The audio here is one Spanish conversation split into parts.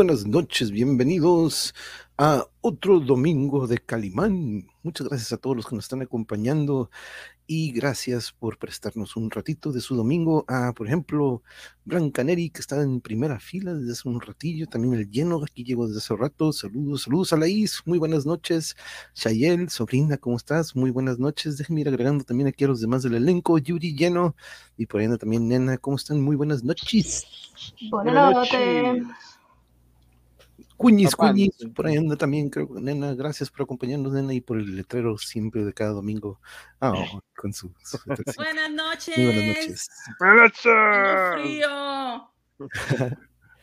Buenas noches, bienvenidos a otro domingo de Calimán. Muchas gracias a todos los que nos están acompañando y gracias por prestarnos un ratito de su domingo a, por ejemplo, Blanca Neri, que está en primera fila desde hace un ratillo, también el lleno, aquí llegó desde hace rato, saludos, saludos a Laís, muy buenas noches, Shayel, sobrina, ¿cómo estás? Muy buenas noches, déjenme ir agregando también aquí a los demás del elenco, Yuri lleno, y por ahí anda también Nena, ¿cómo están? Muy buenas noches. Buenas noches. Cuñis, Cuñis, por ahí anda también, creo, nena, gracias por acompañarnos, nena, y por el letrero siempre de cada domingo. Ah, oh, con su, su Buenas noches. Muy buenas noches. Buenas noches. frío.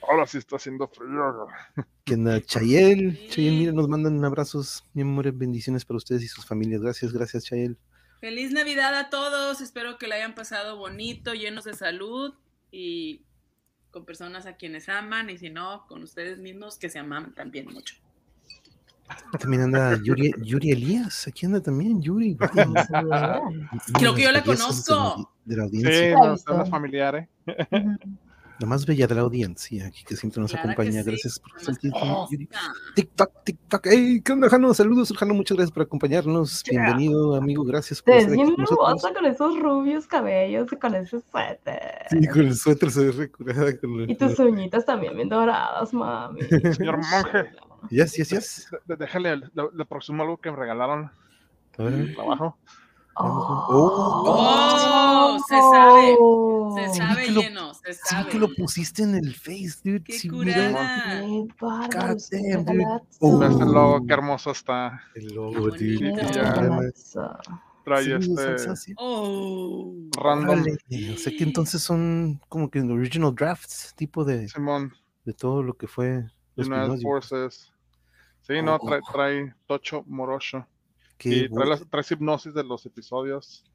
Ahora sí está haciendo frío. Que anda Chayel, Sí. Chayel, mira, nos mandan abrazos, mi amor, bendiciones para ustedes y sus familias. Gracias, gracias, Chayel. Feliz Navidad a todos. Espero que la hayan pasado bonito, llenos de salud y con personas a quienes aman y si no, con ustedes mismos que se aman también mucho. También anda Yuri, Yuri Elías, aquí anda también Yuri. Creo que yo la conozco. De la Sí, audiencia, no, visto. son las familiares. La más bella de la audiencia, aquí que siempre nos Claro acompaña. sí. Gracias por chica. TikTok, TikTok. Hey, ¿qué onda, Jano? Saludos, Jano. Muchas gracias por acompañarnos. Bienvenido, amigo. Gracias por estar ves aquí bien con nosotros. hermosa con esos rubios cabellos y con ese suéter. Sí, con el suéter se ve recurada. Con el- Y tus uñitas también bien doradas, mami. Señor monje, Yes, yes, yes. déjale, le, le algo que me regalaron ver. El trabajo. Oh, se sabe. Oh. Se Sí, sabe lo- lleno, se Sí, sabe. que lo pusiste en el Face, dude. Qué Sí, mira. curada. Qué bárbaro, God damn, dude. galazo. Oh. Ve Este logo, qué hermoso está. El logo, Qué dude. Trae este. Oh. random. O sea que entonces son como que original drafts, tipo de, Simón, de todo lo que fue los United primeros. Forces. Sí, no, Oh. trae, trae Tocho Morocho. Y trae, las, trae hipnosis de los episodios.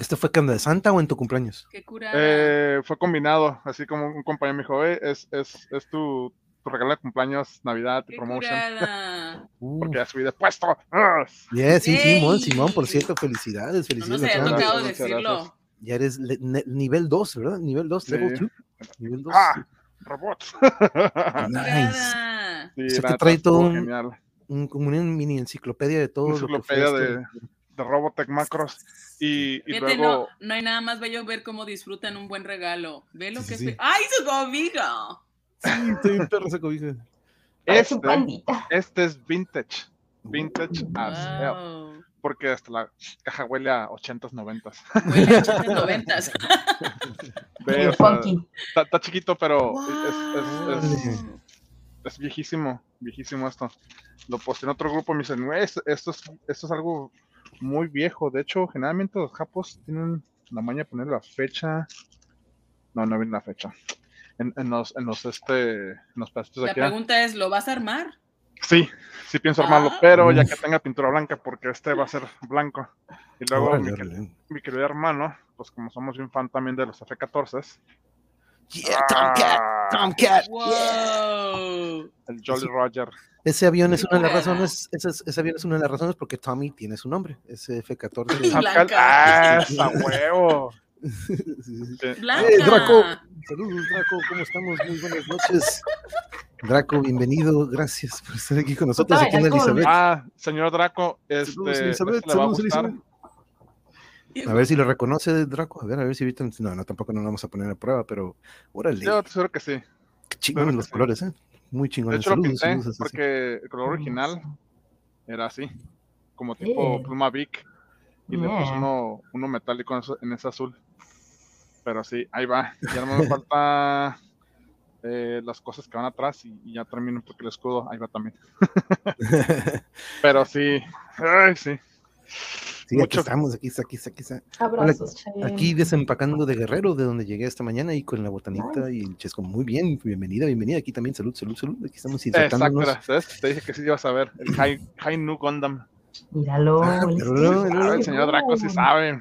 ¿Esto fue Canda de Santa o en tu cumpleaños? Qué curada. Eh, fue combinado, así como un compañero me dijo, "Oye, es, es, es tu, tu regalo de cumpleaños, Navidad, Qué promotion. Uh, Porque ya subí de puesto. ¡Ah! yeah, sí, Simón, Ey. Simón, por cierto, felicidades, No felicidades. había a todos. tocado decirlo. gracias. Ya eres nivel 2, ¿verdad? Nivel 2, Sí. level 2. Nivel 2. ¡Ah! Robots. Nice. Sí, O sea, que neta, trae todo un- genial. Un- como una mini enciclopedia de todo. lo que Enciclopedia de, de Robotech Macros. Y, y Fíjate, luego, no, no hay nada más bello ver cómo disfrutan un buen regalo. Ve lo Sí, que sí, es. sí. ¡Ay, su cobija! Sí, estoy bien perro esa cobija. Un este, este es vintage. Vintage Uh, as hell. Wow. Porque hasta la caja huele a 80s, 90s. Huele a 80s, 90s. Ve, Bien o sea, funky. está, está chiquito, pero es, es- es- Wow. Es viejísimo, viejísimo esto. Lo posté en otro grupo y me dicen, "Güey, esto, esto es, esto es algo muy viejo. De hecho, generalmente los japos tienen la maña de poner la fecha. No, no viene la fecha. En, en los, en los, este, en los La aquí. ¿ah? pregunta es, ¿lo vas a armar? Sí, sí pienso armarlo, Ah. pero ya que tenga pintura blanca, porque este va a ser blanco. Y luego mi, querido hermano, pues como somos bien fan también de los F-14s, Yeah, ah, Tomcat. ¡Wow! el Jolly Roger. Ese avión es una de las razones, ese, es- ese avión es una de las razones porque Tommy tiene su nombre, ese F-14. Blanca. ¡Ah, esa huevo! ¡Eh, Draco! Saludos, Draco, ¿cómo estamos? Muy buenas noches. Draco, bienvenido, gracias por estar aquí con nosotros. Aquí ¿cómo? Elizabeth. Ah, señor Draco, este, Saludos, Elizabeth, este saludos. Elizabeth. A ver si lo reconoce Draco, a ver, a ver si ahorita, no, no, tampoco no lo vamos a poner a prueba, pero órale, Yo te aseguro que sí. qué chingones los sí. colores, ¿eh? Muy De chingones. hecho, lo Saludos, pinté saludos, así. porque el color original era así, como tipo Eh. pluma Vic. Y le puse Yeah. uno, uno metálico en ese azul. Pero sí, ahí va. Ya no me falta eh, las cosas que van atrás y, y ya termino porque el escudo ahí va también. Pero sí, ay, sí. Sí, aquí estamos, aquí está, aquí está, aquí está. Abrazos, Chayen. Aquí desempacando de Guerrero, de donde llegué esta mañana, y con la botanita y el chesco. Muy bien, bienvenida, bienvenida. Aquí también, salud, salud, salud. Aquí estamos Exacto, insertándonos. ¿sabes? Te dije que sí ibas a ver. El High, High Nu Gundam. Míralo. Ah, pero Ah, el señor Draco sí sabe.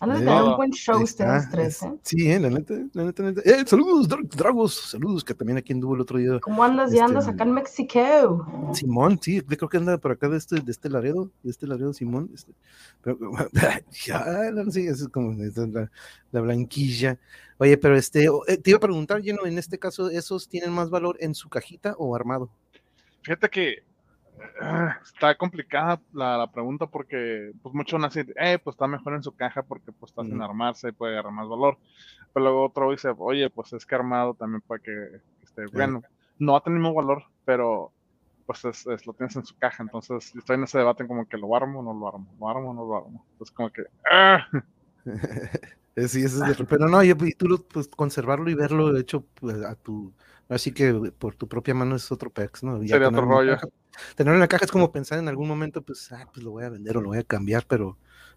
Han de tener un buen show ustedes tres, es- ¿eh? Sí, eh, la neta, la neta, la neta. Eh, saludos, Dra- Dragos, saludos, que también aquí anduvo el otro día. ¿Cómo andas? ¿Ya andas Este, acá en México? Simón, sí, yo creo que anda por acá de este, de este Laredo, de este Laredo Simón. Este, pero, ya, no sé, es como la, la blanquilla. Oye, pero este, eh, te iba a preguntar, Lleno, en este caso, ¿esos tienen más valor en su cajita o armado? Fíjate que está complicada la, la pregunta porque pues muchos van a decir, eh, pues está mejor en su caja porque pues está sin armarse y puede agarrar más valor. Pero luego otro dice, oye, pues es que armado también puede que esté bueno. No va a tener el mismo valor, pero pues es, es- lo tienes en su caja. Entonces estoy en ese debate en como que lo armo o no lo armo, lo armo o no lo armo. Entonces como que, ah, Eh, Sí, ese es de- pero no, yo, y tú lo- pues, conservarlo y verlo de hecho pues, a tu, así que por tu propia mano es otro pex, ¿no? Ya Sería otro rollo. caja- tenerlo en la caja es como pensar en algún momento, pues, ah, pues lo voy a vender o lo voy a cambiar, pero,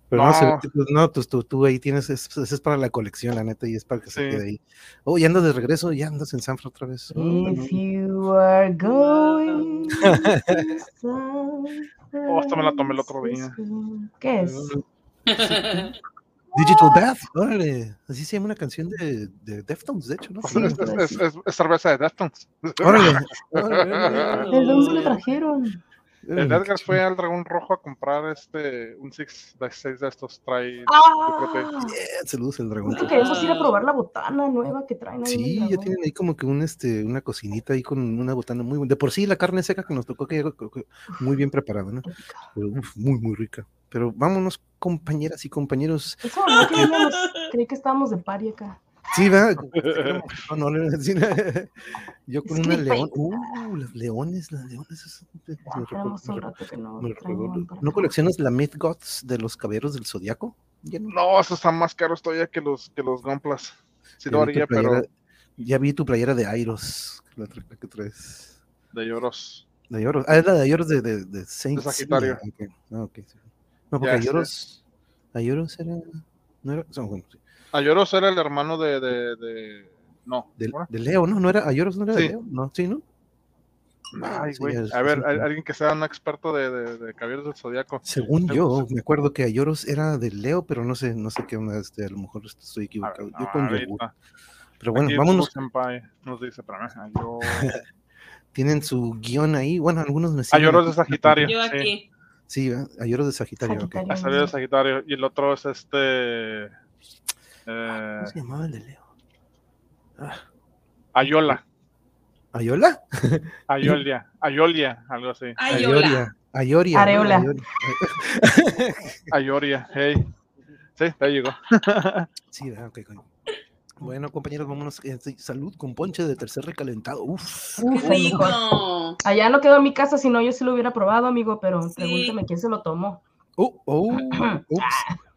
pero no, se ve No. que, pues, no, pues tú, tú ahí tienes, es, es- para la colección, la neta, y es para que se quede ahí. Oh, ya andas de regreso, ya andas en Sanfra otra vez. Oh, no. If you are going to Oh, hasta me la tomé el otro día. ¿Qué es? Digital Bath, órale, así se llama una canción de, de Deftones, de hecho, ¿no? Sí, es, es- es- es cerveza de Deftones. Órale, órale, ¿De dónde lo trajeron? El Edgar fue al Dragón Rojo a comprar este un six de seis de estos. Trae. ¡Ah! Yeah, saludos el dragón. Que queremos ir a probar la botana nueva que traen ahí. Sí, ya tienen ahí como que un este, una cocinita ahí con una botana muy buena. De por sí la carne seca que nos tocó que llegó muy bien preparada, ¿no? Pero, uf, muy, muy rica. Pero vámonos, compañeras y compañeros. Eso, no queríamos, creí que estábamos de pari acá. Sí, va. No, no, no, sí, no. Yo con Es una león. Uh, las leones, las leones. que no me traen recuerdo- buen para ¿No acá. coleccionas la Myth Gods de los caballeros del zodiaco? Ya no. Esos están más caros todavía que los, que los Gomplas. Sí lo Ya vi tu haría, pero playera- Ya vi tu playera de Airos, la que traes. de lloros. De Ayoros. Ah, es la de Ayoros de, de, de Saint De Sagitario. Ah, ok, sí. No, porque Ya sé. Ayoros. Ayoros era. No era. no, bueno, sí. A lloros era el hermano de. de, de- No. de, Leo, ¿no? ¿No era Ayoros? ¿No era de. Leo? No, sí, ¿no? Ay, Sí, es- A ver, es- alguien que sea un experto de, de, de caballeros del zodiaco. Según yo, sí. me acuerdo que Ayoros era de Leo, pero no sé, no sé qué onda, este, a lo mejor estoy equivocado. ver, yo con yogur. Pero bueno, Aquí vámonos. Senpai nos dice. A yo- Tienen su guion ahí. Bueno, algunos me siguen lloros de. Sagitario. Yo aquí. Sí, ¿verdad? Ayoros de Sagitario. Sagitario. Ha salido de Sagitario. Y el otro es este. eh, ¿Cómo se llamaba el de Leo? Ah, Ayola. ¿Ayola? Ayolia. Ayolia, algo así. Ayola. Ayoria. Areola. ¿no? Ayoria. Ayoria, hey. Sí, ya llegó. Sí, ok, ok. Bueno, compañeros, vámonos. sí, Salud con ponche de tercer recalentado. Uf. Uf, ¡Qué el mejor. rico! Allá no quedó en mi casa, si no yo sí lo hubiera probado, amigo, pero Sí. pregúntame quién se lo tomó. Oh, oh, ups.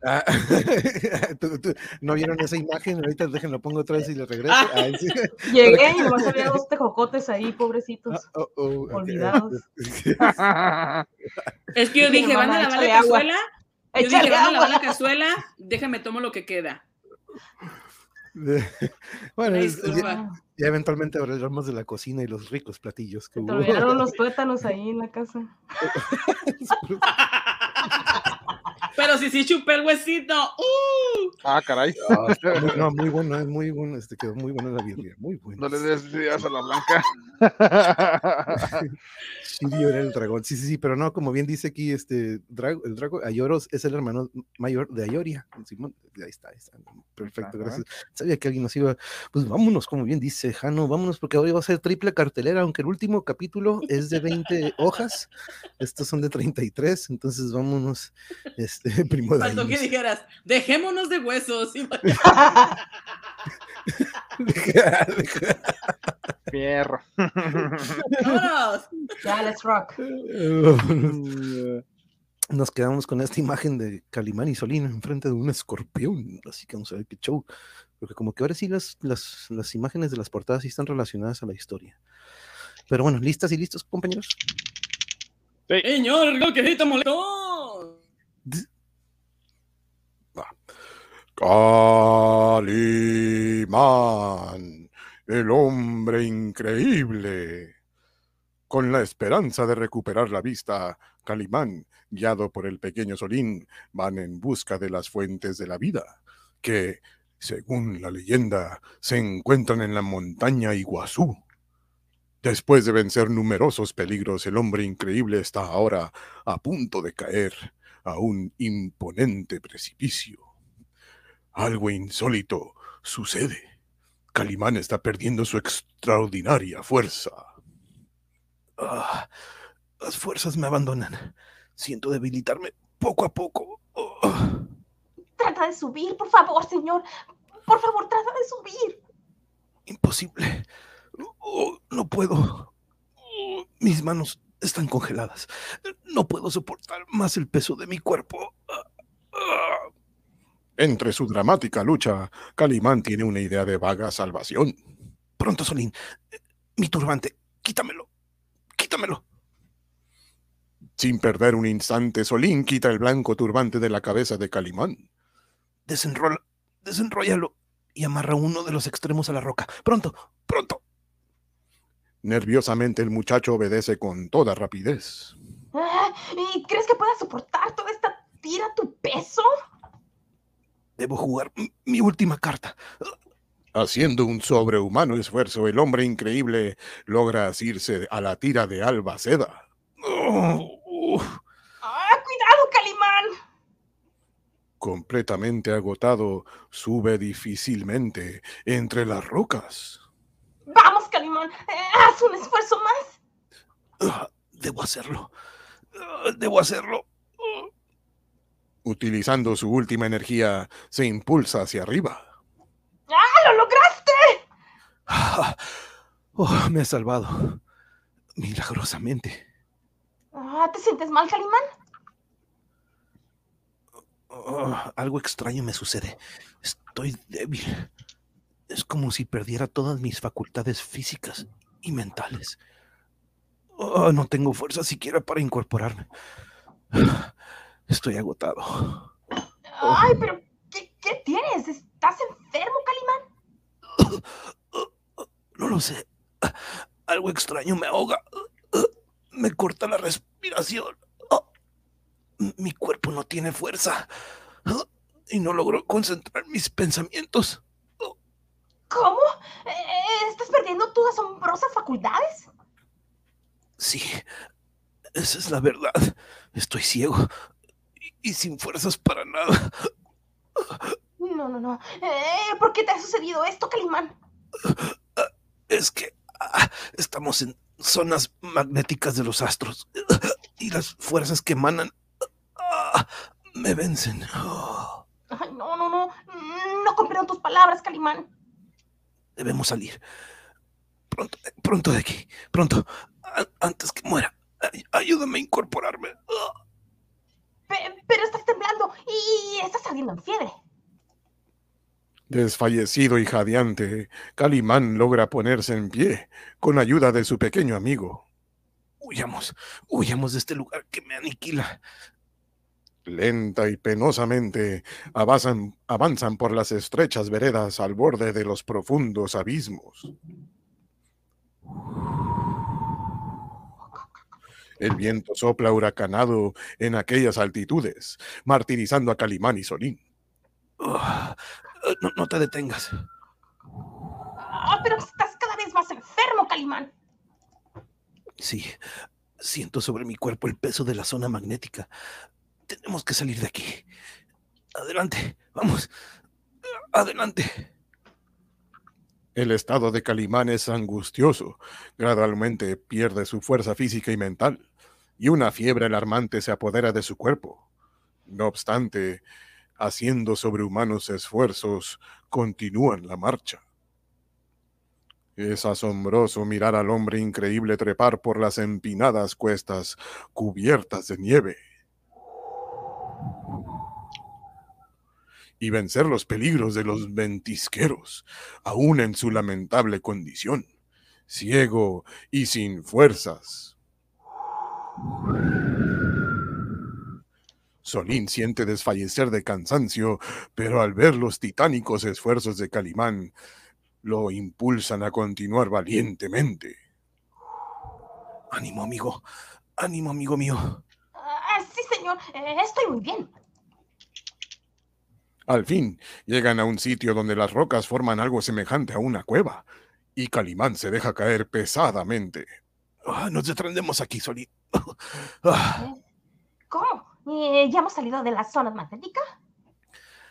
Ah, tú- tú- ¿No vieron esa imagen? Ahorita déjenlo, pongo otra vez y le regreso. Ay, sí. Llegué y nomás había dos tejocotes ahí, pobrecitos. Ah, oh, oh. Olvidados. Es que yo dije, ¿van a lavar la agua. cazuela? Yo dije, ¿van a lavar la cazuela? Déjame tomo lo que queda. bueno, es- ya, ya eventualmente hablaremos de la cocina y los ricos platillos que hubo. los tuétanos ahí en la casa. Pero si sí chupé el huesito. ¡Uh! ah, caray. Ah, no, muy bueno, es muy bueno, este quedó muy bueno la birria, muy bueno. No le des ideas a la blanca. Shiryu era el dragón, sí, sí, sí, pero no, como bien dice aquí, este, Drago, el dragón, Ayoros es el hermano mayor de Ayoria, Simón, ahí está, ahí está, perfecto, Ajá. gracias. Sabía que alguien nos iba, pues vámonos, como bien dice Jano, vámonos, porque hoy va a ser triple cartelera, aunque el último capítulo es de 20 hojas, estos son de 33, entonces vámonos, este, primo de Faltó que dijeras, dejémonos de huesos. Fierro. ¡Vámonos! ya, let's rock. Nos quedamos con esta imagen de Calimán y Solín enfrente de un escorpión. Así que vamos a ver qué show. Porque como que ahora sí las, las, las imágenes de las portadas sí están relacionadas a la historia. Pero bueno, ¿listas y listos, compañeros? Señor, lo que grita molestó. Calimán, el hombre increíble. Con la esperanza de recuperar la vista, Calimán, guiado por el pequeño Solín, van en busca de las fuentes de la vida. que, según la leyenda, se encuentran en la montaña Iguazú. Después de vencer numerosos peligros, el hombre increíble está ahora a punto de caer a un imponente precipicio. Algo insólito sucede. Calimán está perdiendo su extraordinaria fuerza. Ah, las fuerzas me abandonan. Siento debilitarme poco a poco. Trata de subir, por favor, señor. Por favor, trata de subir. imposible. Oh, no puedo. Oh, mis manos están congeladas. No puedo soportar más el peso de mi cuerpo. Entre su dramática lucha, Calimán tiene una idea de vaga salvación. Pronto, Solín. Mi turbante. Quítamelo. Quítamelo. Sin perder un instante, Solín quita el blanco turbante de la cabeza de Calimán. Desenrola, desenróllalo y amarra uno de los extremos a la roca. Pronto, pronto. Nerviosamente el muchacho obedece con toda rapidez. Ah, ¿Y crees que puedas soportar toda esta tira a tu peso? Debo jugar mi última carta. Haciendo un sobrehumano esfuerzo, el hombre increíble logra asirse a la tira de Albaceda. Oh, uf. ¡Ah, cuidado, Calimán! Completamente agotado, sube difícilmente entre las rocas. Vamos, Calimán. haz un esfuerzo más. Ah, Debo hacerlo. Ah, Debo hacerlo. Ah. Utilizando su última energía, se impulsa hacia arriba. ¡Ah, lo lograste! Ah, oh, me ha salvado. Milagrosamente. Ah, ¿Te sientes mal, Calimán? Oh, algo extraño me sucede. Estoy débil. Es como si perdiera todas mis facultades físicas y mentales. Oh, no tengo fuerza siquiera para incorporarme. Estoy agotado. Ay, pero ¿qué, qué tienes? ¿Estás enfermo, Calimán? No lo sé. Algo extraño me ahoga. Me corta la respiración. Mi cuerpo no tiene fuerza. Y no logro concentrar mis pensamientos. ¿Cómo? Eh, ¿Estás perdiendo tus asombrosas facultades? Sí, esa es la verdad. Estoy ciego y, y sin fuerzas para nada. No, no, no. Eh, ¿Por qué te ha sucedido esto, Calimán? Es que ah, estamos en zonas magnéticas de los astros y las fuerzas que emanan ah, me vencen. Oh, Ay, no, no, no. No comprendo tus palabras, Calimán. debemos salir. Pronto, pronto de aquí. Pronto. Antes que muera. Ay- ayúdame a incorporarme. Pe- pero estás temblando y estás saliendo en fiebre. Desfallecido y jadeante, Calimán logra ponerse en pie con ayuda de su pequeño amigo. Huyamos. Huyamos de este lugar que me aniquila. Lenta y penosamente avanzan, avanzan por las estrechas veredas al borde de los profundos abismos. El viento sopla huracanado en aquellas altitudes, martirizando a Calimán y Solín. No, no te detengas. Ah, pero estás cada vez más enfermo, Calimán. Sí, siento sobre mi cuerpo el peso de la zona magnética. Tenemos que salir de aquí. Adelante, vamos. Adelante. El estado de Calimán es angustioso. Gradualmente pierde su fuerza física y mental, y una fiebre alarmante se apodera de su cuerpo. No obstante, haciendo sobrehumanos esfuerzos, continúan la marcha. Es asombroso mirar al hombre increíble trepar por las empinadas cuestas cubiertas de nieve. y vencer los peligros de los ventisqueros, aún en su lamentable condición, ciego y sin fuerzas. Solín siente desfallecer de cansancio, pero al ver los titánicos esfuerzos de Calimán, lo impulsan a continuar valientemente. Ánimo, amigo. Ánimo, amigo mío. Ah, sí, señor. eh, estoy muy bien. Al fin, llegan a un sitio donde las rocas forman algo semejante a una cueva, y Calimán se deja caer pesadamente. Ah, nos detendremos aquí, solito. Ah, ¿Cómo? Eh, ¿Ya hemos salido de la zona magnética?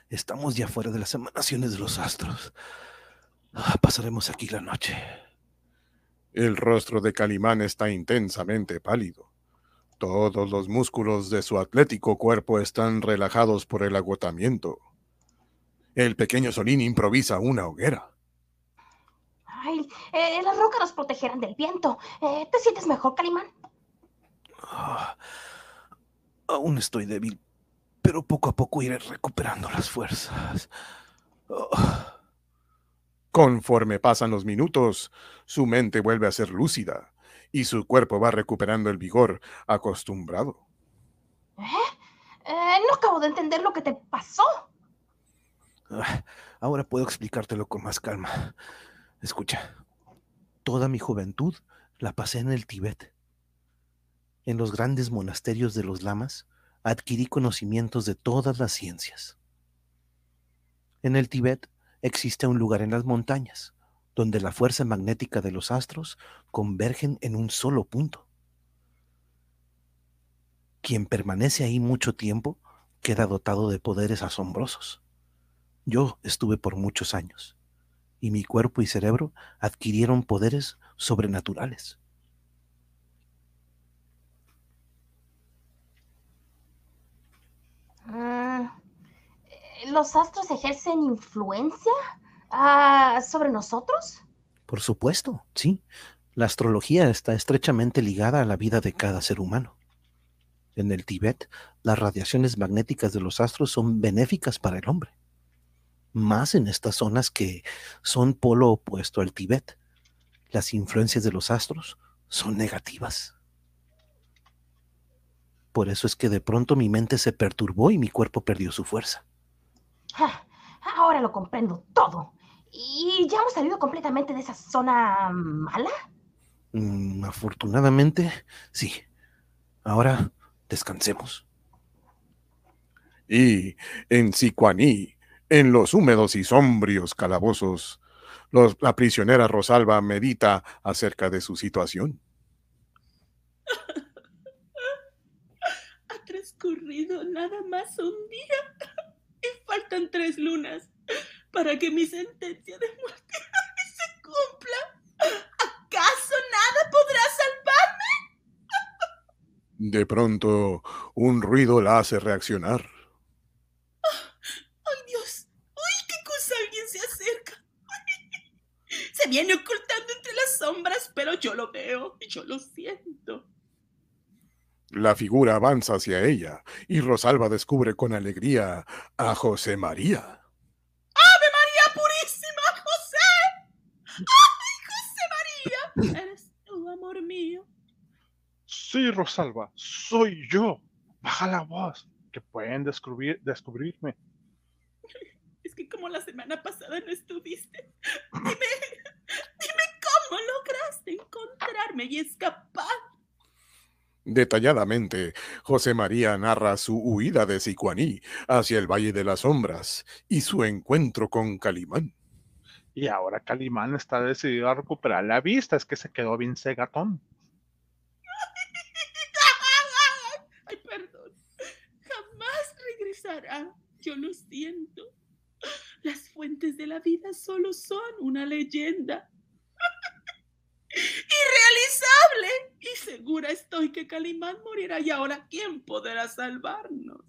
estamos ya fuera de las emanaciones de los astros. Ah, pasaremos aquí la noche. El rostro de Calimán está intensamente pálido. Todos los músculos de su atlético cuerpo están relajados por el agotamiento. El pequeño Solín improvisa una hoguera. Ay, eh, las rocas nos protegerán del viento. Eh, ¿Te sientes mejor, Calimán? Ah, aún estoy débil, pero poco a poco iré recuperando las fuerzas. Ah, Conforme pasan los minutos, su mente vuelve a ser lúcida y su cuerpo va recuperando el vigor acostumbrado. Eh, no acabo de entender lo que te pasó. ah, ahora puedo explicártelo con más calma. Escucha, toda mi juventud la pasé en el Tíbet. En los grandes monasterios de los lamas adquirí conocimientos de todas las ciencias. En el Tíbet existe un lugar en las montañas donde la fuerza magnética de los astros convergen en un solo punto. Quien permanece ahí mucho tiempo queda dotado de poderes asombrosos. Yo estuve por muchos años y mi cuerpo y cerebro adquirieron poderes sobrenaturales. Mm, eh, ¿Los astros ejercen influencia ah, sobre nosotros? Por supuesto, sí. La astrología está estrechamente ligada a la vida de cada ser humano. En el Tíbet, las radiaciones magnéticas de los astros son benéficas para el hombre. Más en estas zonas que son polo opuesto al Tíbet. Las influencias de los astros son negativas. Por eso es que de pronto mi mente se perturbó y mi cuerpo perdió su fuerza. Ah, ahora lo comprendo todo. ¿Y ya hemos salido completamente de esa zona mala? Mm, afortunadamente, sí. Ahora descansemos. Y en Sicuaní, en los húmedos y sombrios calabozos, los- la prisionera Rosalba medita acerca de su situación. Transcurrido nada más un día y faltan tres lunas para que mi sentencia de muerte se cumpla. ¿Acaso nada podrá salvarme? De pronto, un ruido la hace reaccionar. ¡Ay, Dios! ¡Ay, qué cosa! Alguien se acerca. Se viene ocultando entre las sombras, pero yo lo veo y yo lo siento. La figura avanza hacia ella y Rosalba descubre con alegría a José María. ¡Ave María Purísima, José! ¡Ay, José María! Eres tú, amor mío. Sí, Rosalba, soy yo. Baja la voz, que pueden descubrir, descubrirme. Es que como la semana pasada no estuviste, dime, dime cómo lograste encontrarme y escapar. Detalladamente, José María narra su huida de Sicuaní hacia el Valle de las Sombras y su encuentro con Calimán. Y ahora Calimán está decidido a recuperar la vista, es que se quedó bien cegatón. Ay, perdón. Jamás regresará. Yo lo siento. Las fuentes de la vida solo son una leyenda. Y segura estoy que Calimán morirá y ahora ¿quién podrá salvarnos?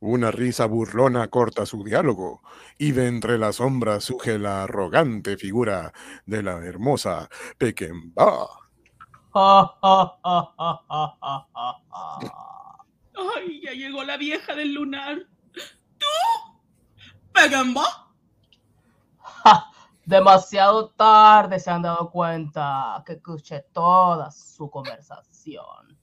Una risa burlona corta su diálogo, y de entre las sombras surge la arrogante figura de la hermosa Pequemba. Ay, ya llegó la vieja del lunar. ¿Tú? ¿Pegamba? Demasiado tarde se han dado cuenta que escuché toda su conversación.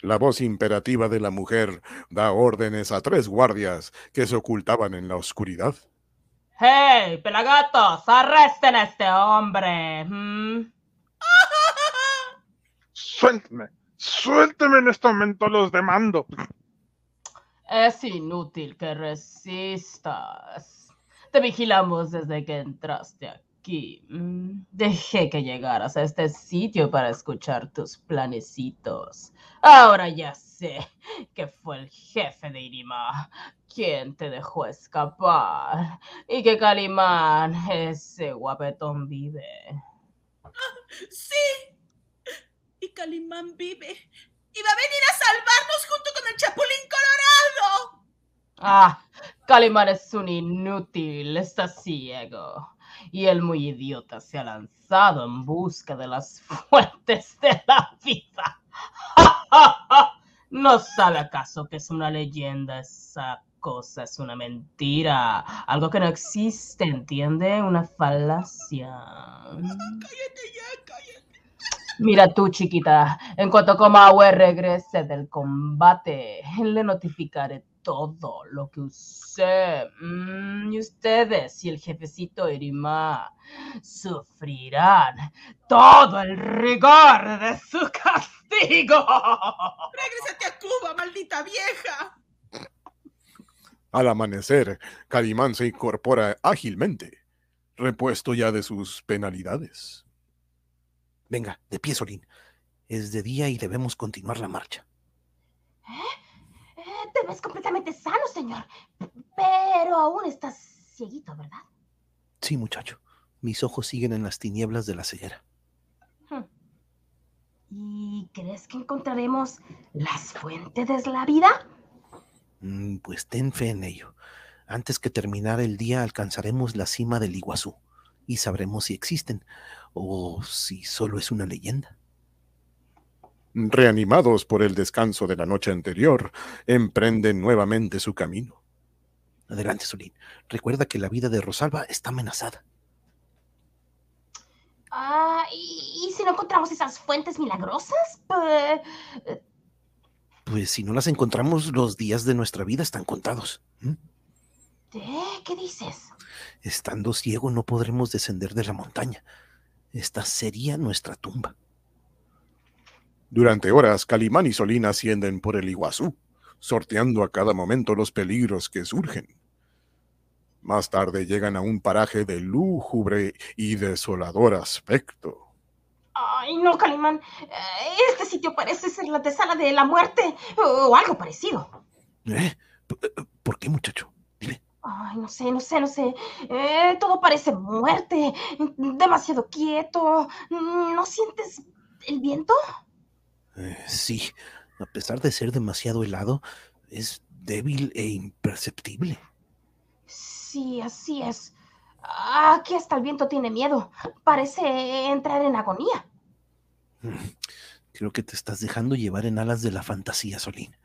La voz imperativa de la mujer da órdenes a tres guardias que se ocultaban en la oscuridad. ¡Hey, pelagatos! ¡Arresten a este hombre! ¿Mm? Suélteme, suélteme en este momento, los demando. Es inútil que resistas. Te vigilamos desde que entraste aquí. Mm, Dejé que llegaras a este sitio para escuchar tus planecitos. Ahora ya sé que fue el jefe de Irima quien te dejó escapar y que Calimán, ese guapetón, vive. Sí. Y Calimán vive. Y va a venir a salvarnos junto con el Chapulín Colorado. Ah, Calimán es un inútil, está ciego. Y el muy idiota se ha lanzado en busca de las fuentes de la vida. ¿No sabe acaso que es una leyenda esa cosa? Es una mentira. Algo que no existe, ¿entiende? Una falacia. Cállate ya, cállate. Mira tú, chiquita, en cuanto Comahue regrese del combate, le notificaré todo lo que usé. Mm, y ustedes y el jefecito Irima sufrirán todo el rigor de su castigo. Regrésate a Cuba, maldita vieja. Al amanecer, Calimán se incorpora ágilmente, repuesto ya de sus penalidades. Venga, de pie, Solín. Es de día y debemos continuar la marcha. Eh, te ves completamente sano, señor. Pero aún estás cieguito, ¿verdad? Sí, muchacho. Mis ojos siguen en las tinieblas de la ceguera. ¿Y crees que encontraremos las fuentes de la vida? Mm, Pues ten fe en ello. Antes que terminar el día alcanzaremos la cima del Iguazú y sabremos si existen o si solo es una leyenda. Reanimados por el descanso de la noche anterior, emprenden nuevamente su camino. Adelante, Solín. Recuerda que la vida de Rosalba está amenazada. Ah, ¿y, y si no encontramos esas fuentes milagrosas? Pues, Pues si no las encontramos, los días de nuestra vida están contados. ¿m? ¿eh? ¿Qué dices? Estando ciego no podremos descender de la montaña. Esta sería nuestra tumba. Durante horas, Calimán y Solín ascienden por el Iguazú, sorteando a cada momento los peligros que surgen. Más tarde llegan a un paraje de lúgubre y desolador aspecto. Ay, no, Calimán. Eh, Este sitio parece ser la antesala de la muerte o algo parecido. ¿Eh? Eh, ¿Por qué, muchacho? Dime. Ay, no sé, no sé, no sé. Eh, todo parece muerte, demasiado quieto. ¿No sientes el viento? Eh, sí, a pesar de ser demasiado helado, es débil e imperceptible. Sí, así es. Aquí hasta el viento tiene miedo. Parece entrar en agonía. Mm, Creo que te estás dejando llevar en alas de la fantasía, Solín.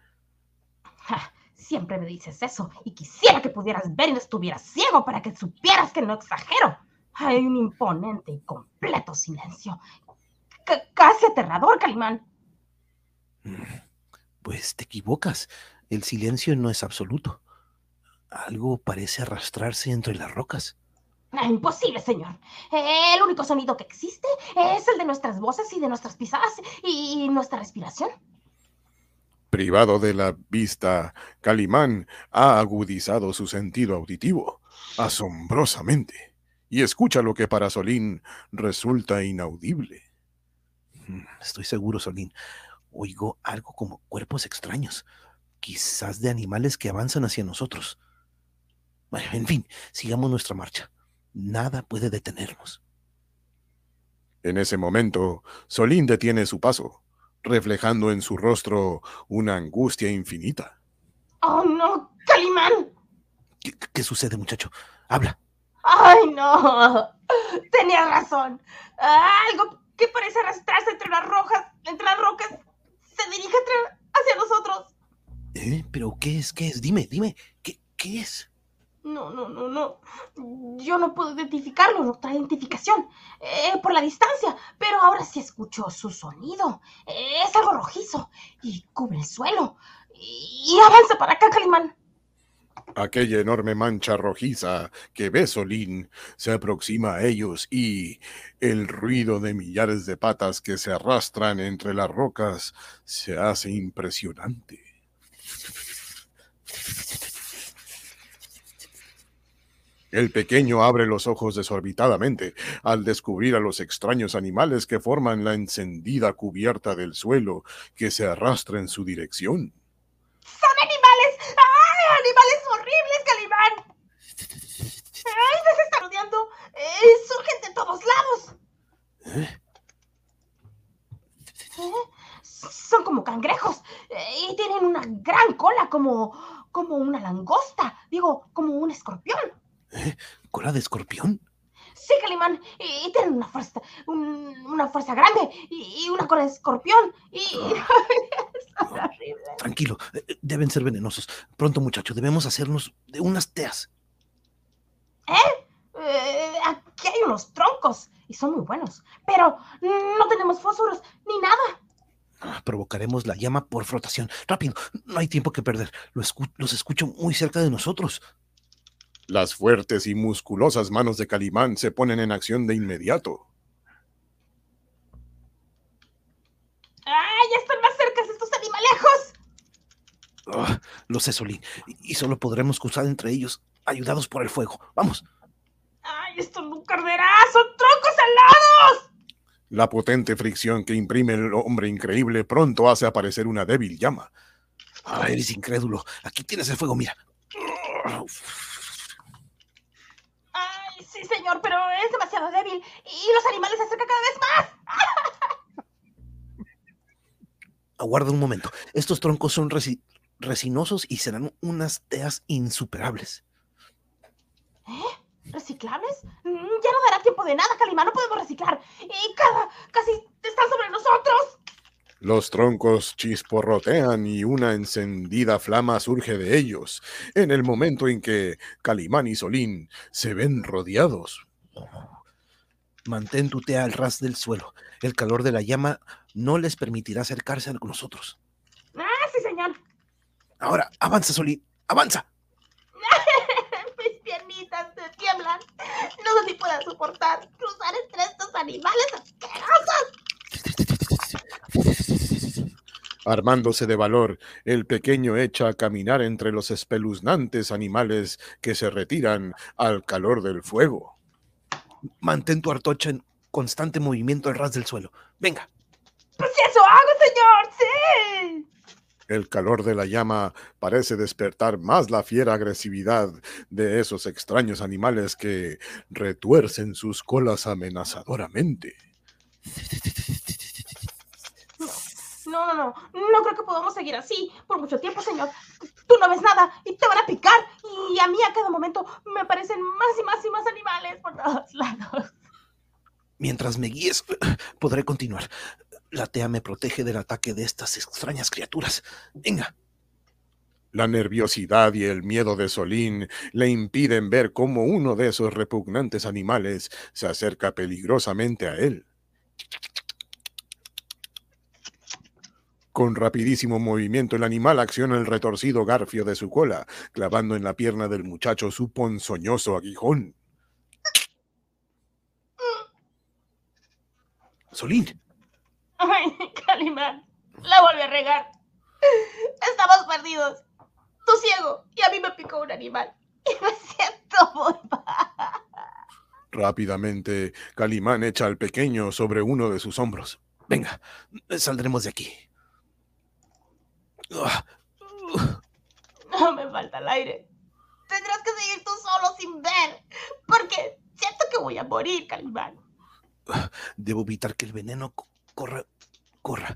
Ja, siempre me dices eso y quisiera que pudieras ver y no estuvieras ciego para que supieras que no exagero. Hay un imponente y completo silencio. C- casi aterrador, Calimán. Pues te equivocas. El silencio no es absoluto. Algo parece arrastrarse entre las rocas. Ah, Imposible, señor. El único sonido que existe es el de nuestras voces y de nuestras pisadas y nuestra respiración. Privado de la vista, Calimán ha agudizado su sentido auditivo asombrosamente y escucha lo que para Solín resulta inaudible. Mm, Estoy seguro, Solín. Oigo algo como cuerpos extraños, quizás de animales que avanzan hacia nosotros. Bueno, en fin, sigamos nuestra marcha. Nada puede detenernos. En ese momento, Solín detiene su paso, reflejando en su rostro una angustia infinita. ¡Oh, no! ¡Calimán! ¿Qué, qué sucede, muchacho? Habla. ¡Ay, no! Tenía razón. Algo que parece arrastrarse entre las rojas, entre las rocas, se dirige hacia nosotros. ¿Eh? ¿Pero qué es? ¿Qué es? Dime, dime. ¿Qué, qué es? No, no, no, no. Yo no puedo identificarlo, no trae identificación eh, por la distancia, pero ahora sí escucho su sonido. Eh, es algo rojizo y cubre el suelo. Y, y avanza para acá, Calimán. Aquella enorme mancha rojiza que ve Solín se aproxima a ellos y el ruido de millares de patas que se arrastran entre las rocas se hace impresionante. El pequeño abre los ojos desorbitadamente al descubrir a los extraños animales que forman la encendida cubierta del suelo que se arrastra en su dirección. Eh, ¡Surgen de todos lados! ¿Eh? ¿Eh? Son como cangrejos y tienen una gran cola como, como una langosta, digo, como un escorpión. ¿Cola de escorpión? Sí, Calimán, y, y tienen una fuerza, un- una fuerza grande y, y una cola de escorpión. Y horribles. Tranquilo, deben ser venenosos. Pronto, muchacho, debemos hacernos de unas teas. Eh, aquí hay unos troncos y son muy buenos, pero no tenemos fósforos ni nada. Ah, Provocaremos la llama por frotación. Rápido, no hay tiempo que perder. Lo escu- los escucho muy cerca de nosotros. Las fuertes y musculosas manos de Calimán se ponen en acción de inmediato. ¡Ay, ya están más cerca estos animalejos! Ah, lo sé, Solín. Y solo podremos cruzar entre ellos, ayudados por el fuego. Vamos. ¡Ay, esto nunca arderá! ¡Son troncos alados! La potente fricción que imprime el hombre increíble pronto hace aparecer una débil llama. Ah, eres incrédulo. Aquí tienes el fuego, mira. ¡Ay, sí, señor, pero es demasiado débil y los animales se acercan cada vez más! Aguarda un momento. Estos troncos son resi- resinosos y serán unas teas insuperables. ¿Reciclables? Mm, Ya no dará tiempo de nada, Calimán, no podemos reciclar. Y cada, casi están sobre nosotros. Los troncos chisporrotean y una encendida flama surge de ellos, en el momento en que Calimán y Solín se ven rodeados. Mantén tu tea al ras del suelo. El calor de la llama no les permitirá acercarse a nosotros. Ah, sí, señor. Ahora, avanza, Solín. ¡Avanza! Mis piernitas me tiemblan. No sé si pueda soportar cruzar entre estos animales asquerosos. Armándose de valor, el pequeño echa a caminar entre los espeluznantes animales que se retiran al calor del fuego. Mantén tu artocha en constante movimiento al ras del suelo. Venga. Pues si eso hago, señor, sí. El calor de la llama parece despertar más la fiera agresividad de esos extraños animales que retuercen sus colas amenazadoramente. No, no, no. No creo que podamos seguir así por mucho tiempo, señor. Tú no ves nada y te van a picar. Y a mí a cada momento me aparecen más y más y más animales por todos lados. Mientras me guíes, podré continuar. La tea me protege del ataque de estas extrañas criaturas. Venga. La nerviosidad y el miedo de Solín le impiden ver cómo uno de esos repugnantes animales se acerca peligrosamente a él. Con rapidísimo movimiento el animal acciona el retorcido garfio de su cola, clavando en la pierna del muchacho su ponzoñoso aguijón. Solín, Ay, Calimán, la volví a regar. Estamos perdidos. Tú ciego y a mí me picó un animal. Y me siento muy mal. Rápidamente, Calimán echa al pequeño sobre uno de sus hombros. venga. Saldremos de aquí. No me falta el aire. Tendrás que seguir tú solo sin ver. Porque siento que voy a morir, Calimán. Debo evitar que el veneno corra. Corra.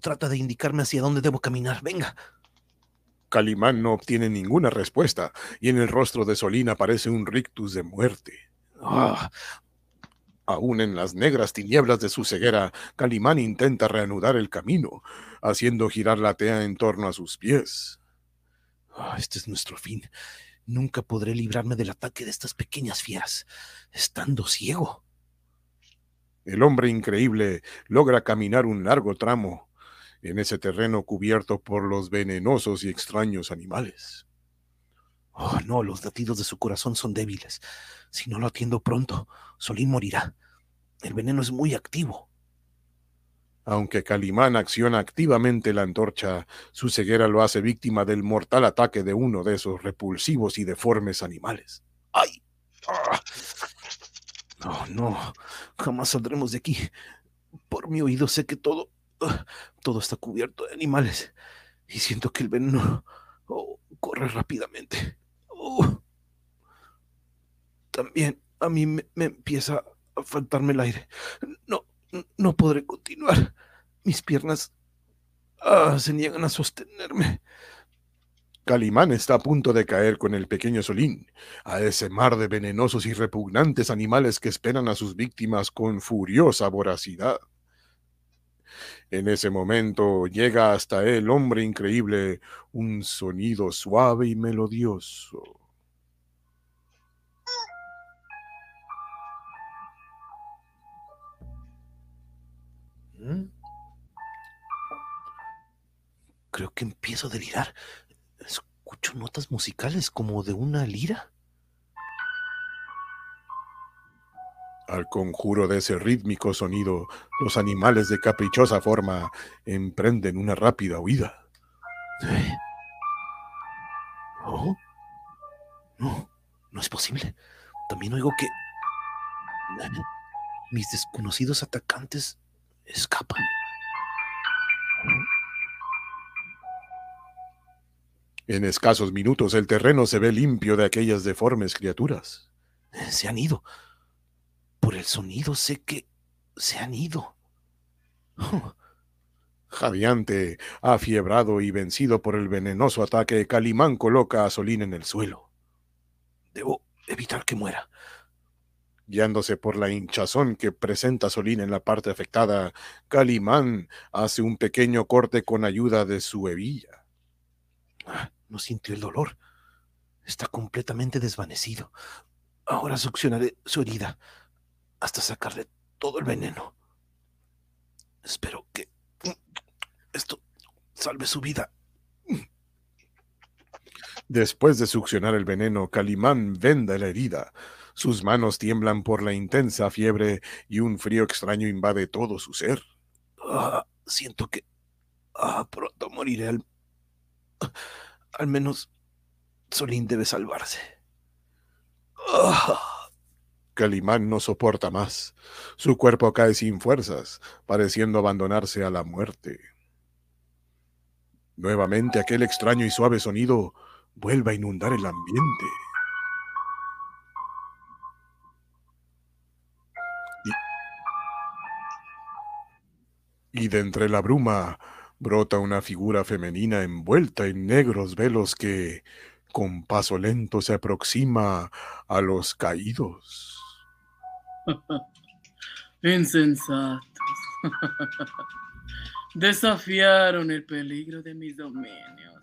Trata de indicarme hacia dónde debo caminar. Venga. Calimán no obtiene ninguna respuesta y en el rostro de Solín aparece un rictus de muerte. Ah, Aún en las negras tinieblas de su ceguera, Calimán intenta reanudar el camino, haciendo girar la tea en torno a sus pies. ah, este es nuestro fin. Nunca podré librarme del ataque de estas pequeñas fieras, estando ciego. El hombre increíble logra caminar un largo tramo en ese terreno cubierto por los venenosos y extraños animales. Oh, no, los latidos de su corazón son débiles. Si no lo atiendo pronto, Solín morirá. El veneno es muy activo. Aunque Calimán acciona activamente la antorcha, su ceguera lo hace víctima del mortal ataque de uno de esos repulsivos y deformes animales. ¡Ay! Ah. No, no, jamás saldremos de aquí. Por mi oído sé que todo, ah, todo está cubierto de animales y siento que el veneno oh, corre rápidamente. Oh. También a mí me, empieza a faltarme el aire. No, no podré continuar. Mis piernas ah, se niegan a sostenerme. Calimán está a punto de caer con el pequeño Solín, a ese mar de venenosos y repugnantes animales que esperan a sus víctimas con furiosa voracidad. En ese momento llega hasta él, hombre increíble, un sonido suave y melodioso. ¿Mm? Creo que empiezo a delirar. Notas musicales como de una lira. Al conjuro de ese rítmico sonido, los animales de caprichosa forma emprenden una rápida huida. ¿Eh? ¿No? No, no es posible. También oigo que mis desconocidos atacantes escapan. En escasos minutos el terreno se ve limpio de aquellas deformes criaturas. Se han ido. Por el sonido sé que se han ido. Javiante, afiebrado y vencido por el venenoso ataque, Calimán coloca a Solín en el suelo. Debo evitar que muera. Guiándose por la hinchazón que presenta Solín en la parte afectada, Calimán hace un pequeño corte con ayuda de su hebilla. Ah, no sintió el dolor. Está completamente desvanecido. Ahora succionaré su herida hasta sacarle todo el veneno. Espero que esto salve su vida. Después de succionar el veneno, Calimán venda la herida. Sus manos tiemblan por la intensa fiebre y un frío extraño invade todo su ser. Ah, siento que ah, pronto moriré al... Al menos Solín debe salvarse. Ah. Calimán no soporta más. Su cuerpo cae sin fuerzas, pareciendo abandonarse a la muerte. Nuevamente aquel extraño y suave sonido vuelve a inundar el ambiente. Y, y de entre la bruma brota una figura femenina envuelta en negros velos que, con paso lento, se aproxima a los caídos. Insensatos. Desafiaron el peligro de mis dominios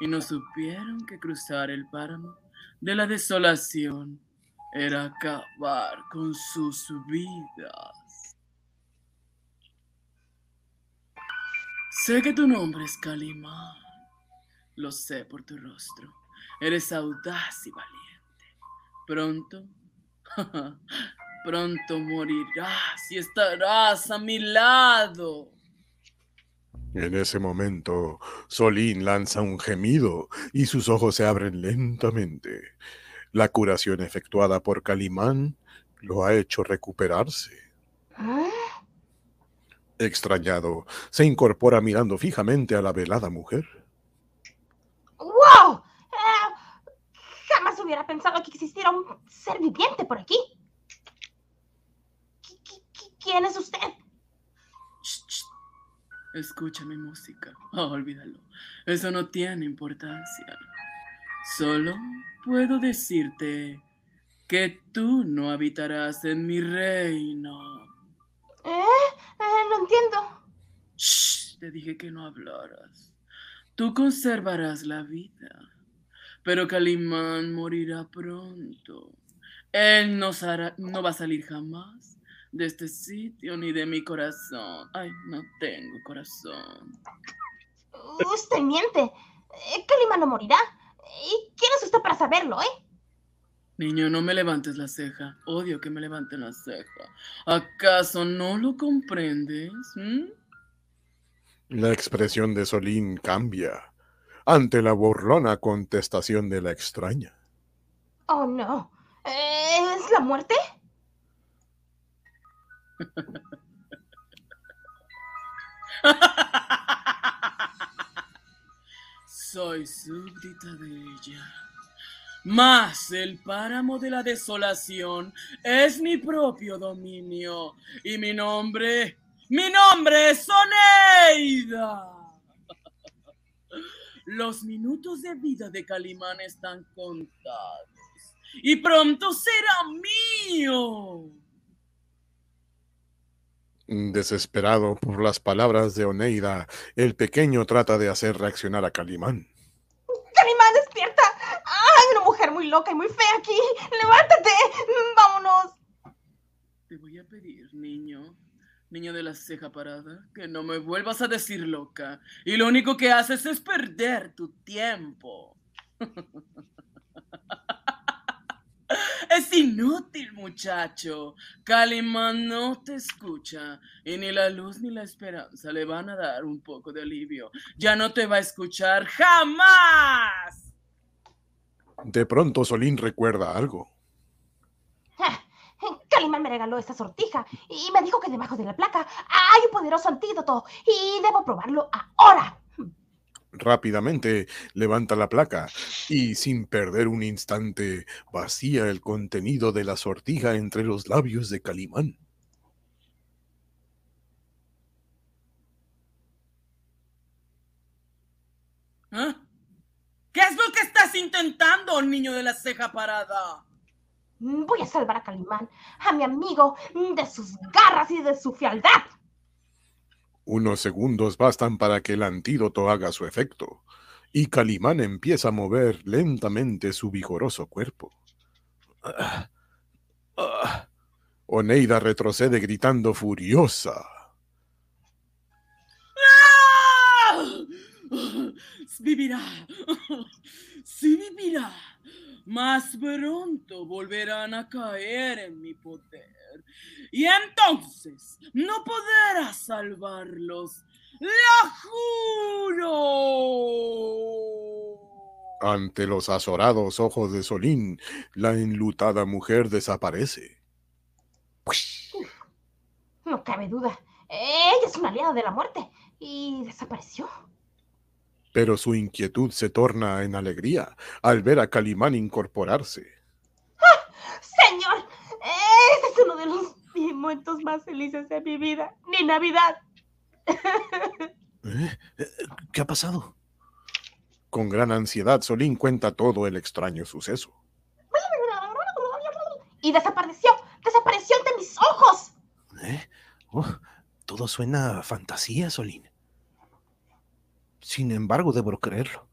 y no supieron que cruzar el páramo de la desolación era acabar con sus vidas. Sé que tu nombre es Calimán. Lo sé por tu rostro. Eres audaz y valiente. Pronto, pronto morirás y estarás a mi lado. En ese momento, Solín lanza un gemido y sus ojos se abren lentamente. La curación efectuada por Calimán lo ha hecho recuperarse. ¿Ah? Extrañado, se incorpora mirando fijamente a la velada mujer. ¡Wow! Eh, jamás hubiera pensado que existiera un ser viviente por aquí. ¿Qui- qui- qui- ¿Quién es usted? Shh, shh. Escucha mi música. Oh, olvídalo. Eso no tiene importancia. Solo puedo decirte que tú no habitarás en mi reino. ¿Eh? Eh, no entiendo. Shh, te dije que no hablaras. Tú conservarás la vida, pero Calimán morirá pronto. Él no, no va a salir jamás de este sitio ni de mi corazón. Ay, no tengo corazón. Usted miente. Eh, Kalima no morirá. ¿Y quién es usted para saberlo, eh? Niño, no me levantes la ceja. Odio que me levanten la ceja. ¿Acaso no lo comprendes? ¿Mm? La expresión de Solín cambia ante la burlona contestación de la extraña. Oh, no. ¿Es la muerte? Soy súbdita de ella. Mas el páramo de la desolación es mi propio dominio. Y mi nombre, mi nombre es Oneida. Los minutos de vida de Calimán están contados. Y pronto será mío. Desesperado por las palabras de Oneida, el pequeño trata de hacer reaccionar a. ¡Calimán, despierta! ¡Hay una mujer loca y muy fea aquí! ¡Levántate! ¡Vámonos! Te voy a pedir, niño, niño de la ceja parada, que no me vuelvas a decir loca. Y lo único que haces es perder tu tiempo. Es inútil, muchacho. Calimán no te escucha y ni la luz ni la esperanza le van a dar un poco de alivio. Ya no te va a escuchar jamás. De pronto Solín recuerda algo. Ah, Calimán me regaló esta sortija y me dijo que debajo de la placa hay un poderoso antídoto y debo probarlo ahora. Rápidamente levanta la placa y sin perder un instante vacía el contenido de la sortija entre los labios de Calimán. ¿Ah? ¿Qué es lo que estás intentando, niño de la ceja parada? Voy a salvar a Calimán, a mi amigo, de sus garras y de su fealdad. Unos segundos bastan para que el antídoto haga su efecto, y Calimán empieza a mover lentamente su vigoroso cuerpo. Ah, ah. Oneida retrocede gritando furiosa. ¡Ah! Vivirá. Sí vivirá. Más pronto volverán a caer en mi poder. Y entonces no podrás salvarlos. ¡Lo juro! Ante los azorados ojos de Solín, la enlutada mujer desaparece. No cabe duda. Ella es una aliada de la muerte y desapareció. Pero su inquietud se torna en alegría al ver a Calimán incorporarse. ¡Ah! ¡Señor! Ese es uno de los momentos más felices de mi vida. ¡Ni Navidad! ¿Eh? ¿Qué ha pasado? Con gran ansiedad, Solín cuenta todo el extraño suceso. Y desapareció, desapareció ante mis ojos. ¿Eh? Oh, todo suena a fantasía, Solín. Sin embargo, debo creerlo.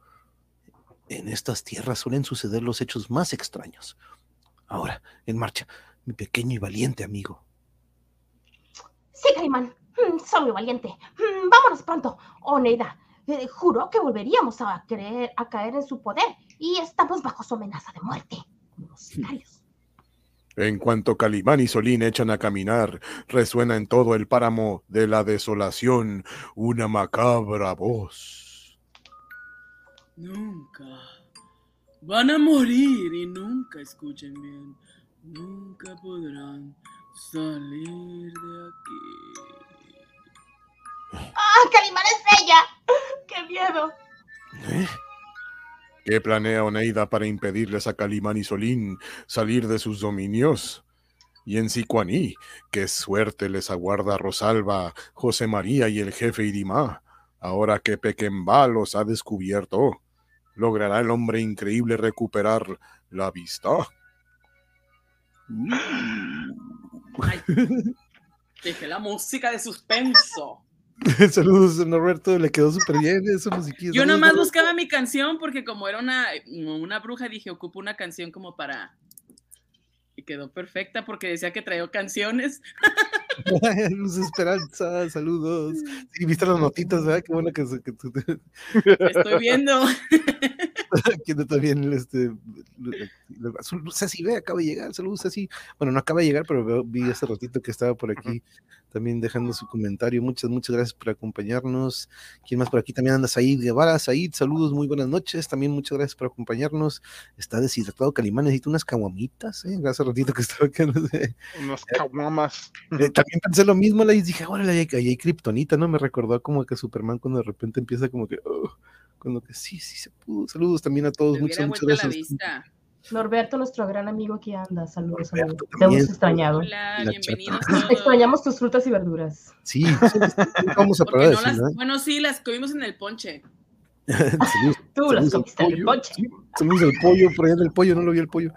En estas tierras suelen suceder los hechos más extraños. Ahora, en marcha, mi pequeño y valiente amigo. Sí, Caimán, soy muy valiente. Mm, Vámonos pronto. Oneida, eh, juró que volveríamos a, creer, a caer en su poder y estamos bajo su amenaza de muerte. Los sicarios. En cuanto Calimán y Solín echan a caminar, resuena en todo el páramo de la desolación una macabra voz. Nunca. Van a morir y nunca escuchen bien. Nunca podrán salir de aquí. ¡Ah, Calimán es ella! ¡Qué miedo! ¿Eh? ¿Qué planea Oneida para impedirles a Calimán y Solín salir de sus dominios? Y en Sicuaní, qué suerte les aguarda Rosalba, José María y el jefe Idimá, ahora que Pequemba los ha descubierto. ¿Logrará el hombre increíble recuperar la vista? Ay, dejé la música de suspenso. Saludos, don Roberto, le quedó súper bien esa musiquilla. Yo Saludos, nomás don buscaba mi canción porque como era una, una bruja, dije, ocupo una canción como para... Y quedó perfecta porque decía que traía canciones. Luz Esperanza, saludos. Sí, viste las notitas, ¿verdad? Qué bueno que, Estoy viendo. Anda también este, Ceci, ve, acaba de llegar, saludos Ceci. Bueno, no acaba de llegar, pero vi hace ratito que estaba por aquí también dejando su comentario. Muchas, muchas gracias por acompañarnos. ¿Quién más por aquí? También anda Said Guevara. Said, saludos, muy buenas noches. También muchas gracias por acompañarnos. Está deshidratado Calimán, necesita unas caguamitas, ¿eh? Hace ratito que estaba acá, no sé. Unos caguamas. Eh, también pensé lo mismo, la dije, ahí hay, hay kriptonita, ¿no? Me recordó como que Superman cuando de repente empieza como que, oh, que sí, sí se pudo. Saludos también a todos, muchas, muchas gracias. Norberto, nuestro gran amigo aquí anda. Saludos. Norberto Te hemos extrañado. Hola, La bienvenidos. Extrañamos tus frutas y verduras. Sí, vamos a parar no las, ¿eh? bueno, sí, las comimos en el ponche. Saludos, Tú las comiste en el pollo, ponche. saludos al pollo, por allá del pollo, no lo vi el pollo.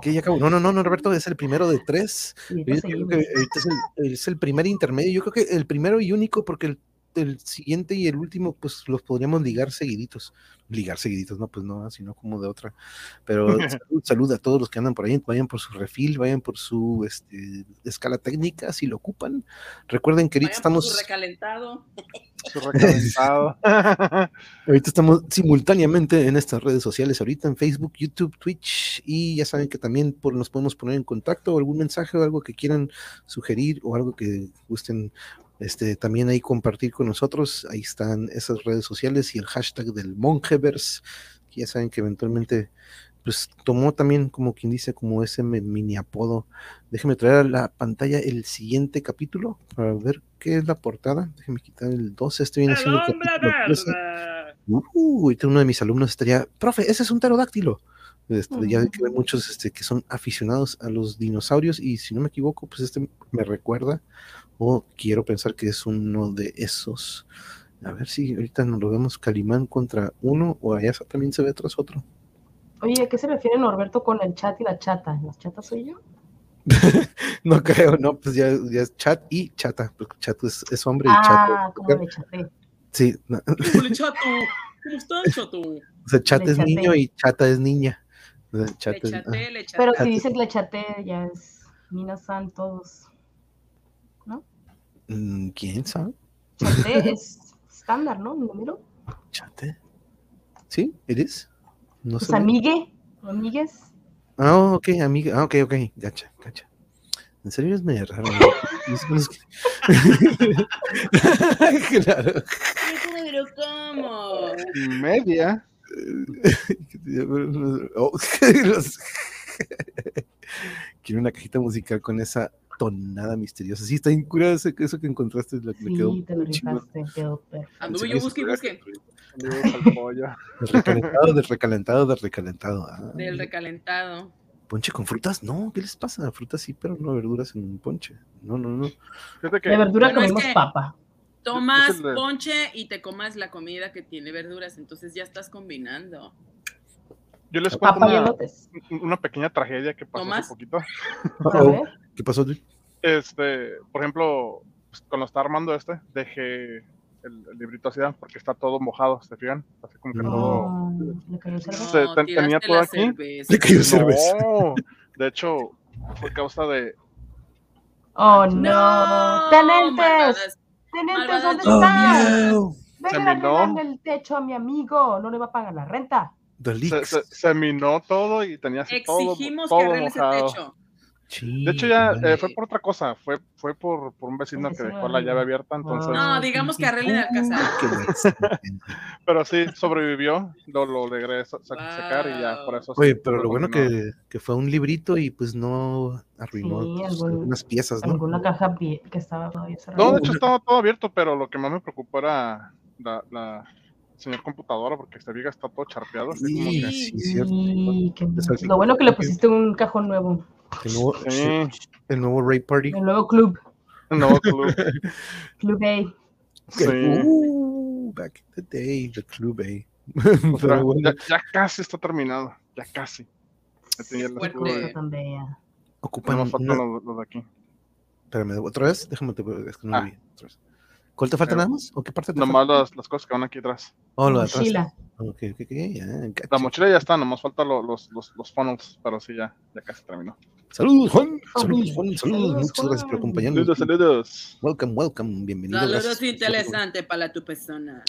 Que ya acabó. No, no, no, no, Roberto, es el primero de tres. Yo creo que ahorita es el, es el primer intermedio. Yo creo que el primero y único, porque el, el siguiente y el último, pues los podríamos ligar seguiditos. Ligar seguiditos, no, pues no, sino como de otra. Pero salud, salud a todos los que andan por ahí. Vayan por su refil, vayan por su este, escala técnica si lo ocupan. Recuerden que ahorita Vayan por su estamos. recalentado. Su recalentado. Ahorita estamos simultáneamente en estas redes sociales, ahorita en Facebook, YouTube, Twitch, y ya saben que también por- nos podemos poner en contacto, algún mensaje o algo que quieran sugerir o algo que gusten este, también ahí compartir con nosotros. Ahí están esas redes sociales y el hashtag del Mongeverse, que ya saben que eventualmente pues tomó también como quien dice como ese mini apodo. Déjenme traer a la pantalla el siguiente capítulo para ver qué es la portada. Déjenme quitar el 12, este viene ¡El siendo el hombre capítulo 13. verde! Uh, ahorita uno de mis alumnos estaría, profe, ese es un pterodáctilo. Este, Ya Ujú. que hay muchos este, que son aficionados a los dinosaurios y si no me equivoco, pues este me recuerda o quiero pensar que es uno de esos. A ver si ahorita nos lo vemos Calimán contra uno o allá también se ve tras otro. Oye, ¿a qué se refiere Norberto con el chat y la chata? ¿La chata soy yo? No creo, no, pues ya, ya es chat y chata, porque chat es, es hombre y Ah, chata. como le chaté. Sí, no, chato. ¿Cómo estás, chato? o sea, chat Le es niño y chata es niña. O sea, Le es- ah. chaté, le chaté. Pero Chaté. si dices le chaté, ya es Minasan todos. Mm, ¿Quién sabe? Chaté es estándar, ¿no? Mi número. Chate. ¿Sí? ¿Eres? No Pues sé. amigue, o amigues. Ah, ok, amiga. Ah, ok, ok. Gacha, gacha. En serio es medio raro. claro. Pero ¿cómo? Media. Oh, Quiero una cajita musical con esa tonada misteriosa. Sí, está incurada eso, eso que encontraste. Que me quedó Sí, te lo rifaste, quedó. Anduve Sí, yo sí, busque y. Del recalentado, del recalentado, del recalentado. Ah, Del recalentado. ¿Ponche con frutas? No, ¿qué les pasa? Frutas sí, pero no verduras en un ponche. No, no, no. Fíjate que De verdura Bueno, es que- papa. Tomas de- ponche y te comas la comida que tiene verduras, entonces ya estás combinando. yo les cuento una pequeña tragedia que pasó ¿Tomás? hace poquito. ¿Qué pasó? Luis? Este, por ejemplo, pues, cuando estaba armando este, dejé el, el librito así, porque está todo mojado, ¿se fijan? Así como que No. todo. Se- ten- tenía todo aquí. cerveza. Le cayó cerveza. No, de hecho, fue causa de. Oh, no. No, Tenentes, tenentes, ¿dónde lluvias. están? no. Vengan Se a el techo a mi amigo. No le va a pagar la renta. The Se, se, se minó todo y tenía así todo, Exigimos todo que arregles el mojado. Techo. De hecho, ya eh, fue por otra cosa. Fue, fue por, por un vecino que dejó de la llave abierta. Entonces. No, digamos que arreglen el bueno. pero sí, sobrevivió. Lo, lo logré sa- sa- sacar y ya por eso. Oye, sí pero lo bueno que, que fue un librito y pues no arruinó Sí, pues, algún- algunas piezas, ¿no? Alguna caja que estaba todavía cerrada. No, de hecho estaba todo abierto, pero lo que más me preocupó era la, la señor computadora, porque esta viga está todo charpeado. Así como Sí, que, sí, cierto. Sí, así Lo bueno que le que- pusiste un cajón nuevo. El nuevo, Sí. el nuevo Ray Party. El nuevo club. no, club. Club A. Sí. Uh, back in the day, the Club A. O sea, Pero bueno, ya, ya casi está terminado. Ya casi. Ya tenía bella. ocupan No faltan una- los, los de aquí. Espérame, ¿otra vez? Déjame, te, es que no Ah. vi. Otra vez. ¿Cuál te falta Eh, nada más? ¿O qué parte te Nomás falta? las, las cosas que van aquí atrás. Oh, lo de atrás. Mochila. Ok, ok, ok, ya, La gacho. mochila ya está, nomás falta lo- los, los, los funnels, pero sí, ya, ya casi terminó. Saludos, Juan. Saludos, Juan. Saludos. Muchas gracias por acompañarnos. Saludos, saludos. Welcome, welcome. Bienvenido. Saludos gracias. interesantes para tu persona.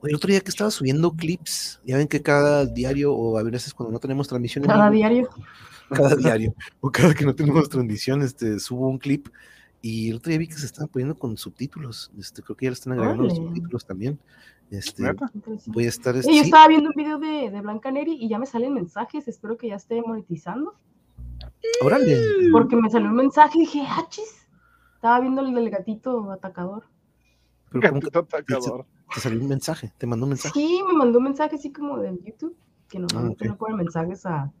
Oye, el otro día que estaba subiendo clips, ya ven que cada diario o a veces cuando no tenemos transmisión Cada vivo, diario. cada diario o cada que no tenemos transmisión, este, subo un clip y el otro día vi que se estaban poniendo con subtítulos. Este, creo que ya le están agregando los subtítulos también. Este. Interesante. voy a estar. Este, yo estaba viendo un video de, de Blanca Neri y ya me salen mensajes. Espero que ya esté monetizando. Órale. Porque me salió un mensaje y dije, ah, chis. Estaba viendo el del gatito atacador. Pero como que Gatito atacador. te salió un mensaje, te mandó un mensaje. Sí, me mandó un mensaje así como de YouTube. Que no, Ah, ok. no ponen mensajes a,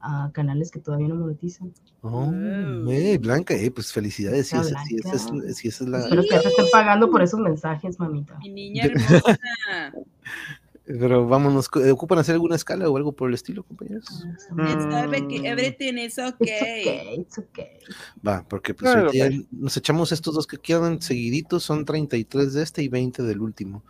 a canales que todavía no monetizan. Oh, eh, Blanca, eh, pues felicidades. Si Ah, esa, si esa es, si esa es la. Espero que ya te estén pagando por esos mensajes, mamita. Mi niña hermosa. Pero vámonos, ¿ocupan hacer alguna escala o algo por el estilo, compañeros? It's Mm. every- everything is It's okay. it's okay. Va, porque pues Claro, nos echamos estos dos que quedan seguiditos, son 33 de este y 20 del último.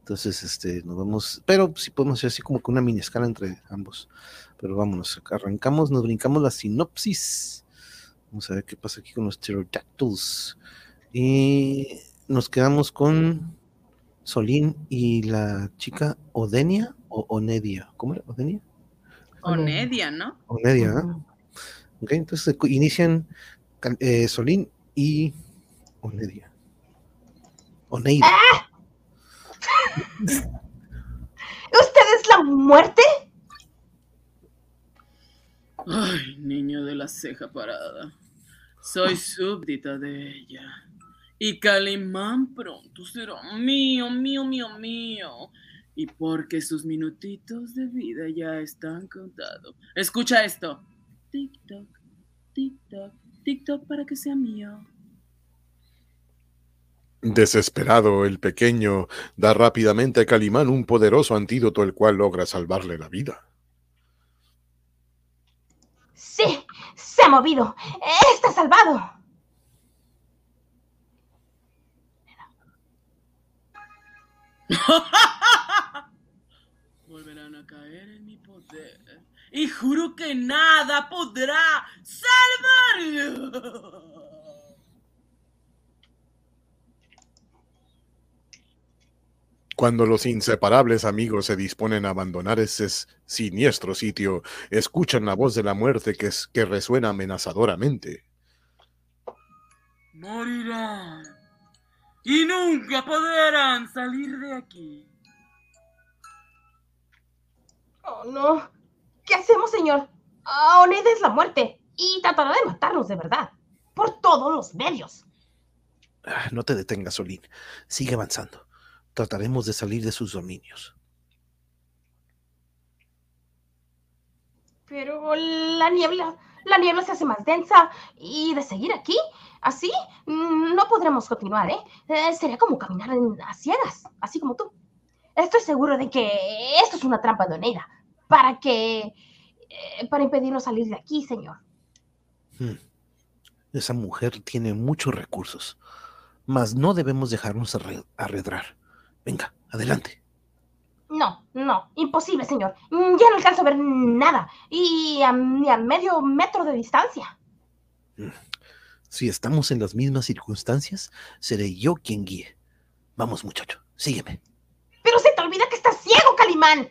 Entonces, este, nos vamos, pero sí podemos hacer así como que una mini escala entre ambos. Pero vámonos, arrancamos, nos brincamos la sinopsis. Vamos a ver qué pasa aquí con los pterodactyls. Y nos quedamos con Solín y la chica Odenia o Onedia. ¿Cómo era? ¿Odenia? Onedia, ¿no? Onedia, ¿ah? Ujú. Ok, entonces eh, inician eh, Solín y Onedia. Oneida. ¿Usted es la muerte? Ay, niño de la ceja parada. Soy súbdita de ella. Y Calimán pronto será mío, mío, mío, mío. Y porque sus minutitos de vida ya están contados. Escucha esto. Tic-toc, tic-toc, tic-toc para que sea mío. Desesperado, el pequeño da rápidamente a Calimán un poderoso antídoto el cual logra salvarle la vida. Sí, se ha movido. Está salvado. Volverán a caer en mi poder. Y juro que nada podrá salvarlo. Cuando los inseparables amigos se disponen a abandonar ese siniestro sitio, escuchan la voz de la muerte que, es- que resuena amenazadoramente. Morirán. Y nunca podrán salir de aquí. Oh, no. ¿Qué hacemos, señor? Oneida es la muerte y tratará de matarnos de verdad. Por todos los medios. Ah, no te detengas, Solín. Sigue avanzando. Trataremos de salir de sus dominios. Pero la niebla, la niebla se hace más densa y de seguir aquí, así, mm, no podremos continuar, ¿eh? Eh, sería como caminar en- a ciegas, así como tú. Estoy seguro de que esto es una trampa de Oneida para que, eh, para impedirnos salir de aquí, señor. Hmm. Esa mujer tiene muchos recursos, mas no debemos dejarnos arre- arredrar. Venga, adelante. No, no, imposible, señor. Mm, Ya no alcanzo a ver nada y a, ni a medio metro de distancia. Si estamos en las mismas circunstancias, seré yo quien guíe. Vamos, muchacho, sígueme. Pero se te olvida que estás ciego, Calimán.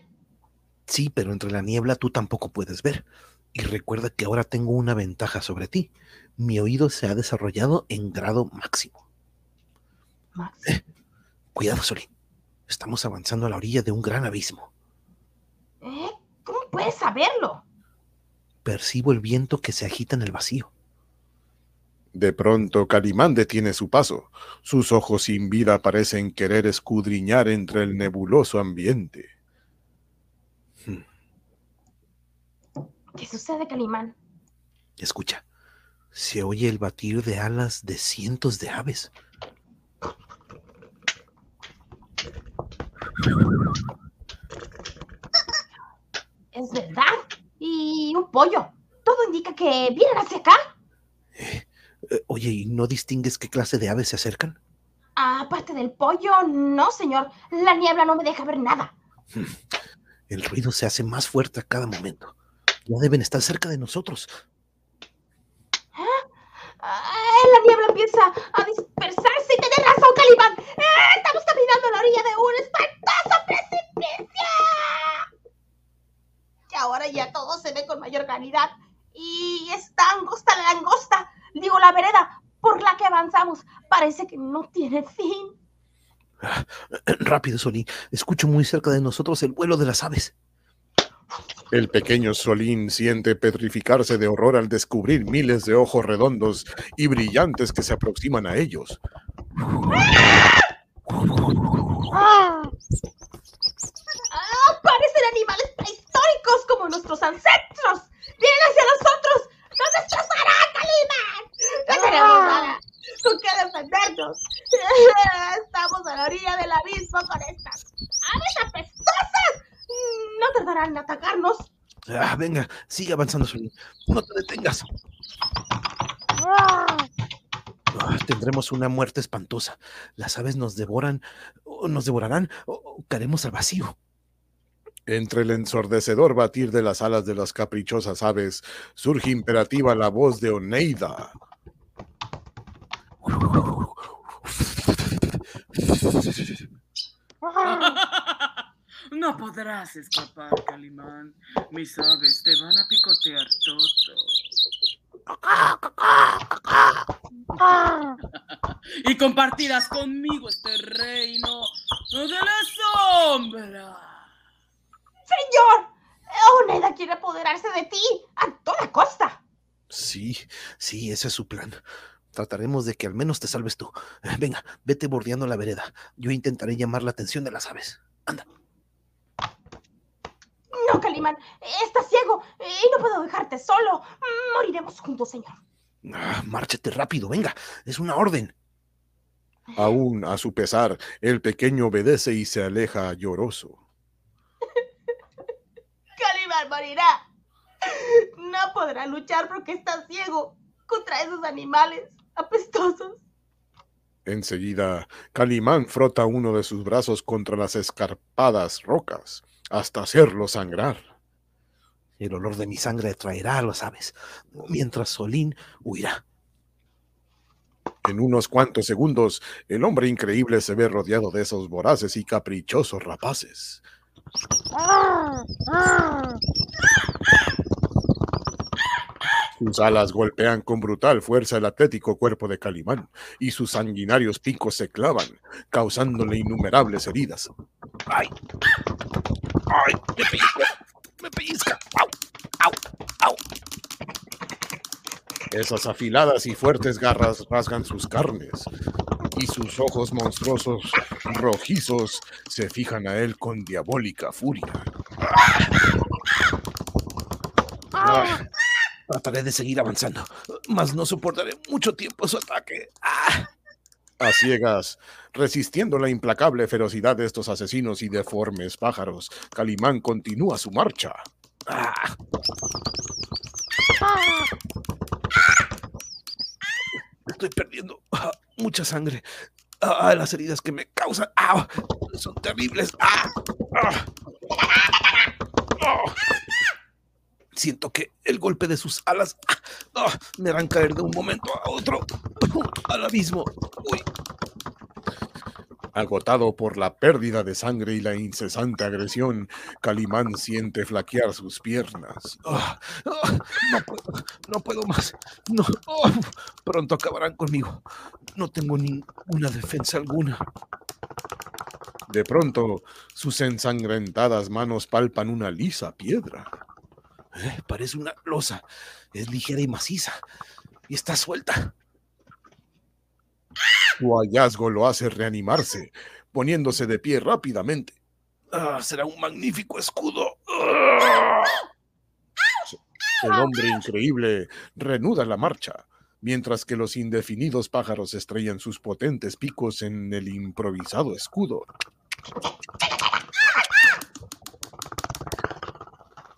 Sí, pero entre la niebla tú tampoco puedes ver. Y recuerda que ahora tengo una ventaja sobre ti. Mi oído se ha desarrollado en grado máximo. Max. Cuidado, Solín. Estamos avanzando a la orilla de un gran abismo. ¿Eh? ¿Cómo puedes saberlo? Percibo el viento que se agita en el vacío. De pronto, Calimán detiene su paso. Sus ojos sin vida parecen querer escudriñar entre el nebuloso ambiente. ¿Qué sucede, Calimán? Escucha, se oye el batir de alas de cientos de aves. Es verdad. Y un pollo. Todo indica que vienen hacia acá. Eh, oye, ¿y no distingues qué clase de aves se acercan? Aparte del pollo, no, señor. La niebla no me deja ver nada. El ruido se hace más fuerte a cada momento. Ya deben estar cerca de nosotros. Ah, la niebla empieza a dispersarse y tener razón, Calimán. ¡Eh, estamos caminando a la orilla de un espantoso precipicio. Y ahora ya todo se ve con mayor claridad. Y esta angosta, la angosta, digo la vereda por la que avanzamos, parece que no tiene fin. Rápido, Solín. Escucho muy cerca de nosotros el vuelo de las aves. El pequeño Solín siente petrificarse de horror al descubrir miles de ojos redondos y brillantes que se aproximan a ellos. ¡Ah! Parecen animales prehistóricos como nuestros ancestros. ¡Vienen hacia nosotros! ¡Nos destrozará, Calimán! ¡No tenemos nada con qué defendernos! Estamos a la orilla del abismo con estas aves apestosas. No tardarán en atacarnos. Ah, venga, sigue avanzando, Solín. No te detengas. Ah, Ah, tendremos una muerte espantosa. Las aves nos devoran, o nos devorarán, o, o caeremos al vacío. Entre el ensordecedor batir de las alas de las caprichosas aves, surge imperativa la voz de Oneida. No podrás escapar, Calimán. Mis aves te van a picotear todo. y compartirás conmigo este reino de la sombra. ¡Señor! Oneda quiere apoderarse de ti a toda costa. Sí, sí, ese es su plan. Trataremos de que al menos te salves tú. Eh, Venga, vete bordeando la vereda. Yo intentaré llamar la atención de las aves. Anda. No, Calimán, estás ciego y no puedo dejarte solo. Moriremos juntos, señor. Ah, márchate rápido, venga. Es una orden. Aún a su pesar, el pequeño obedece y se aleja lloroso. Morirá. No podrá luchar porque está ciego contra esos animales apestosos. Enseguida, Calimán frota uno de sus brazos contra las escarpadas rocas, hasta hacerlo sangrar. El olor de mi sangre atraerá a las aves, mientras Solín huirá. En unos cuantos segundos, el hombre increíble se ve rodeado de esos voraces y caprichosos rapaces. Sus alas golpean con brutal fuerza el atlético cuerpo de Calimán y sus sanguinarios picos se clavan, causándole innumerables heridas. ¡Ay! ¡Ay! ¡Me pellizca! ¡Me. ¡Au! ¡Au! Esas afiladas y fuertes garras rasgan sus carnes y sus ojos monstruosos rojizos se fijan a él con diabólica furia. Ah, trataré de seguir avanzando, mas no soportaré mucho tiempo su ataque. ¡Ah! A ciegas, resistiendo la implacable ferocidad de estos asesinos y deformes pájaros, Calimán continúa su marcha. ¡Ah! Estoy perdiendo ah, mucha sangre. Ah, las heridas que me causan ah, son terribles. Ah. Siento que el golpe de sus alas me harán caer de un momento a otro al abismo. Uy, Agotado por la pérdida de sangre y la incesante agresión, Calimán siente flaquear sus piernas. ah, ah, no puedo, no puedo más. No, oh, pronto acabarán conmigo. No tengo ninguna defensa alguna. De pronto, sus ensangrentadas manos palpan una lisa piedra. Eh, parece una losa. Es ligera y maciza. Y está suelta. Su hallazgo lo hace reanimarse, poniéndose de pie rápidamente. Ah, será un magnífico escudo. Ah. El hombre increíble reanuda la marcha, mientras que los indefinidos pájaros estrellan sus potentes picos en el improvisado escudo.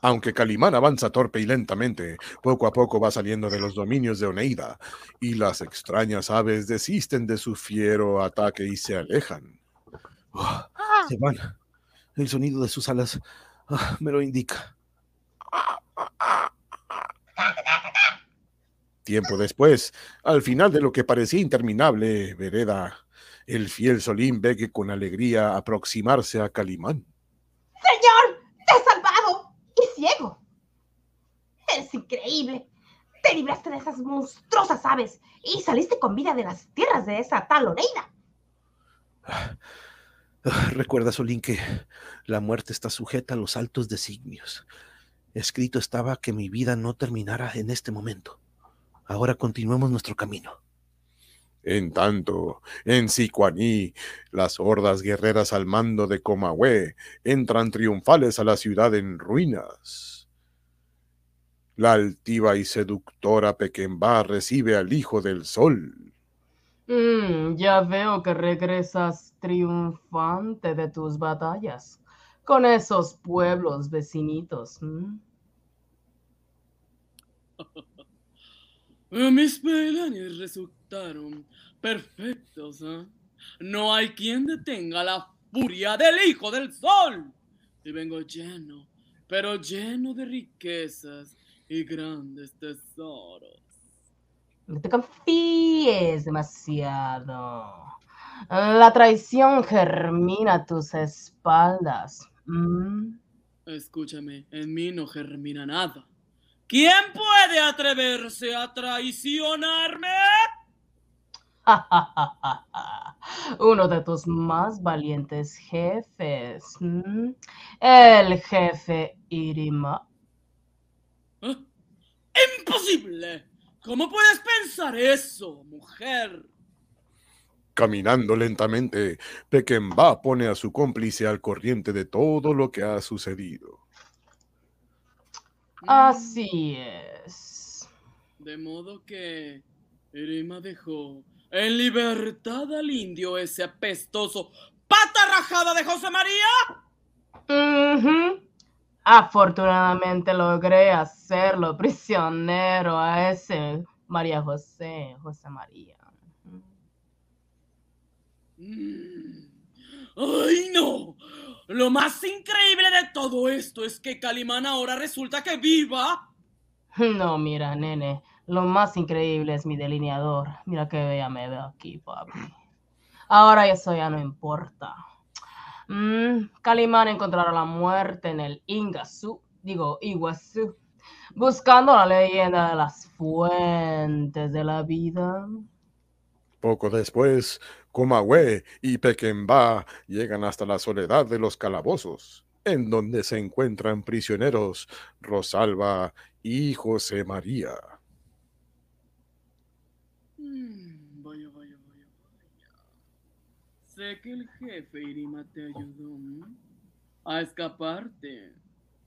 Aunque Calimán avanza torpe y lentamente, poco a poco va saliendo de los dominios de Oneida, y las extrañas aves desisten de su fiero ataque y se alejan. Ah, se van. El sonido de sus alas ah, me lo indica. Tiempo después, al final de lo que parecía interminable vereda, el fiel Solín ve que con alegría aproximarse a Calimán. ¡Señor! ¡Te he salvado! ¡Y ciego! Es increíble. Te libraste de esas monstruosas aves y saliste con vida de las tierras de esa tal Oneida. Recuerda, Solín, que la muerte está sujeta a los altos designios. Escrito estaba que mi vida no terminara en este momento. Ahora continuemos nuestro camino. En tanto, en Sicuaní, las hordas guerreras al mando de Comahue entran triunfales a la ciudad en ruinas. La altiva y seductora Pequemba recibe al Hijo del Sol. Mm, ya veo que regresas triunfante de tus batallas con esos pueblos vecinitos. Mis planes resultaron perfectos. ¿eh? No hay quien detenga la furia del Hijo del Sol. Y vengo lleno, pero lleno de riquezas y grandes tesoros. No te confíes demasiado. La traición germina a tus espaldas. ¿Mm? Escúchame, en mí no germina nada. ¿Quién puede atreverse a traicionarme? Uno de tus más valientes jefes. El jefe Irima. ¿Eh? ¡Imposible! ¿Cómo puedes pensar eso, mujer? Caminando lentamente, Pequemba pone a su cómplice al corriente de todo lo que ha sucedido. Así es. De modo que Irima dejó en libertad al indio ese apestoso pata rajada de José María. Afortunadamente logré hacerlo prisionero a ese María José, José María. Mm. ¡Ay, no! Lo más increíble de todo esto es que Calimán ahora resulta que viva. No, mira, nene. Lo más increíble es mi delineador. Mira qué bella me veo aquí, papi. Ahora eso ya no importa. Mm, Calimán encontrará la muerte en el Ingasú, digo, Iguazú, buscando la leyenda de las fuentes de la vida. Poco después, Comahue y Pequemba llegan hasta la soledad de los calabozos, en donde se encuentran prisioneros Rosalba y José María. Mm, vaya, vaya, vaya. Sé que el jefe Irima te ayudó a escaparte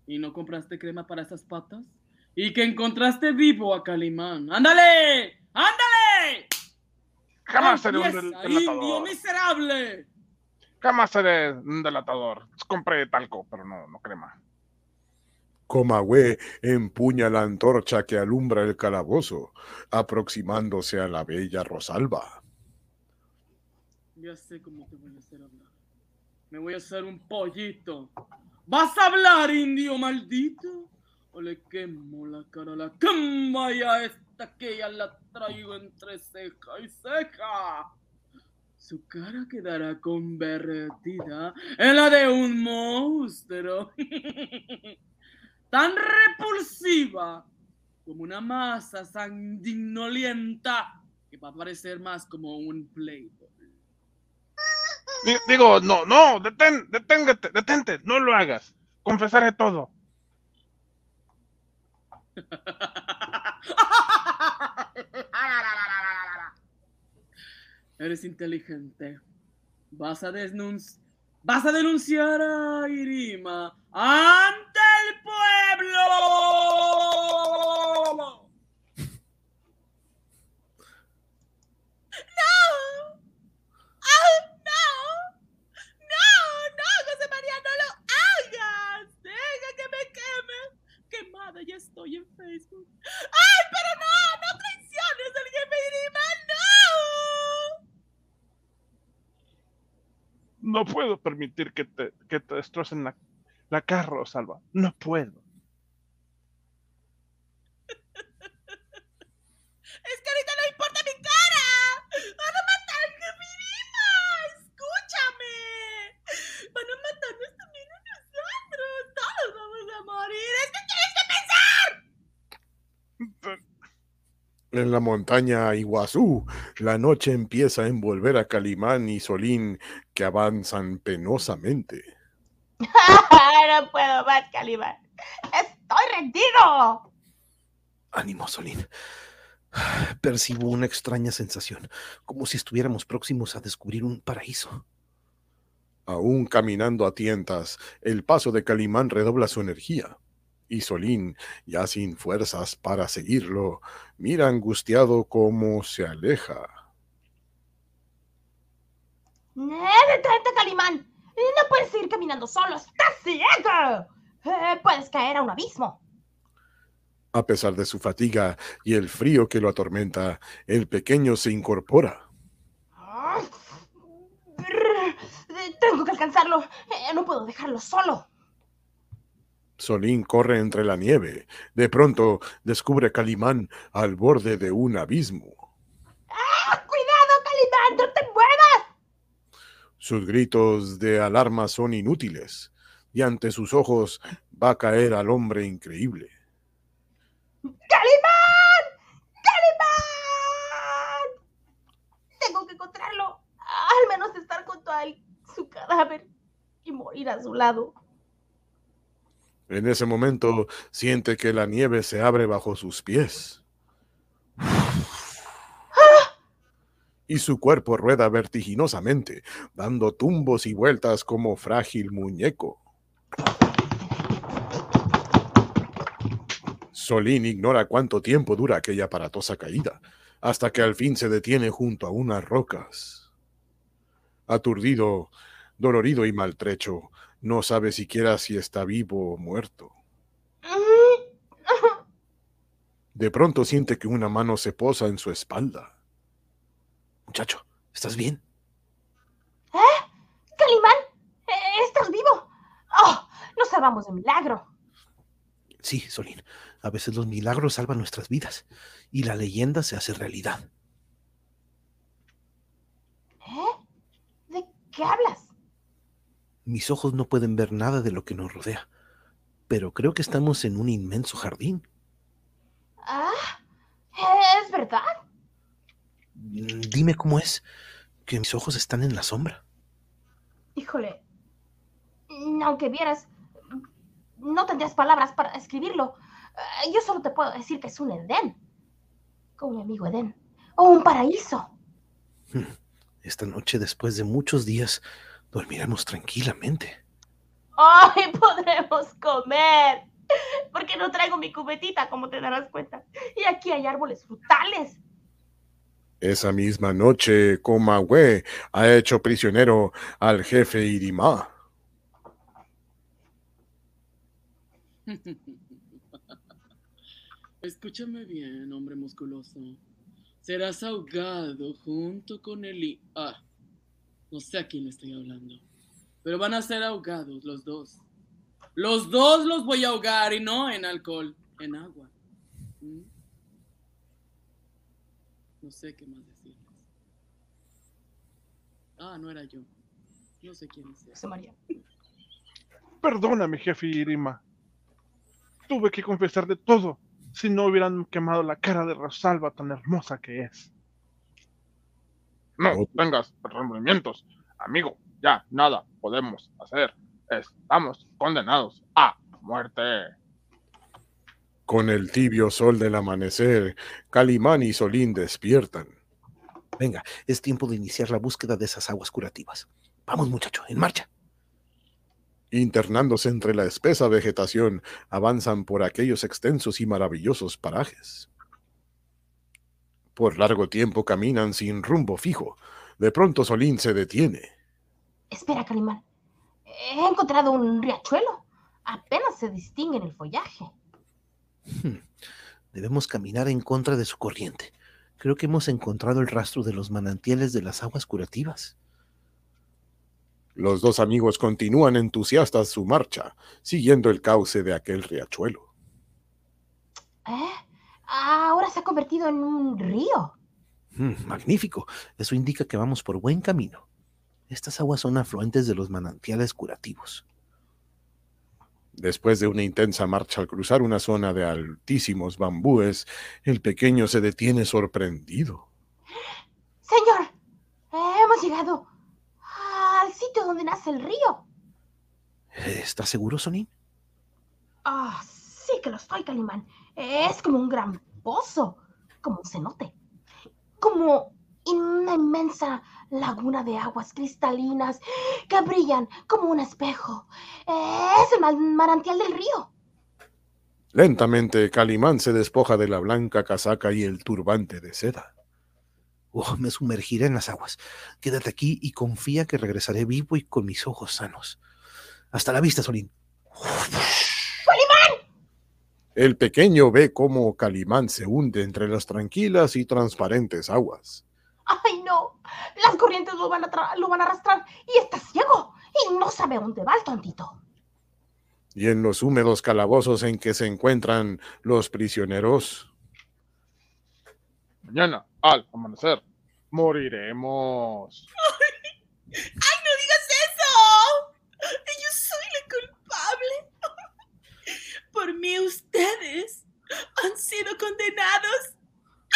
y no compraste crema para esas patas y que encontraste vivo a Calimán. ¡Ándale! ¡Ándale! Jamás seré un ¡Empieza, delatador. indio miserable! Jamás seré un delatador. Compré talco, pero no, no crema. Comahue empuña la antorcha que alumbra el calabozo, aproximándose a la bella Rosalba. Ya sé cómo te voy a hacer hablar. Me voy a hacer un pollito. ¿Vas a hablar, indio maldito? O le quemo la cara a la cama y a que ya la traigo entre ceja y ceja. Su cara quedará convertida en la de un monstruo. Tan repulsiva como una masa sanguinolienta que va a parecer más como un playboy. Di- Digo, no, no, detén, deténgate, detente, no lo hagas. Confesaré todo. Eres inteligente. Vas a denunciar. Vas a denunciar a Irima ante el pueblo. ¡No! ¡Ah, no! ¡No, no, José María, no lo hagas! ¡Deja que me queme! Quemada, ya estoy en Facebook. ¡Ay, pero no! ¡No traiciones al jefe Irima! ¡No! No puedo permitir que te, que te destrocen la, la cara, Rosalba. No puedo. En la montaña Iguazú, la noche empieza a envolver a Calimán y Solín, que avanzan penosamente. no puedo más, Calimán. ¡Estoy rendido! Ánimo, Solín. Percibo una extraña sensación, como si estuviéramos próximos a descubrir un paraíso. Aún caminando a tientas, el paso de Calimán redobla su energía y Solín, ya sin fuerzas para seguirlo, mira angustiado cómo se aleja. ¡Detente, Calimán! No puedes seguir caminando solo, estás ciego. Eh, puedes caer a un abismo. A pesar de su fatiga y el frío que lo atormenta, el pequeño se incorpora. Tengo que alcanzarlo. Eh, no puedo dejarlo solo. Solín corre entre la nieve. De pronto descubre a Calimán al borde de un abismo. ¡Ah! ¡Cuidado, Calimán! ¡No te muevas! Sus gritos de alarma son inútiles, y ante sus ojos va a caer al hombre increíble. ¡Calimán! ¡Calimán! Tengo que encontrarlo. Al menos estar junto a él, su cadáver, y morir a su lado. En ese momento siente que la nieve se abre bajo sus pies. Y su cuerpo rueda vertiginosamente, dando tumbos y vueltas como frágil muñeco. Solín ignora cuánto tiempo dura aquella aparatosa caída, hasta que al fin se detiene junto a unas rocas. Aturdido, dolorido y maltrecho, no sabe siquiera si está vivo o muerto. De pronto siente que una mano se posa en su espalda. Muchacho, ¿estás bien? ¿Eh? ¿Calimán? ¿Eh, ¿Estás vivo? ¡Oh! Nos salvamos de milagro. Sí, Solín. A veces los milagros salvan nuestras vidas y la leyenda se hace realidad. ¿Eh? ¿De qué hablas? Mis ojos no pueden ver nada de lo que nos rodea, pero creo que estamos en un inmenso jardín. Ah, ¿es verdad? Mm, Dime cómo es que mis ojos están en la sombra. Híjole. Aunque vieras, no tendrías palabras para escribirlo. Eh, Yo solo te puedo decir que es un Edén. Como mi amigo Edén. O un paraíso. Esta noche, después de muchos días, dormiremos tranquilamente. ¡Ay, podremos comer! Porque no traigo mi cubetita, como te darás cuenta. Y aquí hay árboles frutales. Esa misma noche, Comahue ha hecho prisionero al jefe Irimá. Escúchame bien, hombre musculoso. Serás ahogado junto con el... i- Ah, no sé a quién le estoy hablando. Pero van a ser ahogados los dos. Los dos los voy a ahogar y no en alcohol, en agua. ¿Mm? No sé qué más decirles. Ah, no era yo. No sé quién es. José María. Perdóname, jefe Irima. Tuve que confesar de todo si no hubieran quemado la cara de Rosalba tan hermosa que es. No tengas remordimientos, amigo. Ya nada podemos hacer. Estamos condenados a muerte. Con el tibio sol del amanecer, Calimán y Solín despiertan. Venga, es tiempo de iniciar la búsqueda de esas aguas curativas. Vamos, muchacho, en marcha. Internándose entre la espesa vegetación, avanzan por aquellos extensos y maravillosos parajes. Por largo tiempo caminan sin rumbo fijo. De pronto Solín se detiene. Espera, Calimán. He encontrado un riachuelo. Apenas se distingue en el follaje. Hmm, Debemos caminar en contra de su corriente. Creo que hemos encontrado el rastro de los manantiales de las aguas curativas. Los dos amigos continúan entusiastas su marcha, siguiendo el cauce de aquel riachuelo. ¿Eh? Ahora se ha convertido en un río. Hmm, magnífico. Eso indica que vamos por buen camino. Estas aguas son afluentes de los manantiales curativos. Después de una intensa marcha al cruzar una zona de altísimos bambúes, el pequeño se detiene sorprendido. Señor, hemos llegado al sitio donde nace el río. ¿Estás seguro, Solín? Ah, sí que lo estoy, Calimán. Es como un gran pozo, como un cenote, como una inmensa laguna de aguas cristalinas que brillan como un espejo. Es el man- manantial del río. Lentamente, Calimán se despoja de la blanca casaca y el turbante de seda. Oh, me sumergiré en las aguas. Quédate aquí y confía que regresaré vivo y con mis ojos sanos. Hasta la vista, Solín. El pequeño ve cómo Calimán se hunde entre las tranquilas y transparentes aguas. ¡Ay, no! Las corrientes lo van a, lo van a arrastrar y está ciego y no sabe dónde va el tontito. Y en los húmedos calabozos en que se encuentran los prisioneros, Mañana, al amanecer, moriremos. ¡Ay, no digas eso! Yo soy la culpable. Por mí ustedes han sido condenados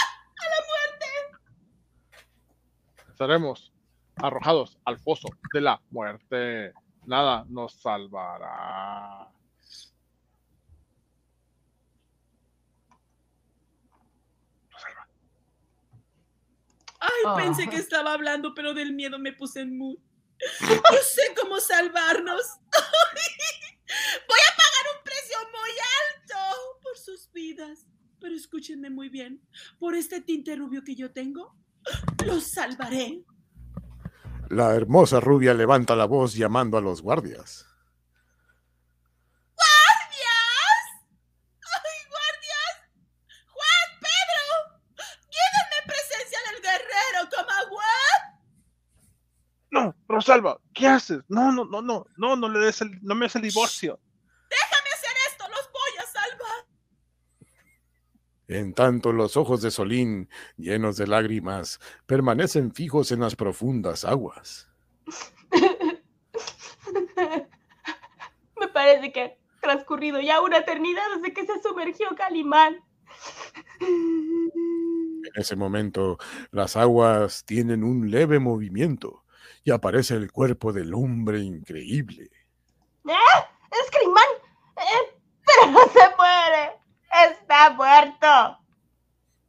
a la muerte. Seremos arrojados al foso de la muerte. Nada nos salvará. Ay, Ah. pensé que estaba hablando, pero del miedo me puse en mood. Yo sé cómo salvarnos. Voy a pagar un precio muy alto por sus vidas. Pero escúchenme muy bien. Por este tinte rubio que yo tengo, los salvaré. la hermosa rubia levanta la voz llamando a los guardias. ¡Ay, guardias! ¡Juan, Pedro! ¡Guídenme en presencia del guerrero Comagüe! Rosalba, ¿qué haces? No, no, no, no, no, no le des el, no me des el divorcio. ¡Déjame hacer esto! ¡Los voy a salvar! En tanto, los ojos de Solín, llenos de lágrimas, permanecen fijos en las profundas aguas. Me parece que ha transcurrido ya una eternidad desde que se sumergió Calimán. En ese momento, las aguas tienen un leve movimiento y aparece el cuerpo del hombre increíble. ¡Es Calimán! Eh, pero no se muere. Está muerto.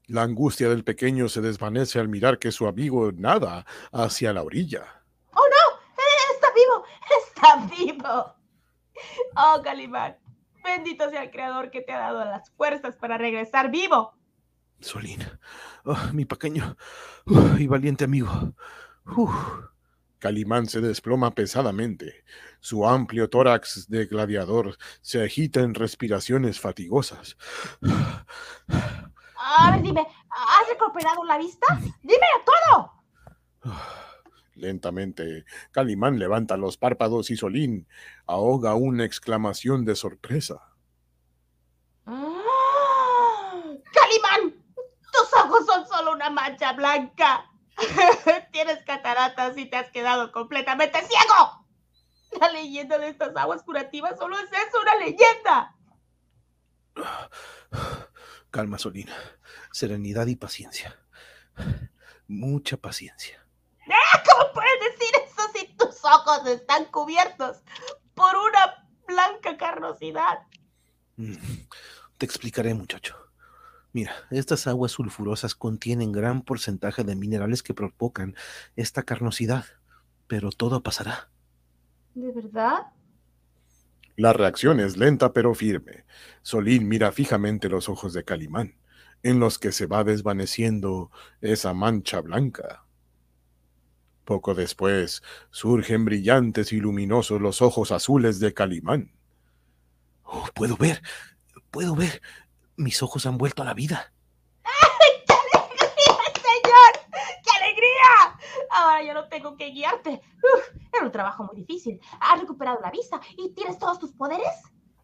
La angustia del pequeño se desvanece al mirar que su amigo nada hacia la orilla. ¡Oh, no! Eh, ¡Está vivo! ¡Está vivo! Oh, Calimán. Bendito sea el creador que te ha dado las fuerzas para regresar vivo. Solín. Oh, mi pequeño uh, y valiente amigo. Uf. Calimán se desploma pesadamente. Su amplio tórax de gladiador se agita en respiraciones fatigosas. A ver, dime, ¿has recuperado la vista? ¡Dímelo todo! Lentamente, Calimán levanta los párpados y Solín ahoga una exclamación de sorpresa. ¡Ah! ¡Calimán! ¡Tus ojos son solo una mancha blanca! Tienes cataratas y te has quedado completamente ciego. La leyenda de estas aguas curativas solo es eso, una leyenda. Calma, Solín. Serenidad y paciencia. Mucha paciencia. ¿Cómo puedes decir eso si tus ojos están cubiertos por una blanca carnosidad? Mm, Te explicaré, muchacho. Mira, estas aguas sulfurosas contienen gran porcentaje de minerales que provocan esta carnosidad, pero todo pasará. ¿De verdad? La reacción es lenta pero firme. Solín mira fijamente los ojos de Calimán, en los que se va desvaneciendo esa mancha blanca. Poco después surgen brillantes y luminosos los ojos azules de Calimán. Oh, puedo ver, puedo ver. Mis ojos han vuelto a la vida. ¡Qué alegría, señor! ¡Qué alegría! Ahora yo no tengo que guiarte. Uf, era un trabajo muy difícil. Has recuperado la vista y tienes todos tus poderes.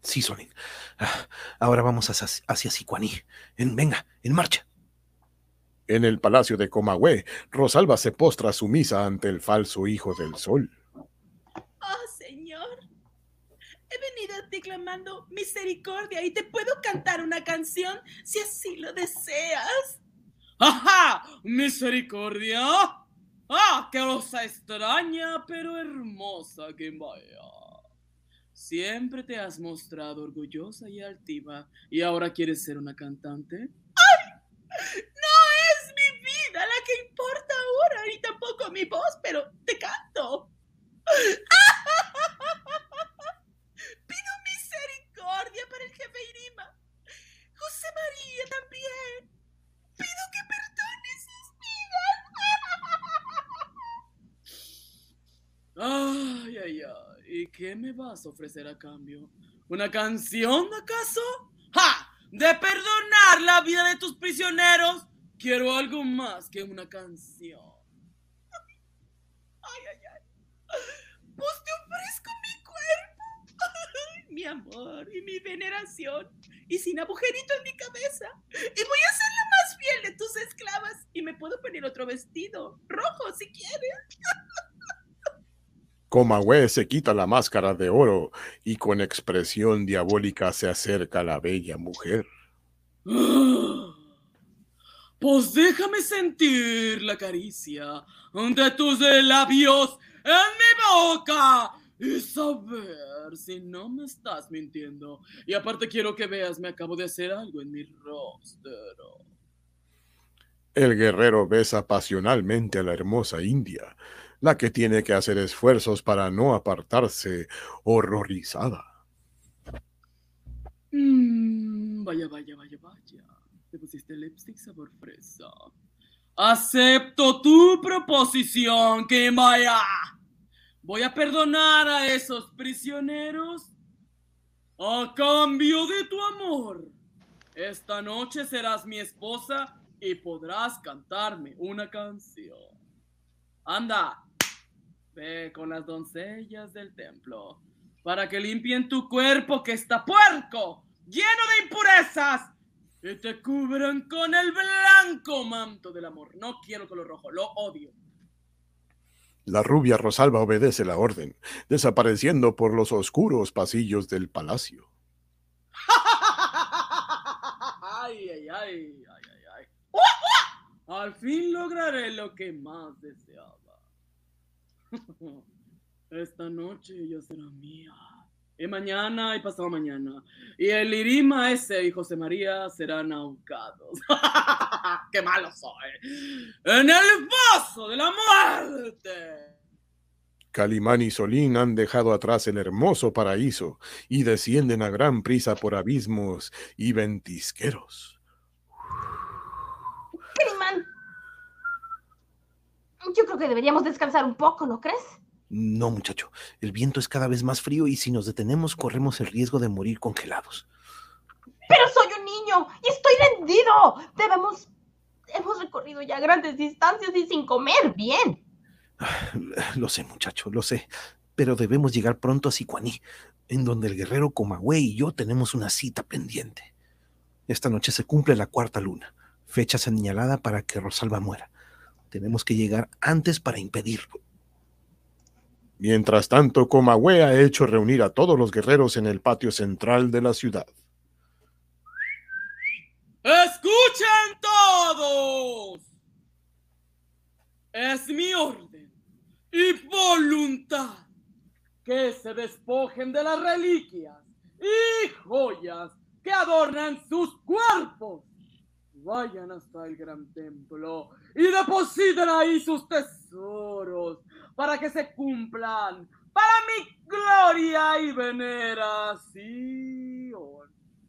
Sí, Solín. Ah, ahora vamos hacia, hacia Sicuaní. En, venga, en marcha. En el palacio de Comahue, Rosalba se postra sumisa ante el falso hijo del sol. Oh, He venido a ti clamando misericordia y te puedo cantar una canción si así lo deseas. ¡Ajá! ¿Misericordia? ¡Ah! ¡Qué cosa extraña pero hermosa que vaya! Siempre te has mostrado orgullosa y altiva y ahora quieres ser una cantante. ¡Ay! No es mi vida la que importa ahora y tampoco mi voz, pero te canto. Pido misericordia para el jefe Irima. José María también. Pido que perdone sus vidas. Ay, ay, ay. ¿Y qué me vas a ofrecer a cambio? ¿Una canción, acaso? ¡Ja! De perdonar la vida de tus prisioneros. Quiero algo más que una canción. Ay, ay, ay. Pues te ofrezco mi cuerpo, ay, mi amor y mi veneración, y sin agujerito en mi cabeza. Y voy a ser la más fiel de tus esclavas. Y me puedo poner otro vestido, rojo si quieres. Comahue se quita la máscara de oro y con expresión diabólica se acerca a la bella mujer. Pues déjame sentir la caricia de tus labios en mi boca y saber si no me estás mintiendo. Y aparte quiero que veas, me acabo de hacer algo en mi rostro. El guerrero besa pasionalmente a la hermosa india, la que tiene que hacer esfuerzos para no apartarse horrorizada. Mm, vaya, vaya, vaya, vaya. Te pusiste lipstick sabor fresa. Acepto tu proposición, Kimaya. Voy a perdonar a esos prisioneros a cambio de tu amor. Esta noche serás mi esposa y podrás cantarme una canción. Anda, ve con las doncellas del templo para que limpien tu cuerpo que está puerco, lleno de impurezas, y te cubran con el blanco manto del amor. No quiero color rojo, lo odio. La rubia Rosalba obedece la orden, desapareciendo por los oscuros pasillos del palacio. ay, ay, ay, ay, ay. Al fin lograré lo que más deseaba. Esta noche ella será mía. Y mañana y pasado mañana. Y el Irima ese y José María serán ahorcados. ¡Qué malo soy! ¡En el vaso de la muerte! Calimán y Solín han dejado atrás el hermoso paraíso y descienden a gran prisa por abismos y ventisqueros. Calimán. Yo creo que deberíamos descansar un poco, ¿no crees? No, muchacho. El viento es cada vez más frío y si nos detenemos corremos el riesgo de morir congelados. Pero soy un niño y estoy rendido. Debemos... Hemos recorrido ya grandes distancias y sin comer bien. Lo sé, muchacho, lo sé. Pero debemos llegar pronto a Sicuaní, en donde el guerrero Comahue y yo tenemos una cita pendiente. Esta noche se cumple la cuarta luna, fecha señalada para que Rosalba muera. Tenemos que llegar antes para impedirlo. Mientras tanto, Comahue ha hecho reunir a todos los guerreros en el patio central de la ciudad. ¡Escuchen todos! Es mi orden y voluntad que se despojen de las reliquias y joyas que adornan sus cuerpos. Vayan hasta el gran templo y depositen ahí sus tesoros para que se cumplan para mi gloria y veneración.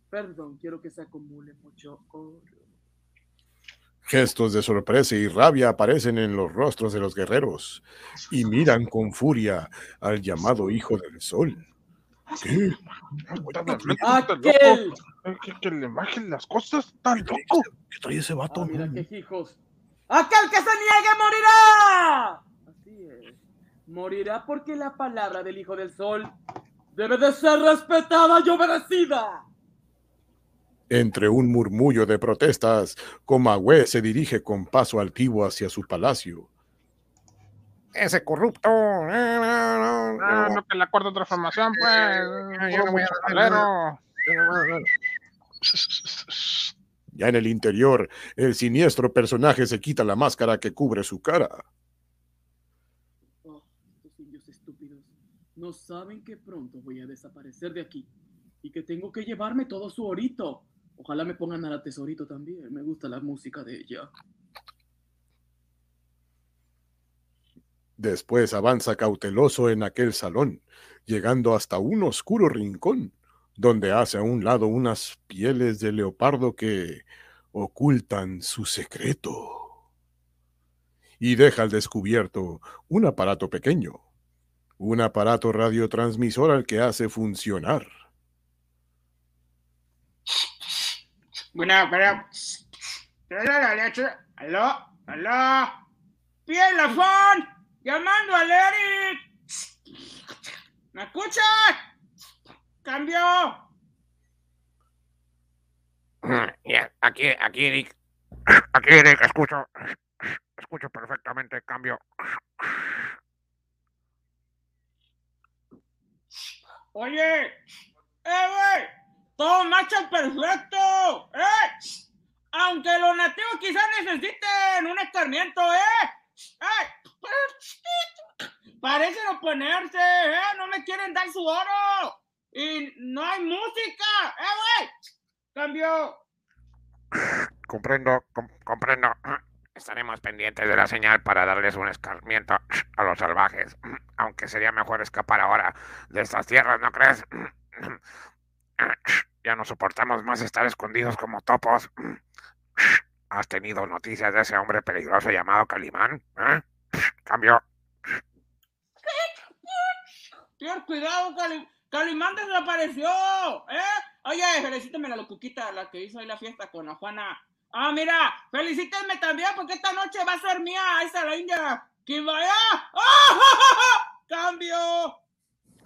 Perdón, quiero que se acumule mucho oro. Gestos de sorpresa y rabia aparecen en los rostros de los guerreros y miran con furia al llamado Hijo del Sol. ¿Qué? Aquel. Que, que le bajen las cosas, tan loco. ¿Qué trae ese vato? Ah, mira qué hijos. Aquel que se niegue morirá. Morirá porque la palabra del Hijo del Sol debe de ser respetada y obedecida. Entre un murmullo de protestas, Comahue se dirige con paso altivo hacia su palacio. Ese corrupto. Ah, lo que la cuarta transformación, pues. Yo no voy a. Ya en el interior, el siniestro personaje se quita la máscara que cubre su cara. Oh, estos indios estúpidos. No saben que pronto voy a desaparecer de aquí. Y que tengo que llevarme todo su orito. Ojalá me pongan a la tesorito también. Me gusta la música de ella. Después avanza cauteloso en aquel salón, llegando hasta un oscuro rincón, donde hace a un lado unas pieles de leopardo que ocultan su secreto. Y deja al descubierto un aparato pequeño, un aparato radiotransmisor al que hace funcionar. Bueno, pero. Pero la leche. Aló, aló. ¡Bien, la phone! ¡Llamando al Eric! ¿Me escuchas? ¡Cambio! Aquí, aquí, Eric. Aquí, Eric, escucho. Escucho perfectamente, cambio. Oye, eh, güey, todo marcha perfecto, eh. Aunque los nativos quizás necesiten un escarmiento, eh. Parecen oponerse, eh. No me quieren dar su oro. Y no hay música, eh, güey. Cambio. Comprendo, com- comprendo. Estaremos pendientes de la señal para darles un escarmiento a los salvajes. Aunque sería mejor escapar ahora de estas tierras, ¿no crees? Ya no soportamos más estar escondidos como topos. ¿Has tenido noticias de ese hombre peligroso llamado Calimán? ¿Eh? Cambio. Ten cuidado, Cali Calimán desapareció, ¿eh? Oye, felicítame a la cuquita, la que hizo ahí la fiesta con la Juana. Ah, mira, felicítenme también porque esta noche va a ser mía esa la India. ¿Quién vaya? ¡Ah! ¡Cambio!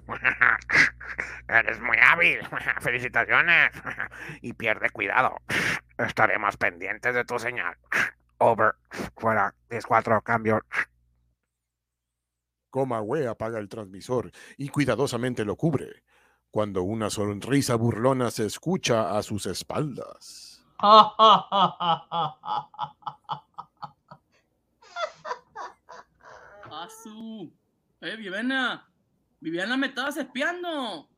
Eres muy hábil. Felicitaciones. Y pierde cuidado. Estaremos pendientes de tu señal. Over. Fuera. 10-4. Cambio. Comahue apaga el transmisor y cuidadosamente lo cubre, cuando una sonrisa burlona se escucha a sus espaldas. Asu. Eh, Viviana. Viviana, me estabas espiando.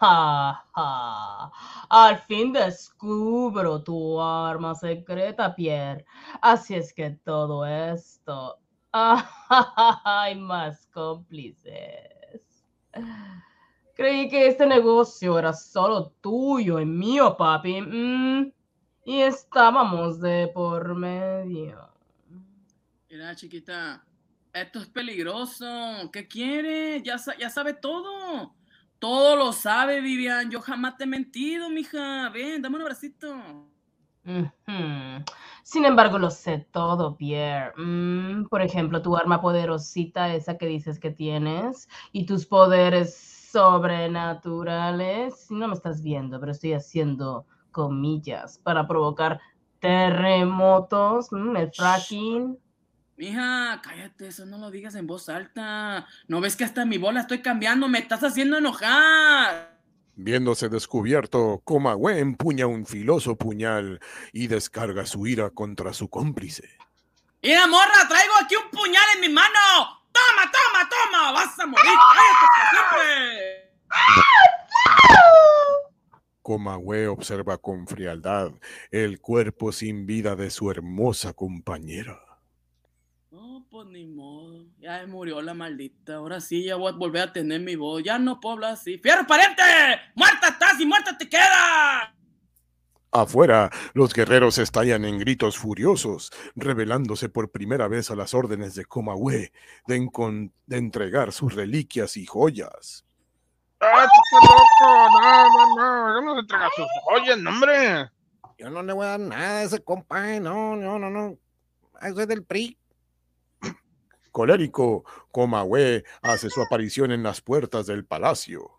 Ja, ja. Al fin descubro tu arma secreta, Pierre. Así es que todo esto. Hay más cómplices. Creí que este negocio era solo tuyo y mío, papi. Mm, Y estábamos de por medio. Mira, chiquita. Esto es peligroso. ¿Qué quieres? Ya, ya sabe todo. Todo lo sabe, Vivian. Yo jamás te he mentido, mija. Ven, dame un abracito. Sin embargo, lo sé todo, Pierre. Mm, por ejemplo, tu arma poderosita, esa que dices que tienes, y tus poderes sobrenaturales. No me estás viendo, pero estoy haciendo comillas para provocar terremotos, mm, el fracking. Mija, cállate, eso no lo digas en voz alta. ¿No ves que hasta mi bola estoy cambiando? Me estás haciendo enojar. Viéndose descubierto, Comahue empuña un filoso puñal y descarga su ira contra su cómplice. Mira, morra, traigo aquí un puñal en mi mano. Toma, toma, toma. Vas a morir. Cállate por siempre. Comahue observa con frialdad el cuerpo sin vida de su hermosa compañera. No, pues ni modo. Ya murió la maldita. Ahora sí, ya voy a volver a tener mi voz. Ya no puedo hablar así. ¡Fierro pariente! ¡Muerta estás y muerta te queda! Afuera, los guerreros estallan en gritos furiosos, revelándose por primera vez a las órdenes de Comahue de entregar sus reliquias y joyas. ¡Ah, estás loco! No, no, no. Yo no se entrega sus joyas, no, hombre. Yo no le voy a dar nada a ese compa, eh, no, no, no, no. Eso es del PRI. Colérico, Comahue hace su aparición en las puertas del palacio.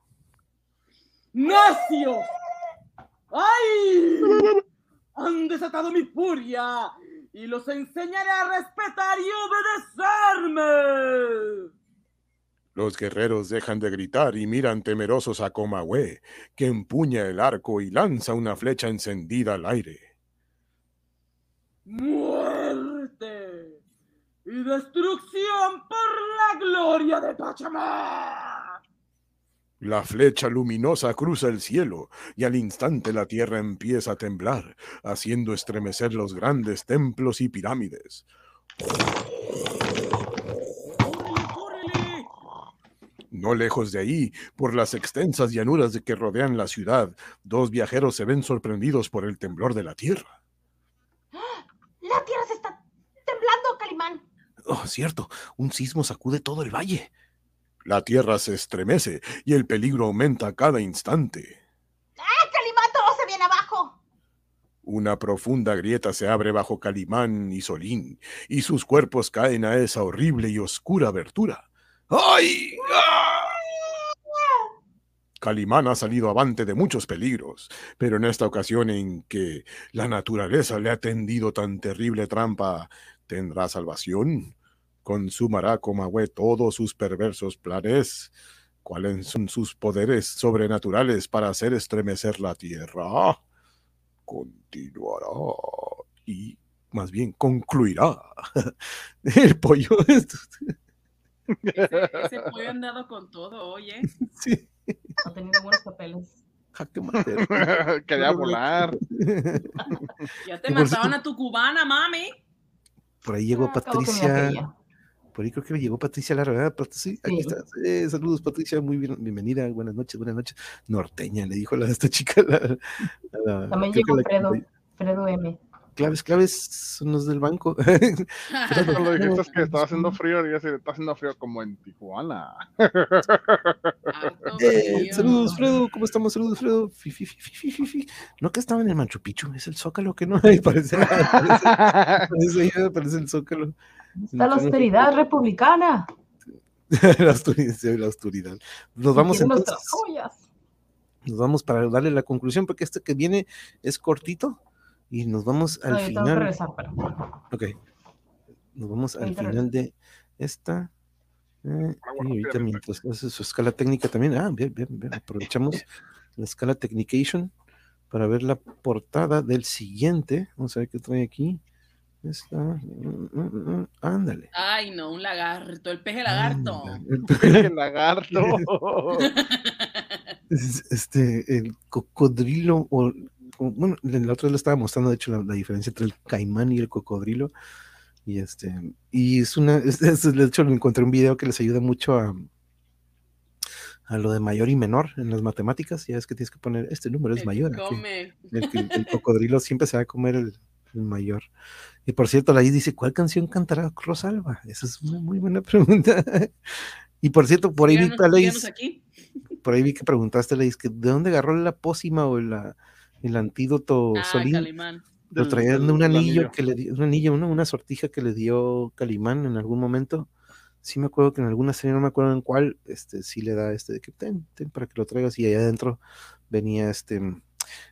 ¡Nacio! ¡Ay! Han desatado mi furia y los enseñaré a respetar y obedecerme. Los guerreros dejan de gritar y miran temerosos a Comahue, que empuña el arco y lanza una flecha encendida al aire. ¡Muerte! ¡Y destrucción por la gloria de Pachamama! La flecha luminosa cruza el cielo y al instante la tierra empieza a temblar, haciendo estremecer los grandes templos y pirámides. No lejos de ahí, por las extensas llanuras de que rodean la ciudad, dos viajeros se ven sorprendidos por el temblor de la tierra. La tierra se está temblando, Calimán. Oh, cierto, un sismo sacude todo el valle. La tierra se estremece y el peligro aumenta a cada instante. ¡Ah, Calimán, todo se viene abajo! Una profunda grieta se abre bajo Calimán y Solín, y sus cuerpos caen a esa horrible y oscura abertura. ¡Ay! ¡Ah! Calimán ha salido avante de muchos peligros, pero en esta ocasión en que la naturaleza le ha tendido tan terrible trampa, ¿tendrá salvación? ¿Consumará Comahue todos sus perversos planes? ¿Cuáles son sus poderes sobrenaturales para hacer estremecer la tierra? Continuará y más bien concluirá. El pollo. Ese, ese pollo ha andado con todo, oye. Sí, Ha tenido buenos papeles. jaque mate. Quería volar. Ya te cierto- a tu cubana, mami. Por ahí llegó Ah, me Patricia. Por ahí creo que llegó Patricia. Pat- Sí, aquí Sí. está. Eh, saludos, Patricia. Muy bien, bienvenida. Buenas noches, buenas noches. Norteña, le dijo a la, esta chica. la- la- También llegó la- Fredo. Fredo M. Claves, claves son los del banco. Cuando dijiste que estaba haciendo frío, y así, está haciendo frío como en Tijuana. Eh, saludos, Fredo. ¿Cómo estamos? Saludos, Fredo. Fi, fi, fi. No que estaba en el Machu Picchu, es el Zócalo que no. Ay, parece, parece, parece, parece el Zócalo. Está la austeridad republicana. la austeridad, la austeridad. Nos vamos entonces. joyas. Nos vamos para darle la conclusión, porque este que viene es cortito y nos vamos al No, final. regresar, pero. Ok. Nos vamos al final de esta. eh, bueno, y ahorita mientras hace su escala técnica también. Ah, bien, bien, bien. Aprovechamos la escala Technication para ver la portada del siguiente. Vamos a ver qué trae aquí. Esta. mm, mm, mm, Ándale. Ay, no, un lagarto, el peje lagarto. ándale. El lagarto. Es- Este, el cocodrilo, o, o- bueno, la otra vez le estaba mostrando, de hecho, la, la diferencia entre el caimán y el cocodrilo. Y este, y es una, es- es- de hecho, encontré un video que les ayuda mucho a, a lo de mayor y menor en las matemáticas. Ya es que tienes que poner, este número es El mayor. come. el, que- el cocodrilo siempre se va a comer el, el mayor. Y por cierto, la dice, ¿cuál canción cantará Rosalba? Esa es una muy buena pregunta. Y por cierto, por ahí vi, Laís, por ahí vi que preguntaste, Laís, que ¿de dónde agarró la pócima o la, el antídoto Ah, Solín? Calimán. Lo Del- traía de un anillo anillo. que le dio, un anillo, una, una sortija que le dio Calimán en algún momento. Sí me acuerdo que en alguna serie, no me acuerdo en cuál, este, sí le da este de que ten, ten para que lo traigas. Y allá adentro venía este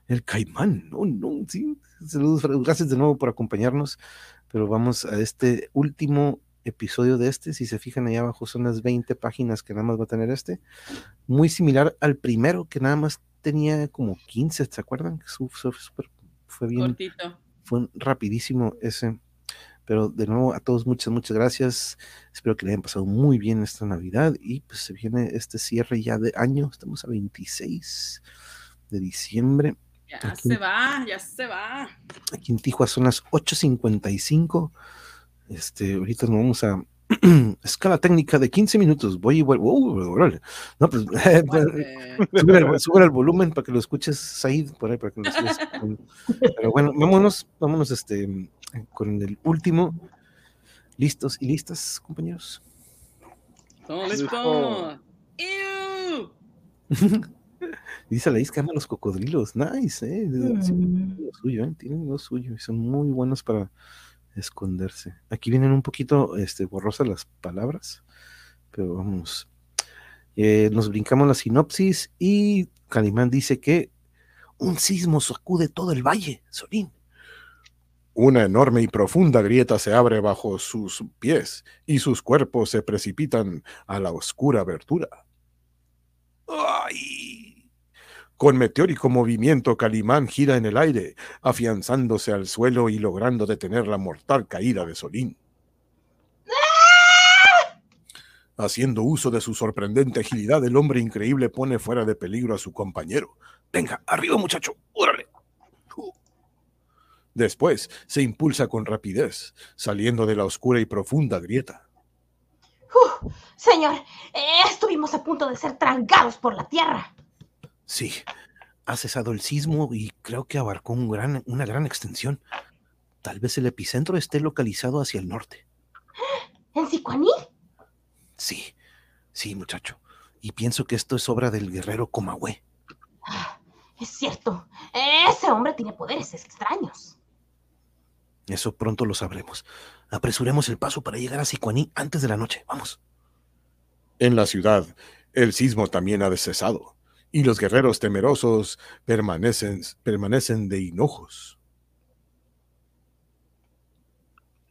el caimán. No, no, sí. Saludos, gracias de nuevo por acompañarnos. Pero vamos a este último episodio de este. Si se fijan ahí abajo, son las 20 páginas que nada más va a tener este. Muy similar al primero, que nada más tenía como 15, ¿se acuerdan? Su- su- fue bien Cortito. fue un rapidísimo ese. Pero de nuevo, a todos muchas, muchas gracias. Espero que le hayan pasado muy bien esta Navidad. Y pues se viene este cierre ya de año. Estamos a 26 de diciembre. Ya Aquí- se va, ya se va. Aquí en Tijuana son las 8.55. Este, ahorita nos vamos a escala técnica de 15 minutos. Voy y vuelvo. Uh, no, pues. Sube el, sube el volumen para que lo escuches, Said, por ahí, para que lo escuches. Pero bueno, vámonos, vámonos este, con el último. ¿Listos y listas, compañeros? Dice la que ama los cocodrilos. Nice, eh. Sí, Mm. tienen lo suyo, eh, Tienen lo suyo y son muy buenos para esconderse. Aquí vienen un poquito este, borrosas las palabras, pero vamos. Eh, nos brincamos la sinopsis y Calimán dice que un sismo sacude todo el valle, Solín. Una enorme y profunda grieta se abre bajo sus pies y sus cuerpos se precipitan a la oscura abertura. ¡Ay! Con meteórico movimiento, Calimán gira en el aire, afianzándose al suelo y logrando detener la mortal caída de Solín. Haciendo uso de su sorprendente agilidad, el hombre increíble pone fuera de peligro a su compañero. Venga, arriba muchacho, órale. Después se impulsa con rapidez, saliendo de la oscura y profunda grieta. Uh, señor, eh, estuvimos a punto de ser trancados por la tierra. Sí, ha cesado el sismo y creo que abarcó un gran, una gran extensión. Tal vez el epicentro esté localizado hacia el norte. ¿En Sicuaní? Sí, sí, muchacho. Y pienso que esto es obra del guerrero Comahue. Ah, es cierto, ese hombre tiene poderes extraños. Eso pronto lo sabremos. Apresuremos el paso para llegar a Sicuaní antes de la noche. Vamos. En la ciudad, el sismo también ha cesado, y los guerreros temerosos permanecen, permanecen de hinojos.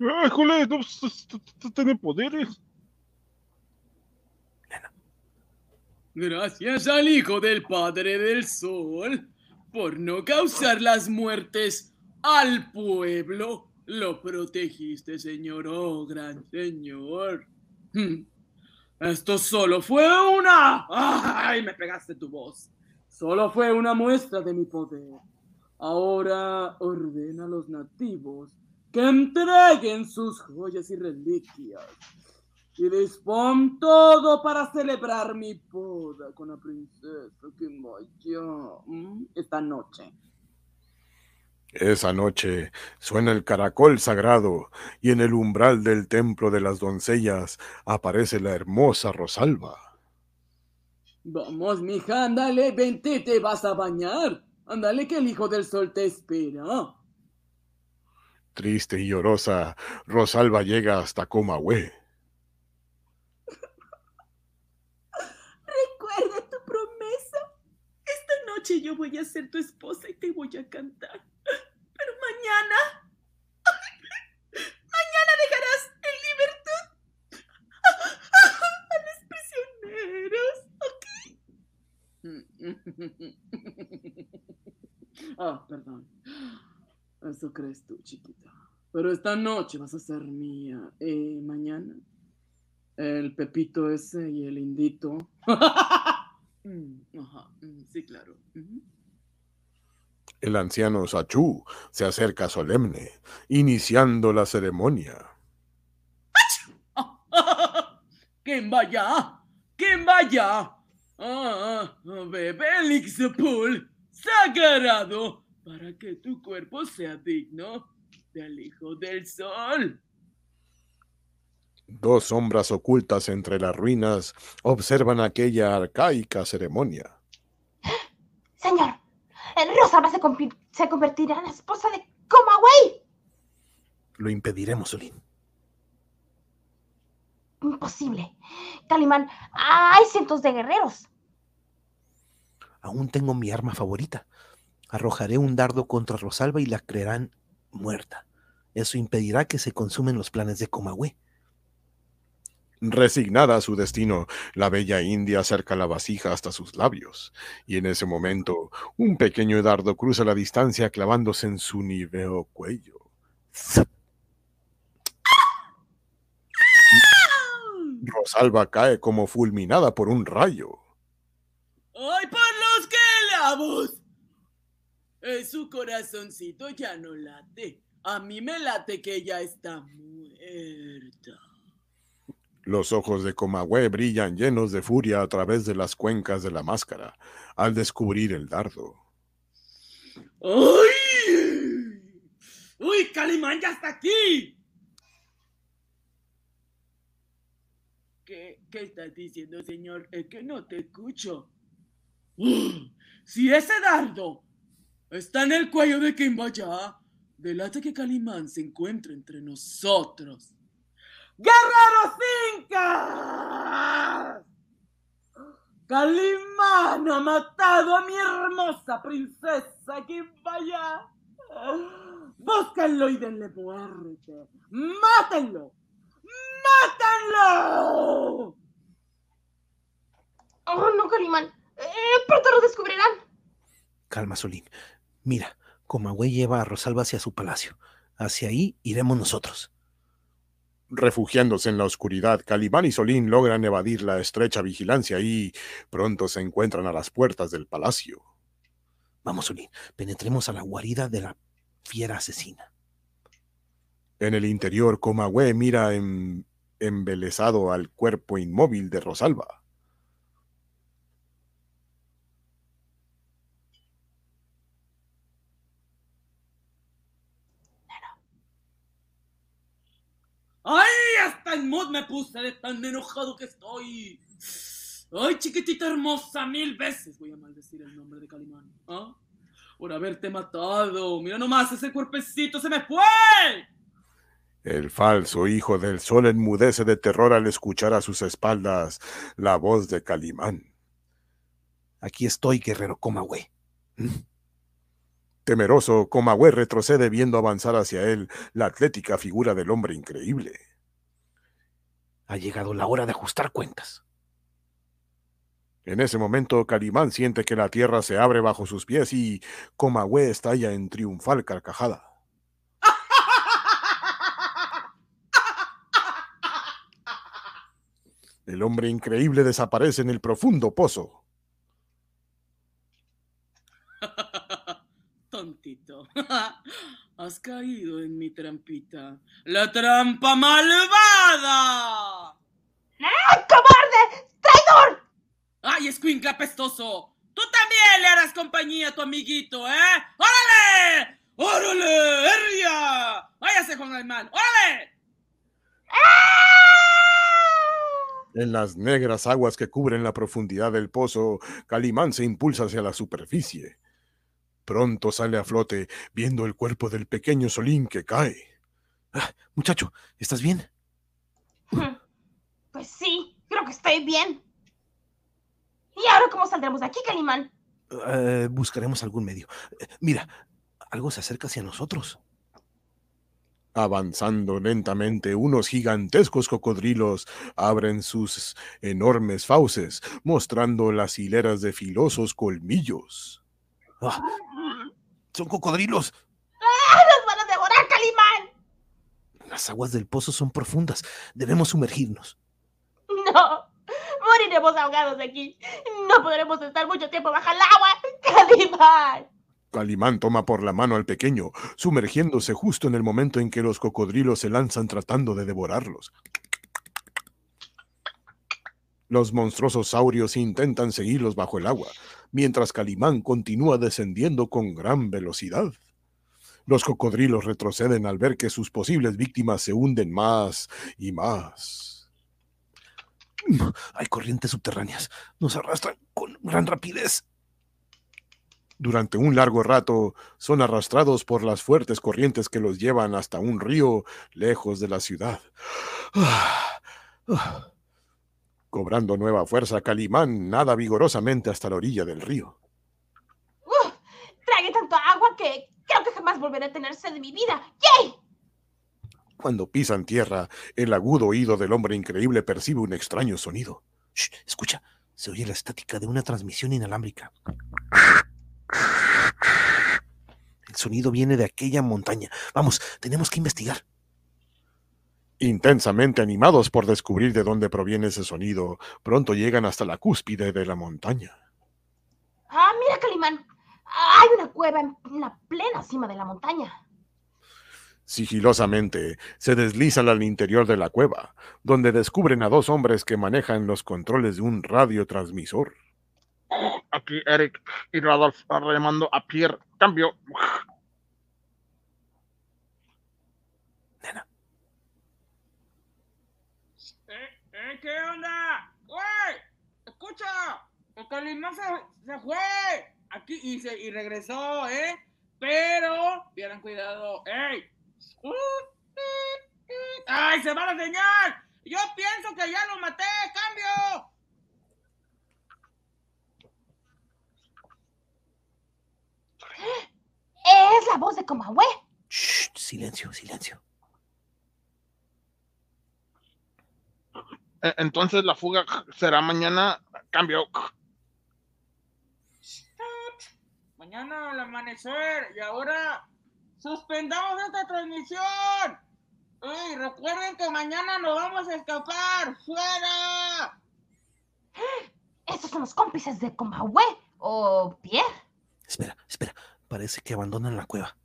¡Ah, jole! No, s- s- s- tiene poderes. Gracias al Hijo del Padre del Sol por no causar las muertes al pueblo. Lo protegiste, Señor, oh gran Señor. Esto solo fue una... ¡Ay! Me pegaste tu voz. Solo fue una muestra de mi poder. Ahora ordena a los nativos que entreguen sus joyas y reliquias y dispón todo para celebrar mi boda con la princesa Kimaya ¿m? esta noche. Esa noche suena el caracol sagrado y en el umbral del templo de las doncellas aparece la hermosa Rosalba. Vamos, mija, ándale, vente, te vas a bañar. Ándale, que el hijo del sol te espera. Triste y llorosa, Rosalba llega hasta Comahue. Recuerda tu promesa. Esta noche yo voy a ser tu esposa y te voy a cantar. Mañana. Mañana dejarás en libertad a los prisioneros. ¿Ok? ah, perdón. Eso crees tú, chiquita. Pero esta noche vas a ser mía. Y mañana, el Pepito ese y el Indito. Mm, Ajá, mm, sí, claro. El anciano Sachú se acerca solemne, iniciando la ceremonia. ¿Quién vaya? ¿Quién vaya? Ah, bebe el Ixapul sagrado para que tu cuerpo sea digno del Hijo del Sol. Dos sombras ocultas entre las ruinas observan aquella arcaica ceremonia. Señor, el Rosalba se, convertirá en la esposa de Comahue. Lo impediremos, Solín. Imposible. Calimán, hay cientos de guerreros. Aún tengo mi arma favorita. Arrojaré un dardo contra Rosalba y la creerán muerta. Eso impedirá que se consumen los planes de Comahue. Resignada a su destino, la bella india acerca la vasija hasta sus labios, y en ese momento un pequeño dardo cruza la distancia clavándose en su níveo cuello. Rosalba cae como fulminada por un rayo. ¡Ay, por los clavos! Eh, su corazoncito ya no late. A mí me late que ella está muerta. Los ojos de Comahue brillan llenos de furia a través de las cuencas de la máscara al descubrir el dardo. ¡Ay! ¡Uy, Calimán ya está aquí! ¿Qué, estás diciendo, señor? Es que no te escucho. Si ese dardo está en el cuello de Kimbaya, delata que Calimán se encuentra entre nosotros. ¡Guerreros incas! Calimán ha matado a mi hermosa princesa Kimbaya. Búsquenlo y denle muerte. ¡Mátenlo! ¡Mátenlo! Oh, no, Calimán. Eh, pronto lo descubrirán. Calma, Solín. Mira, Comahue lleva a Rosalba hacia su palacio. Hacia ahí iremos nosotros. Refugiándose en la oscuridad, Calimán y Solín logran evadir la estrecha vigilancia y pronto se encuentran a las puertas del palacio. Vamos, Solín, penetremos a la guarida de la fiera asesina. En el interior, Comahue mira em- embelesado al cuerpo inmóvil de Rosalba. ¡Ay! El mood me puse de tan enojado que estoy. ¡Ay, chiquitita hermosa! Mil veces voy a maldecir el nombre de Calimán. ¿Ah? Por haberte matado. Mira nomás, ese cuerpecito se me fue. El falso hijo del sol enmudece de terror al escuchar a sus espaldas la voz de Calimán. Aquí estoy, guerrero Comahue. Temeroso, Comahue retrocede viendo avanzar hacia él la atlética figura del hombre increíble. Ha llegado la hora de ajustar cuentas. En ese momento, Calimán siente que la tierra se abre bajo sus pies y Comahue estalla en triunfal carcajada. El hombre increíble desaparece en el profundo pozo. Tontito. Has caído en mi trampita. ¡La trampa malvada! ¡Ah, cobarde! ¡Traidor! ¡Ay, escuincla apestoso! ¡Tú también le harás compañía a tu amiguito, eh! ¡Órale! ¡Órale! ¡Herria! ¡Váyase, Juan Alemán! ¡Órale! En las negras aguas que cubren la profundidad del pozo, Calimán se impulsa hacia la superficie. Pronto sale a flote, viendo el cuerpo del pequeño Solín que cae. Ah, muchacho, ¿estás bien? Pues sí, creo que estoy bien. ¿Y ahora cómo saldremos de aquí, Calimán? Eh, buscaremos algún medio. Eh, mira, algo se acerca hacia nosotros. Avanzando lentamente, unos gigantescos cocodrilos abren sus enormes fauces, mostrando las hileras de filosos colmillos. Ah, ¡Son cocodrilos! ¡Ah, nos van a devorar, Calimán! Las aguas del pozo son profundas. Debemos sumergirnos. No, moriremos ahogados aquí. No podremos estar mucho tiempo bajo el agua, Calimán. Calimán toma por la mano al pequeño, sumergiéndose justo en el momento en que los cocodrilos se lanzan tratando de devorarlos. Los monstruosos saurios intentan seguirlos bajo el agua, mientras Calimán continúa descendiendo con gran velocidad. Los cocodrilos retroceden al ver que sus posibles víctimas se hunden más y más. Hay corrientes subterráneas. Nos arrastran con gran rapidez. Durante un largo rato son arrastrados por las fuertes corrientes que los llevan hasta un río lejos de la ciudad. Cobrando nueva fuerza, Calimán nada vigorosamente hasta la orilla del río. Uf, tragué tanto agua que creo que jamás volveré a tener sed de mi vida. ¡Yay! Cuando pisan tierra, el agudo oído del hombre increíble percibe un extraño sonido. Shh, escucha, se oye la estática de una transmisión inalámbrica. El sonido viene de aquella montaña. Vamos, tenemos que investigar. Intensamente animados por descubrir de dónde proviene ese sonido, pronto llegan hasta la cúspide de la montaña. Ah, mira, Calimán. Hay una cueva en la plena cima de la montaña. Sigilosamente se deslizan al interior de la cueva, donde descubren a dos hombres que manejan los controles de un radiotransmisor. Aquí Eric y Radolf remando a Pierre. Cambio. ¿Eh, eh, ¿Qué onda? ¡Güey! ¡Escucha! El Calimán se, se fue. Aquí y, se, y regresó, ¿eh? Pero, vieran cuidado. ¡Ey! Uh. ¡Ay, se va la señal! Yo pienso que ya lo maté. ¡Cambio! Es la voz de Comahue. Shh, silencio, silencio. E- Entonces la fuga será mañana. Cambio. Mañana al amanecer y ahora suspendamos esta transmisión. ¡Ey, recuerden que mañana nos vamos a escapar! ¡Fuera! ¿Estos son los cómplices de Comahue o Pierre? Espera, espera. Parece que abandonan la cueva.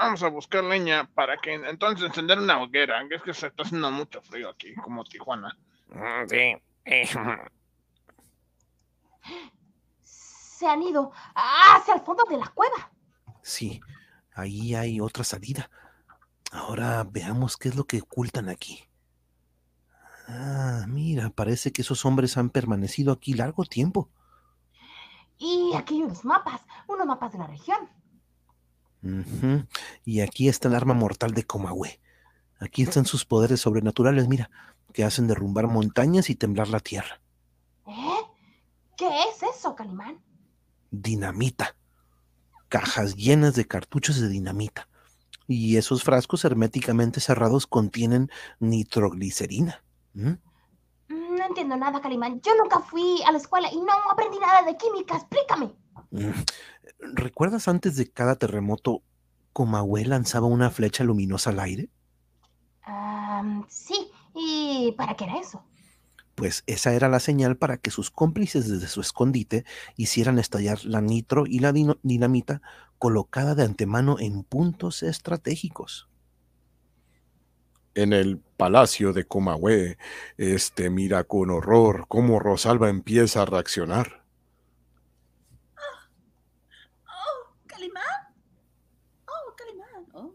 Vamos a buscar leña para que entonces encender una hoguera. Es que se está haciendo mucho frío aquí, como Tijuana. Mm, Sí. Se han ido hacia el fondo de la cueva. Sí, ahí hay otra salida. Ahora veamos qué es lo que ocultan aquí. Ah, mira, parece que esos hombres han permanecido aquí largo tiempo. Y aquí hay unos mapas, unos mapas de la región. Y aquí está el arma mortal de Comahue. Aquí están sus poderes sobrenaturales, mira, que hacen derrumbar montañas y temblar la tierra. ¿Eh? ¿Qué es eso, Calimán? Dinamita. Cajas llenas de cartuchos de dinamita. Y esos frascos herméticamente cerrados contienen nitroglicerina. ¿Mm? No entiendo nada, Calimán. Yo nunca fui a la escuela y no aprendí nada de química. Explícame. Mm. ¿Recuerdas antes de cada terremoto, Comahue lanzaba una flecha luminosa al aire? Sí. ¿Y para qué era eso? Pues esa era la señal para que sus cómplices desde su escondite hicieran estallar la nitro y la dinamita colocada de antemano en puntos estratégicos. En el palacio de Comahue, este mira con horror cómo Rosalba empieza a reaccionar. Oh, Calimán. Oh, Calimán. Oh,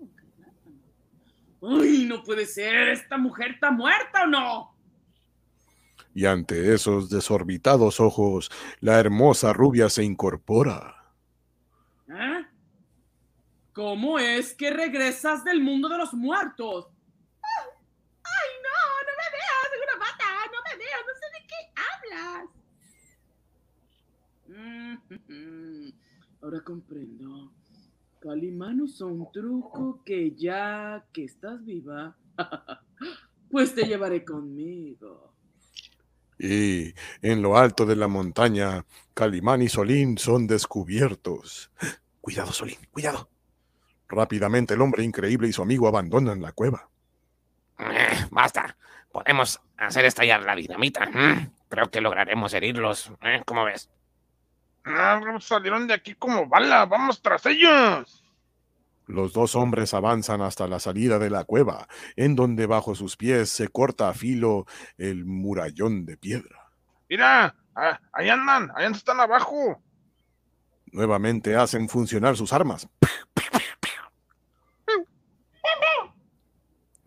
¡Ay, no puede ser! ¿Esta mujer está muerta o no? Y ante esos desorbitados ojos, la hermosa rubia se incorpora. ¿Eh? ¿Cómo es que regresas del mundo de los muertos? Ay, no, no me veas, seguro mata. No me veas, no sé de qué hablas. Mm, Ahora comprendo. Calimán usó un truco que ya que estás viva, pues te llevaré conmigo. Y en lo alto de la montaña, Calimán y Solín son descubiertos. Cuidado, Solín, cuidado. Rápidamente el hombre increíble y su amigo abandonan la cueva. eh, Basta. Podemos hacer estallar la dinamita. Mm, Creo que lograremos herirlos. ¿eh? ¿Cómo ves? Ah, salieron de aquí como bala. Vamos tras ellos. Los dos hombres avanzan hasta la salida de la cueva, en donde bajo sus pies se corta a filo el murallón de piedra. Mira, ah, ahí andan, ahí están abajo. Nuevamente hacen funcionar sus armas.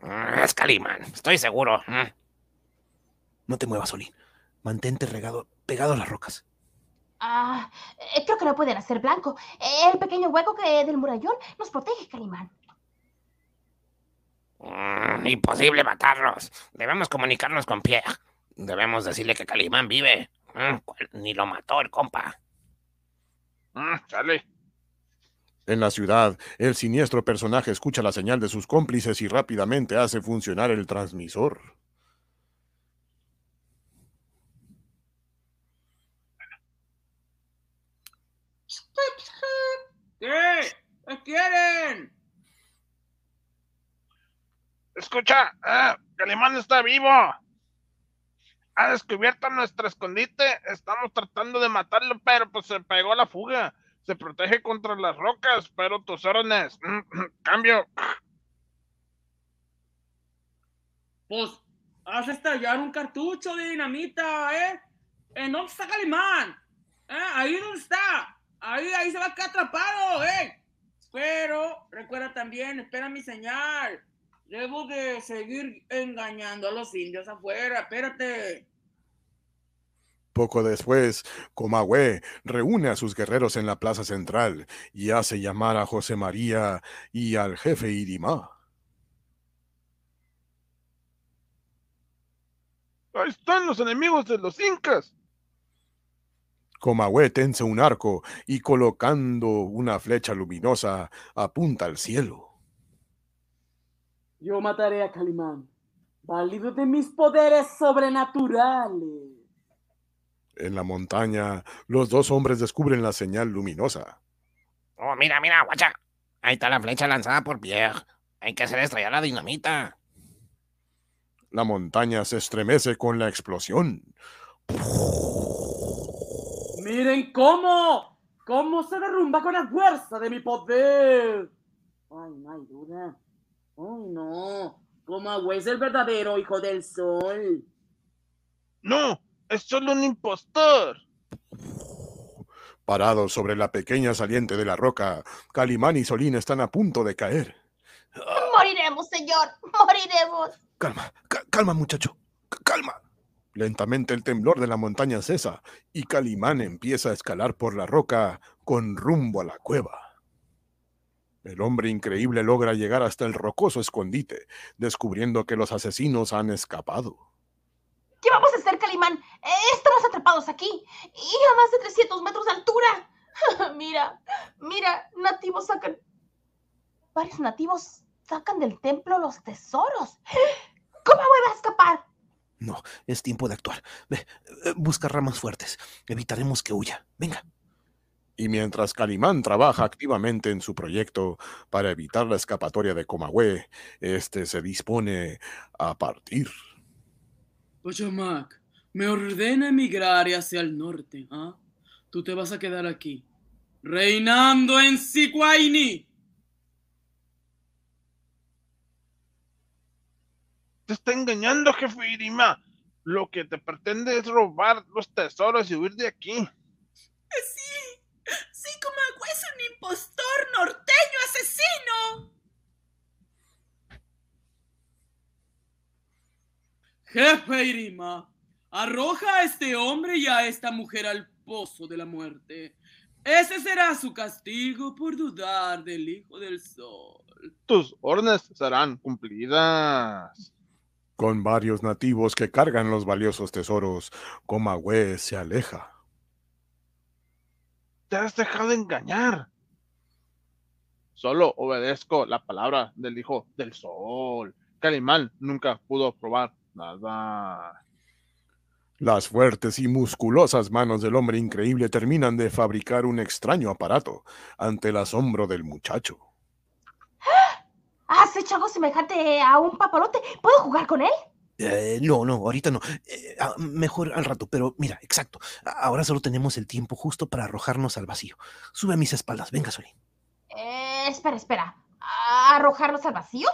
Mm, Es Calimán, estoy seguro. Mm. No te muevas, Solín. Mantente regado, pegado a las rocas. Ah, eh, creo que no pueden hacer blanco. El pequeño hueco que del murallón nos protege, Calimán. Mm, Imposible matarlos. Debemos comunicarnos con Pierre. Debemos decirle que Calimán vive. Mm, cual- Ni lo mató el compa. Ah, sale. En la ciudad, el siniestro personaje escucha la señal de sus cómplices y rápidamente hace funcionar el transmisor. ¿Qué? ¿Qué quieren? Escucha, ah, Calimán está vivo. Ha descubierto nuestro escondite. Estamos tratando de matarlo, pero pues se pegó a la fuga. Se protege contra las rocas, pero tus órdenes. Mm, Cambio. Pues, haz estallar un cartucho de dinamita, ¿eh? ¿En dónde está Calimán? ¿Eh? Ahí dónde está. Ahí, ahí se va a quedar atrapado, ¿eh? Pero, recuerda también, espera mi señal. Debo de seguir engañando a los indios afuera. Espérate. Poco después, Comahue reúne a sus guerreros en la plaza central y hace llamar a José María y al jefe Irimá. Ahí están los enemigos de los incas. Comahue tensa un arco y colocando una flecha luminosa apunta al cielo. Yo mataré a Calimán, válido de mis poderes sobrenaturales. En la montaña, los dos hombres descubren la señal luminosa. Oh, mira, mira, guacha. Ahí está la flecha lanzada por Pierre. Hay que hacer estallar la dinamita. La montaña se estremece con la explosión. Miren cómo, cómo se derrumba con la fuerza de mi poder. Ay, no hay duda. Ay, no. Comahue es el verdadero hijo del sol. No, es solo un impostor. Parados sobre la pequeña saliente de la roca, Calimán y Solín están a punto de caer. Moriremos, señor. Moriremos. Calma, ca- calma, muchacho. calma. Lentamente el temblor de la montaña cesa y Calimán empieza a escalar por la roca con rumbo a la cueva. El hombre increíble logra llegar hasta el rocoso escondite, descubriendo que los asesinos han escapado. ¿Qué vamos a hacer, Calimán? Estamos atrapados aquí y a más de 300 metros de altura. mira, mira, nativos sacan... Varios nativos sacan del templo los tesoros. ¿Cómo voy a escapar? No, es tiempo de actuar. Ve, eh, busca ramas fuertes. Evitaremos que huya. Venga. Y mientras Calimán trabaja activamente en su proyecto para evitar la escapatoria de Comahue, este se dispone a partir. Pachamac, me ordena emigrar hacia el norte, ¿ah? Tú te vas a quedar aquí, reinando en Siquaini. Te está engañando, jefe Irima. Lo que te pretende es robar los tesoros y huir de aquí. Sí, sí, Comahue es un impostor norteño asesino. Jefe Irima, arroja a este hombre y a esta mujer al pozo de la muerte. Ese será su castigo por dudar del Hijo del Sol. Tus órdenes serán cumplidas. Con varios nativos que cargan los valiosos tesoros, Comahue se aleja. Te has dejado engañar. Solo obedezco la palabra del Hijo del Sol. Calimán nunca pudo probar nada. Las fuertes y musculosas manos del hombre increíble terminan de fabricar un extraño aparato ante el asombro del muchacho. ¿Has hecho algo semejante a un papalote? ¿Puedo jugar con él? Eh, no, no, ahorita no. Eh, ah, mejor al rato, pero mira, exacto. Ahora solo tenemos el tiempo justo para arrojarnos al vacío. Sube a mis espaldas. Venga, Solín. Eh, espera, espera. ¿Arrojarnos al vacío?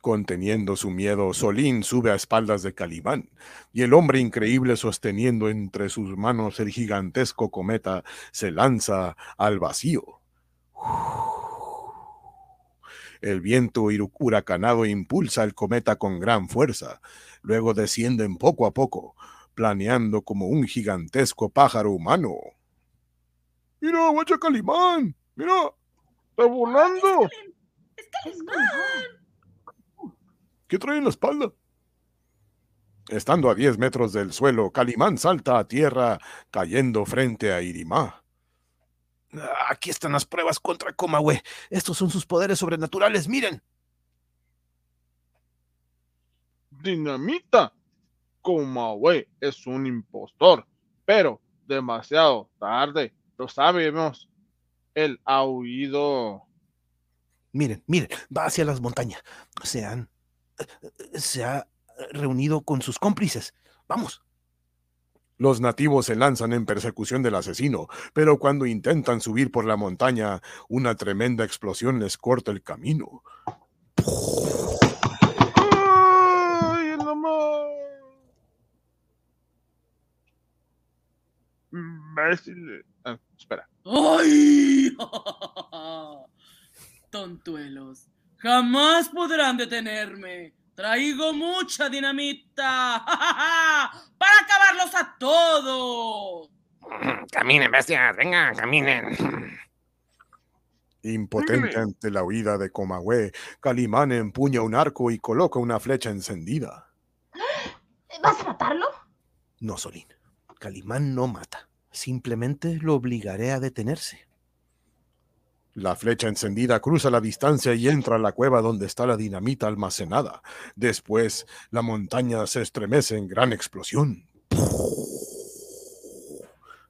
Conteniendo su miedo, Solín sube a espaldas de Calimán, y el hombre increíble sosteniendo entre sus manos el gigantesco cometa se lanza al vacío. El viento huracanado impulsa el cometa con gran fuerza, luego descienden poco a poco, planeando como un gigantesco pájaro humano. ¡Mira, guacha Calimán! ¡Mira! ¡Está volando! Es Calimán. ¿Qué trae en la espalda? Estando a 10 metros del suelo, Calimán salta a tierra, cayendo frente a Irimá. Aquí están las pruebas contra Comahue. Estos son sus poderes sobrenaturales. Miren. Dinamita. Comahue es un impostor, pero demasiado tarde. Lo sabemos. Él ha huido. Miren, miren. Va hacia las montañas. Se han. Se ha reunido con sus cómplices. Vamos. Los nativos se lanzan en persecución del asesino, pero cuando intentan subir por la montaña, una tremenda explosión les corta el camino. ¡Ay, el amor! Imbécil. Ah, espera. ¡Ay! Tontuelos, jamás podrán detenerme. Traigo mucha dinamita para acabarlos a todos. Caminen, bestias, venga, caminen. Impotente Sígueme. ante la huida de Comahue, Calimán empuña un arco y coloca una flecha encendida. ¿Vas a matarlo? No, Solín. Calimán no mata. simplemente lo obligaré a detenerse. La flecha encendida cruza la distancia y entra a la cueva donde está la dinamita almacenada. Después, la montaña se estremece en gran explosión.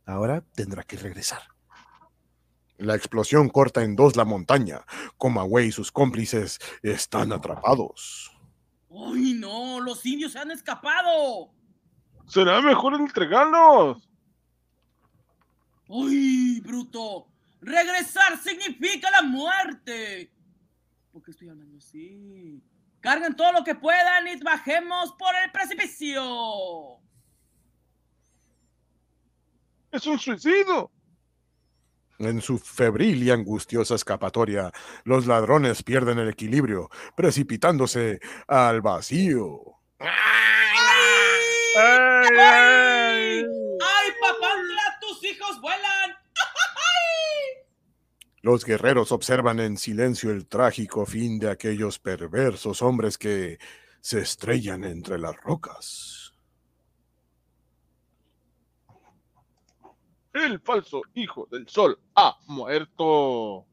Ahora tendrá que regresar. La explosión corta en dos la montaña. Comaway y sus cómplices están atrapados. ¡Ay, no! ¡Los indios se han escapado! Será mejor entregarlos. ¡Ay, bruto! Regresar significa la muerte. ¿Por qué estoy hablando así? Carguen todo lo que puedan y bajemos por el precipicio. Es un suicidio. En su febril y angustiosa escapatoria, los ladrones pierden el equilibrio, precipitándose al vacío. ¡Ay! ¡Ay, ay! ¡Ay, papantla! ¡Tus hijos vuelan! Los guerreros observan en silencio el trágico fin de aquellos perversos hombres que se estrellan entre las rocas. El falso hijo del sol ha muerto.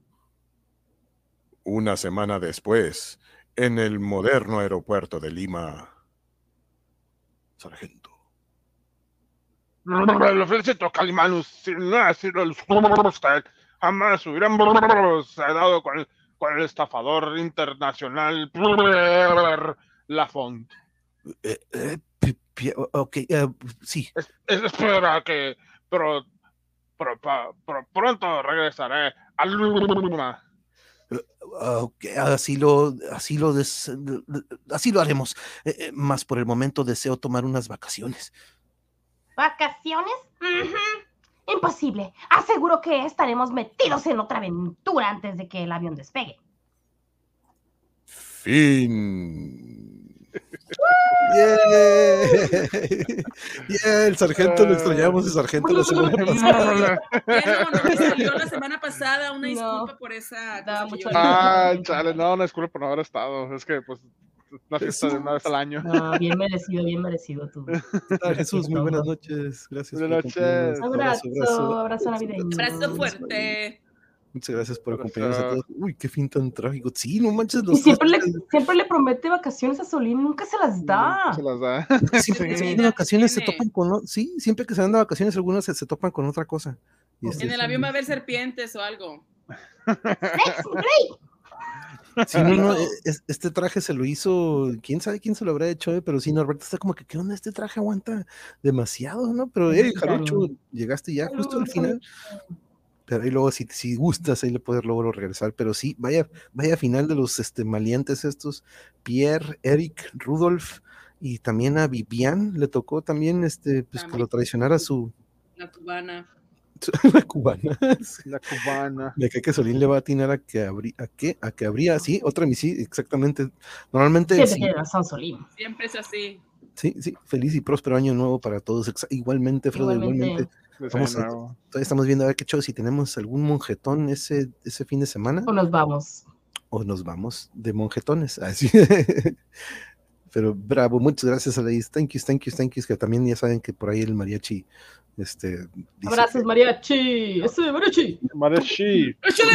Una semana después, en el moderno aeropuerto de Lima. Sargento. Jamás hubieran dado con el, con el estafador internacional Lafont. Eh, eh, pi- ok, eh, sí. Es- es- espera que pero, pero- pa- pero pronto regresaré a Luma. Ah, ok, así lo, así lo, des- así lo haremos. Eh, eh, más por el momento deseo tomar unas vacaciones. ¿Vacaciones? Ujú. Imposible. Aseguro que estaremos metidos en otra aventura antes de que el avión despegue. Fin. Yeah. Yeah, el sargento lo extrañamos, el sargento la semana pasada. No, no me salió la semana pasada. Una No. disculpa por esa. Que mucho Ah, chale, no, no disculpe por no haber estado. Es que, pues, una fiesta de una vez al año. No, bien merecido, bien merecido tú. ¿Qué tal, Jesús? Muy buenas noches. Gracias. Buenas noches. Abrazo, abrazo navideño. Abrazo fuerte. Muchas gracias por Abrazo. acompañarnos a todos. Uy, qué fin tan trágico. Sí, no manches. Y Los siempre le, siempre le promete vacaciones a Solín, nunca se las da. Se las da. siempre que se van de vacaciones se topan con. Sí, siempre que se van de vacaciones algunos se, se topan con otra cosa. Y este, En el avión va a haber serpientes o algo. Sí, no, no, e- es- este traje se lo hizo, quién sabe quién se lo habrá hecho, eh, pero sí, Norberto está como que, ¿qué onda? Este traje aguanta demasiado, ¿no? Pero, Sí, Jarocho, llegaste ya justo al final. Pero ahí luego, si, si gustas, ahí le puedes luego regresar. Pero sí, vaya, vaya final de los este, maleantes estos. Pierre, Eric, Rudolf y también a Vivian le tocó también este, pues, que También. lo traicionara su, La cubana. la cubana. La cubana. Cae que Solín le va a atinar a que habría, a qué, a que habría, sí, otra misión, exactamente. Normalmente, Siempre sí, tiene razón, Solín. Siempre es así. sí, sí, feliz y próspero año nuevo para todos. Igualmente, Frodo, Igualmente. igualmente. De Vamos a-. Todavía estamos viendo a ver qué show, si tenemos algún monjetón ese, ese fin de semana O nos vamos. o nos vamos de monjetones. Así. Pero bravo, muchas gracias a la Thank you, thank you, thank you. Que también ya saben que por ahí el mariachi este, dice Abrazos, mariachi. Ese mariachi. Mareshi. ¡Échale!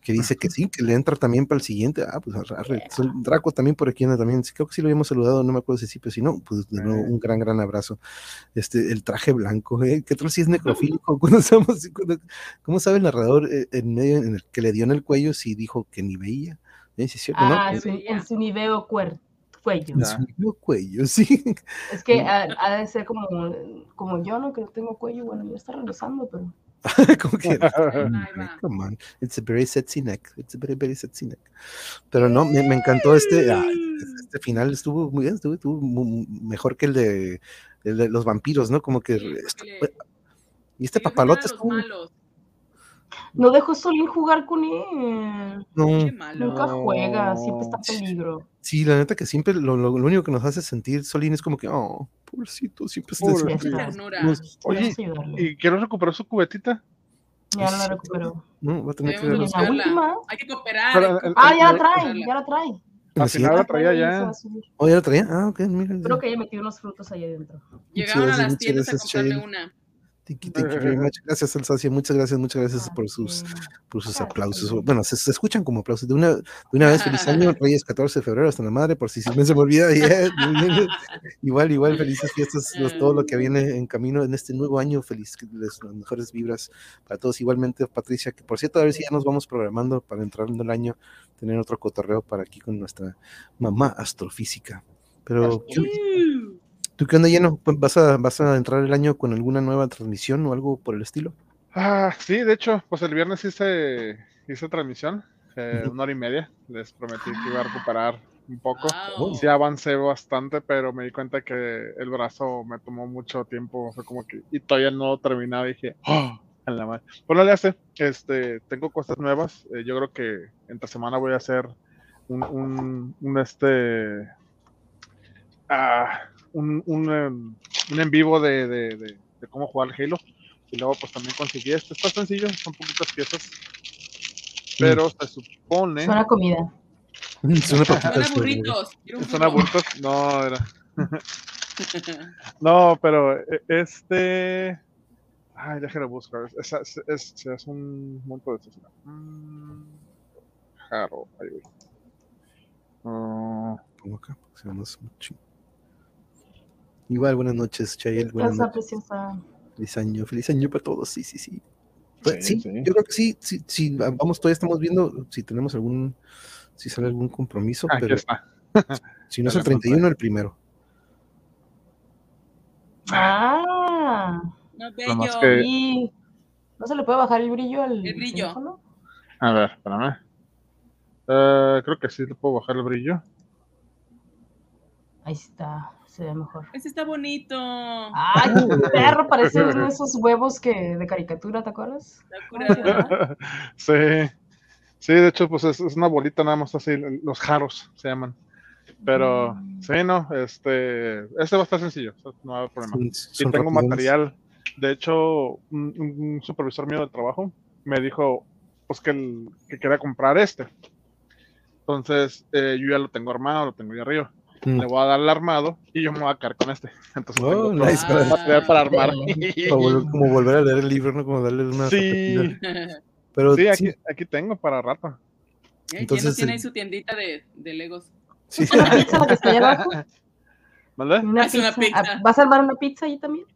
Que dice que sí, que le entra también para el siguiente. Ah, pues arre, Draco también por aquí anda también. Creo que sí lo habíamos saludado, no me acuerdo si sí, pero si no, pues de nuevo, un gran, gran abrazo. Este, el traje blanco, ¿eh? ¿Qué tal si es necrofílico? Cuando sabemos- cuando- ¿Cómo sabe el narrador eh, en medio en el que le dio en el cuello si dijo que ni veía? Sí, es cierto, ¿no? Ah, En su- en su nivel cuer- cuello. su mismo cuello, sí. Es que ha, ha de ser como, como yo, ¿no? Que no tengo cuello. Bueno, ya está regresando, pero. Como que, come on, it's a very sexy neck, it's a very, very sexy neck. Pero no, me, me encantó este, ah, este final estuvo muy bien, estuvo, estuvo mu- mejor que el de, el de los vampiros, ¿no? Como que, Sí, esto- y este papalote estuvo, malos. No dejó Solín jugar con él. no, Qué malo. Nunca juega, siempre está en peligro. sí, la neta que siempre, lo, lo- lo único que nos hace sentir Solín es como que, oh, pobrecito, siempre Pobre. ternura. nos- Oye, a. ¿y quiero recuperar su cubetita? Ya no la recuperó. no, va a tener que verlo. la última. Hay que cooperar. Pero, el- Ah, ya la trae, ya la trae. Al la final la traía Se ya. a. Oh, ya la traía, ah, ok, mira. Creo que ella metió unos frutos ahí adentro. Llegaron a las tiendas a comprarle una. Thank you, thank you very much. Gracias, Alsacia. Muchas gracias, muchas gracias por sus, por sus aplausos. Bueno, se, se escuchan como aplausos. De una, de una vez, feliz año, Reyes 14 de febrero, hasta la madre, por si se me, se me olvida. yeah, igual, igual, felices fiestas, los- todo lo que viene en camino en este nuevo año. Feliz, les- las mejores vibras para todos. Igualmente, Patricia, que por cierto, a ver si ya nos vamos programando para entrar en el año, tener otro cotorreo para aquí con nuestra mamá astrofísica. Pero, ¿qué- ¿tú qué onda lleno? Pues, ¿Vas a, ¿Vas a entrar el año con alguna nueva transmisión o algo por el estilo? Ah, sí, de hecho, pues el viernes hice, hice transmisión, eh, una hora y media. Les prometí que iba a recuperar un poco. Wow. Sí avancé bastante, pero me di cuenta que el brazo me tomó mucho tiempo. Fue como que, y todavía no terminaba. Dije, ¡oh! a la madre. Pues no le hace. Este, tengo cosas nuevas. eh, yo creo que entre semana voy a hacer un, un, un este, ah, un, un, em, un en vivo de, de, de, de cómo jugar Halo. Y luego pues también conseguí este. Está sencillo, son poquitas piezas. Pero se supone... Suena a comida. Suena Suena burritos. Son aburtos. No, era. No, pero eh, este. Ay, déjame buscar. Es, es, es, es un monto de estos. Mm, Jaro, ahí voy. Pongo acá, porque se llama mucho. Igual, buenas noches, Chayel. Buenas noches. preciosa. Feliz año, feliz año para todos. Sí, sí, sí. Pues, Sí, sí, sí. yo creo que sí, sí, sí, va- vamos, todavía estamos viendo si tenemos algún, si sale algún compromiso, pero está. si no es el la 31, el primero. Ah, No más bello. que- y ¿no se le puede bajar el brillo al El brillo. teléfono? A ver, espérame. Eh, creo que sí le puedo bajar el brillo. Ahí está, se ve mejor. Ese está bonito. Ay, qué perro, parece uno de esos huevos que de caricatura, ¿te acuerdas? Sí. Sí, de hecho, pues es, es una bolita nada más así, los jaros se llaman. Pero, sí, no, este, este va a estar sencillo, no va a haber problema. Son- y tengo material. De hecho, un, un- un supervisor mío del trabajo me dijo pues que, el- que quería comprar este. Entonces, eh, yo ya lo tengo armado, lo tengo ahí arriba. Mm. Le voy a dar el armado y yo me voy a quedar con este. Entonces, Oh, tengo nice, material para armar. Para volver- como volver a leer el libro, ¿no? Como darle una Sí, repetida. Pero sí, sí, aquí, aquí tengo para rato. Entonces, tiene ahí su tiendita de, de Legos. sí. ¿Una pizza la que está allá abajo? ¿Vale? Una una pizza. pizza. Ah, ¿Vas a armar una pizza ahí también?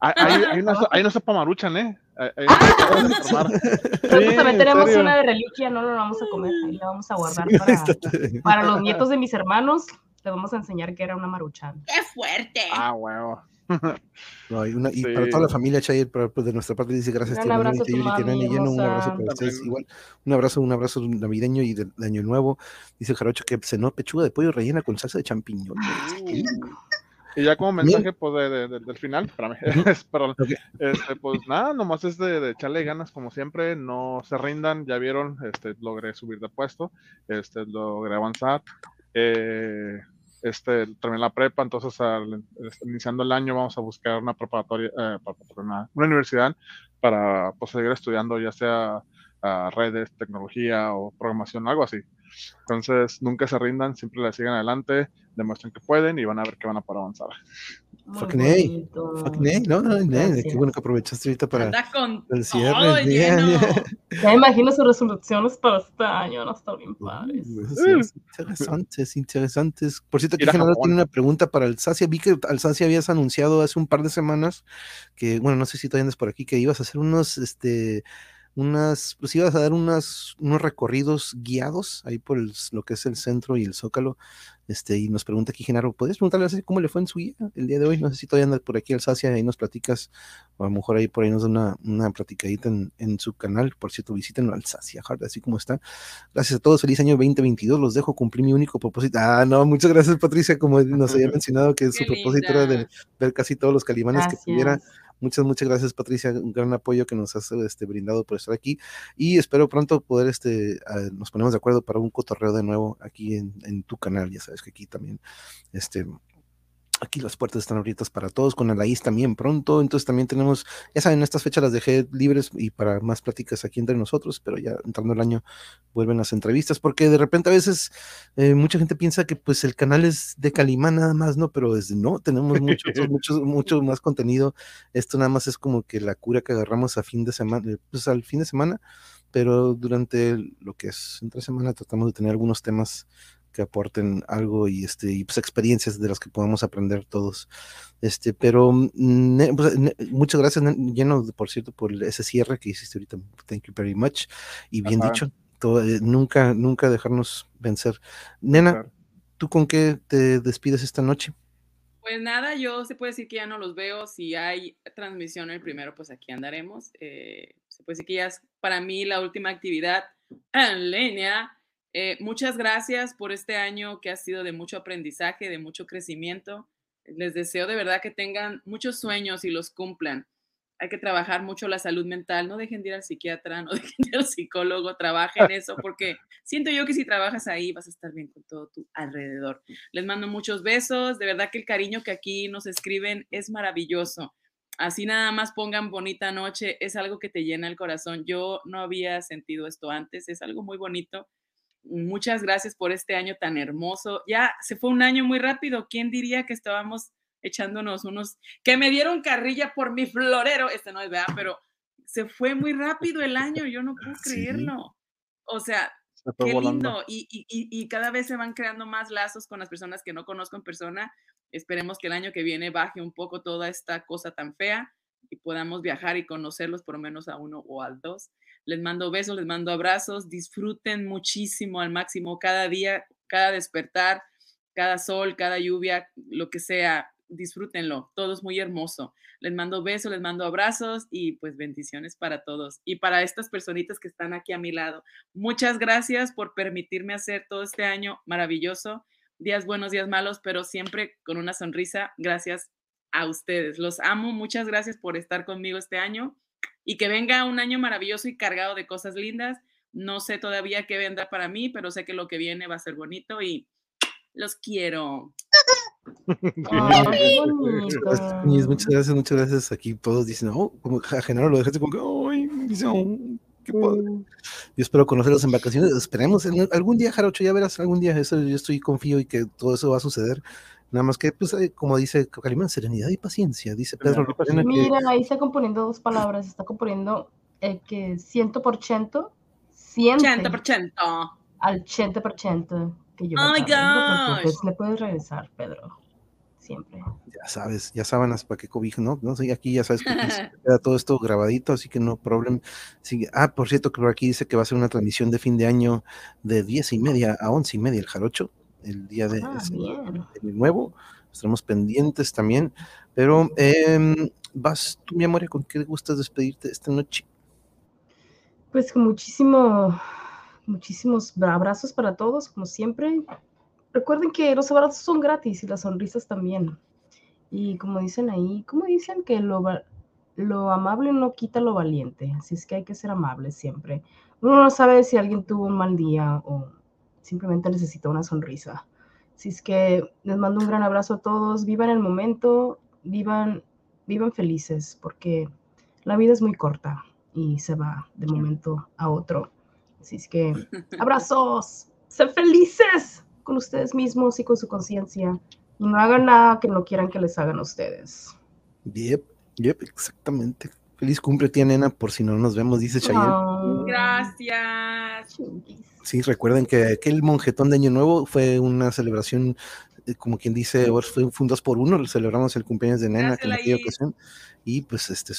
Ahí, ahí, ahí no, ahí no se pamaruchan, ¿eh? Ahí, ahí Ah. no se pueden armar. Nosotros Sí, también en tenemos serio. una de reliquia, no la vamos a comer, la vamos a guardar Sí, para, para los nietos de mis hermanos. Les vamos a enseñar que era una maruchan. ¡Qué fuerte! Ah, huevo. No, hay una- y Sí. para toda la familia para- pues, de nuestra parte dice gracias Un abrazo Manuel, a tío tu Yuri, tío mami Nani, lleno, un abrazo para ustedes También. igual, un abrazo, un abrazo navideño y de, de año nuevo, dice el Jarocho que cenó pechuga de pollo rellena con salsa de champiñones. Y ya como mensaje pues, de, de- de- del final, espérame, perdón, este, pues nada, nomás es de, de echarle ganas como siempre, no se rindan, ya vieron, este, logré subir de puesto, este, logré avanzar, eh, este, terminé la prepa, entonces al- iniciando el año vamos a buscar una preparatoria, eh, una, una universidad para pues, seguir estudiando ya sea ah, redes, tecnología o programación, algo así. Entonces, nunca se rindan, siempre le sigan adelante, demuestren que pueden y van a ver que van a poder avanzar. Muy bonito. Fucking A, no, no, no, qué bueno que aprovechaste ahorita para Anda con el cierre. lleno. Ya me imagino sus resoluciones para este año, a estar bien padres. Sí, interesantes, interesantes. Por cierto, aquí Genaro tiene una pregunta para Alsacia. Vi que Alsacia habías anunciado hace un par de semanas que, bueno, no sé si todavía andas por aquí, que ibas a hacer unos, este, unas, pues ibas a dar unas, unos recorridos guiados ahí por el- lo que es el centro y el zócalo. Este, y nos pregunta aquí Genaro, ¿podrías preguntarle a cómo le fue en su guía el día de hoy? No sé si todavía andas por aquí Alsacia ahí nos platicas, o a lo mejor ahí por ahí nos da una, una platicadita en, en su canal. Por cierto, visítenlo Alsacia Hard, así como está. Gracias a todos, feliz año 2022. Los dejo cumplir mi único propósito. Ah, no, muchas gracias, Patricia. Como nos había mencionado que Qué su propósito era de ver casi todos los calimanes que pudiera. Muchas, muchas gracias, Patricia. Un gran apoyo que nos has este, brindado por estar aquí. Y espero pronto poder, este, nos ponemos de acuerdo para un cotorreo de nuevo aquí en, en tu canal. Ya sabes que aquí también, este, Aquí las puertas están abiertas para todos, con Alaís también pronto. Entonces también tenemos, ya saben, estas fechas las dejé libres y para más pláticas aquí entre nosotros, pero ya entrando el año vuelven las entrevistas, porque de repente a veces eh, mucha gente piensa que pues el canal es de Calimán nada más, ¿no? Pero es, no, tenemos mucho, mucho, mucho más contenido. Esto nada más es como que la cura que agarramos a fin de semana, eh, pues al fin de semana, pero durante lo que es entre semana tratamos de tener algunos temas que aporten algo y este y pues experiencias de las que podamos aprender todos. Este, pero mm, pues, muchas gracias, lleno, por cierto, por ese cierre que hiciste ahorita. Thank you very much. Y bien dicho, eh, nunca, nunca dejarnos vencer. Nena, ¿tú con qué te despides esta noche? Pues nada, yo se puede decir que ya no los veo. Si hay transmisión el primero, pues aquí andaremos. Eh, se puede decir que ya es para mí la última actividad en línea eh, muchas gracias por este año que ha sido de mucho aprendizaje, de mucho crecimiento. Les deseo de verdad que tengan muchos sueños y los cumplan. Hay que trabajar mucho la salud mental. No dejen de ir al psiquiatra, no dejen de ir al psicólogo, trabajen eso, porque siento yo que si trabajas ahí vas a estar bien con todo tu alrededor. Les mando muchos besos. De verdad que el cariño que aquí nos escriben es maravilloso. Así nada más pongan bonita noche, es algo que te llena el corazón. Yo no había sentido esto antes, es algo muy bonito Muchas gracias por este año tan hermoso. Ya se fue un año muy rápido. ¿Quién diría que estábamos echándonos unos que me dieron carrilla por mi florero? Este no es verdad, pero se fue muy rápido el año. Yo no puedo creerlo. O sea, qué lindo. Y, y, cada vez se van creando más lazos con las personas que no conozco en persona. Esperemos que el año que viene baje un poco toda esta cosa tan fea podamos viajar y conocerlos por lo menos a uno o al dos. Les mando besos, les mando abrazos, disfruten muchísimo al máximo cada día, cada despertar, cada sol, cada lluvia, lo que sea, disfrútenlo, todo es muy hermoso. Les mando besos, les mando abrazos y pues bendiciones para todos y para estas personitas que están aquí a mi lado. Muchas gracias por permitirme hacer todo este año maravilloso, días buenos, días malos, pero siempre con una sonrisa. Gracias a ustedes. Los amo, muchas gracias por estar conmigo este año y que venga un año maravilloso y cargado de cosas lindas. No sé todavía qué vendrá para mí, pero sé que lo que viene va a ser bonito y los quiero. muchas gracias, muchas gracias. Aquí todos dicen, oh, como a Genaro lo dejaste como que, ay, dice, oh, qué padre. Yo espero conocerlos en vacaciones. Esperemos en algún día, Jarocho, ya verás algún día. Eso, yo estoy confío y que todo eso va a suceder. Nada más que, pues, eh, como dice Calimán, serenidad y paciencia, dice Pedro. Mira, ahí está componiendo dos palabras, está componiendo el que ciento por ciento, ciento por ciento, al ciento por ciento que yo. Oh my gosh. le puedes regresar, Pedro, siempre. Ya sabes, ya sábanas para qué cobijo, ¿no? No sé, aquí ya sabes que queda todo esto grabadito, así que no problem. Sí, ah, por cierto, que aquí dice que va a ser una transmisión de fin de año de diez y media a once y media el jarocho el día de, ah, nuevo. Estaremos pendientes también. Pero em, vas tú, mi amor, ¿con qué gustas despedirte esta noche? Pues con muchísimo, muchísimos abrazos para todos, como siempre. Recuerden que los abrazos son gratis y las sonrisas también. Y como dicen ahí, como dicen que lo, lo amable no quita lo valiente, así es que hay que ser amable siempre. Uno no sabe si alguien tuvo un mal día o simplemente necesito una sonrisa. Así es que les mando un gran abrazo a todos, vivan el momento, vivan, vivan felices, porque la vida es muy corta y se va de momento a otro. Así es que abrazos, sean felices con ustedes mismos y con su conciencia y no hagan nada que no quieran que les hagan a ustedes. Yep, yep, exactamente. Feliz cumple, tía nena, por si no nos vemos, dice Chayanne. Gracias. Sí, recuerden que aquel monjetón de Año Nuevo fue una celebración, eh, como quien dice, fue un dos por uno, celebramos el cumpleaños de Nena en aquella ocasión y pues este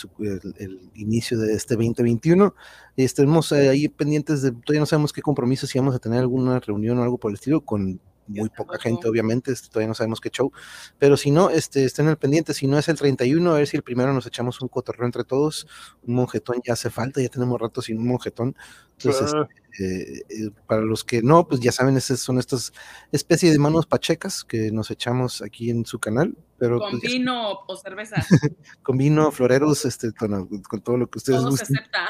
el, inicio de este 2021. Estemos eh, ahí pendientes de, todavía no sabemos qué compromisos, si vamos a tener alguna reunión o algo por el estilo con muy poca gente, obviamente, este, todavía no sabemos qué show, pero si no, este, estén al pendiente, si no es el 31, a ver si el primero nos echamos un cotorreo entre todos, un monjetón ya hace falta, ya tenemos rato sin un monjetón, entonces, ah. eh, eh, para los que no, pues ya saben, esas son estas especies de manos pachecas que nos echamos aquí en su canal, pero... Con pues, vino o cerveza. con vino, floreros, este, con, todo lo que ustedes todo gusten. Se acepta.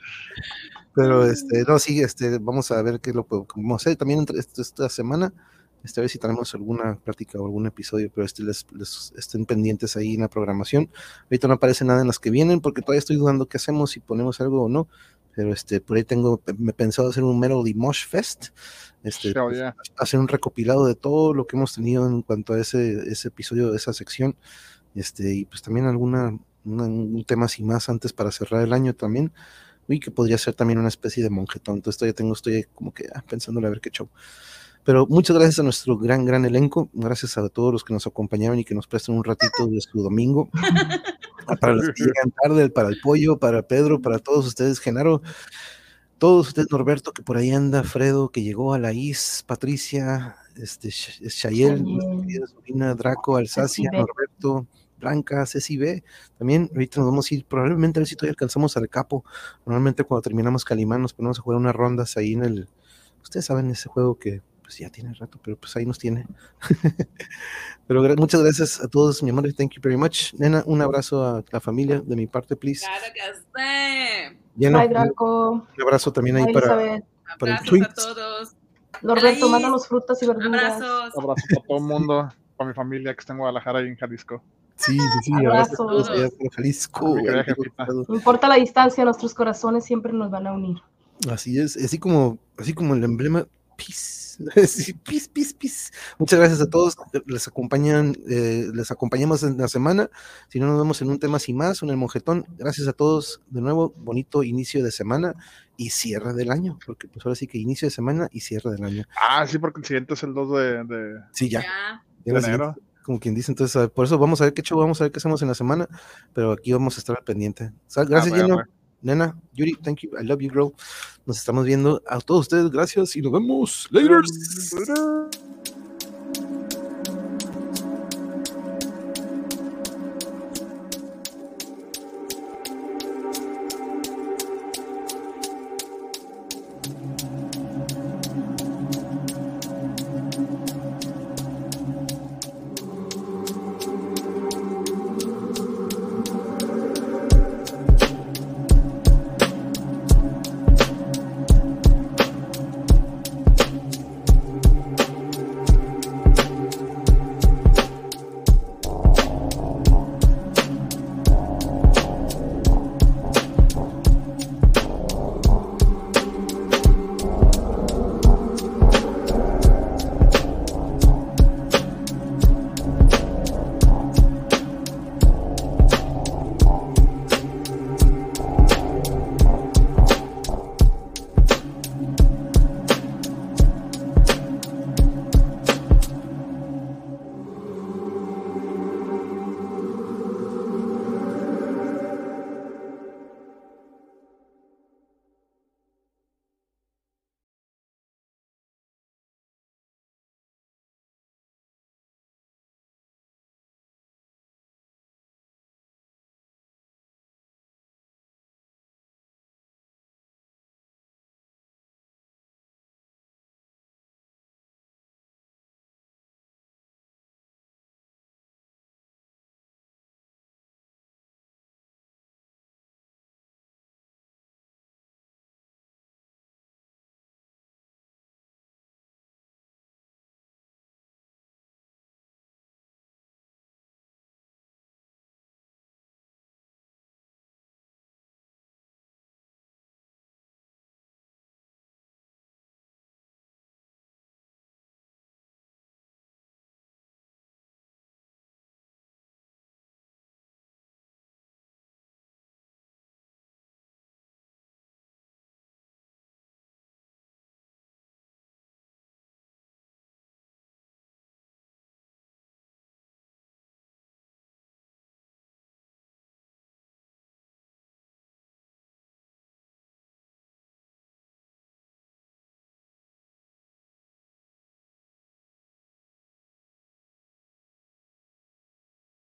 Pero este, no, sí, este, vamos a ver qué lo podemos hacer también entre esta semana. Esta vez si tenemos alguna plática o algún episodio, pero este les, les, estén pendientes ahí en la programación. Ahorita no aparece nada en las que vienen porque todavía estoy dudando qué hacemos, si ponemos algo o no. Pero este, por ahí tengo, me he pensado hacer un Melody Mosh Fest. Este, Oh, yeah. hacer un recopilado de todo lo que hemos tenido en cuanto a ese, ese episodio de esa sección. Este, y pues también alguna, una- un tema así más antes para cerrar el año también. Uy, que podría ser también una especie de monjetón. Entonces todavía tengo, estoy ahí como que ah, pensándole a ver qué show. Pero muchas gracias a nuestro gran, gran elenco. Gracias a todos los que nos acompañaron y que nos prestan un ratito de su domingo. Para los que llegan tarde, para el pollo, para Pedro, para todos ustedes, Genaro, todos ustedes, Norberto, que por ahí anda, Fredo, que llegó a la IS, Patricia, este, Sh- Shayel, nuestra Shayel. querida sobrina, Draco, Alsacia. Norberto, Blanca, Ceci B. También ahorita nos vamos a ir, probablemente a ver si todavía alcanzamos al capo. Normalmente cuando terminamos Calimán nos ponemos a jugar unas rondas ahí en el, ustedes saben ese juego que pues ya tiene rato, pero pues ahí nos tiene. pero gra- muchas gracias a todos, mi amor, thank you very much. Nena, un abrazo a la familia de mi parte, please. Claro que sí. Bye, Draco. un abrazo también ahí Bye, para, Elizabeth. para el tweet. a todos. Norberto, Ahí. mándanos frutas y verduras. Abrazos. Abrazo para todo el mundo, para mi familia que está en Guadalajara y en Jalisco. Sí, sí, sí, abrazo a todos Abrazos. allá por Jalisco. Mi querida amigos, jefita. todos. No importa la distancia, nuestros corazones siempre nos van a unir. Así es, así como, así como el emblema peace. Sí, peace, peace, peace. Muchas gracias a todos. Les acompañan, eh, les acompañamos en la semana. Si no nos vemos en un tema sin más, en el monjetón. Gracias a todos de nuevo. Bonito inicio de semana y cierre del año, porque pues ahora sí que inicio de semana y cierre del año. Ah, sí, porque el siguiente es el 2 de, de, Sí, ya. De enero. Como quien dice, entonces a- por eso vamos a ver qué show vamos a ver qué hacemos en la semana, pero aquí vamos a estar al pendiente. Sal- Gracias, Gino. arre. Nena, Yuri, thank you. I love you, girl. Nos estamos viendo a todos ustedes. Gracias y nos vemos. Later.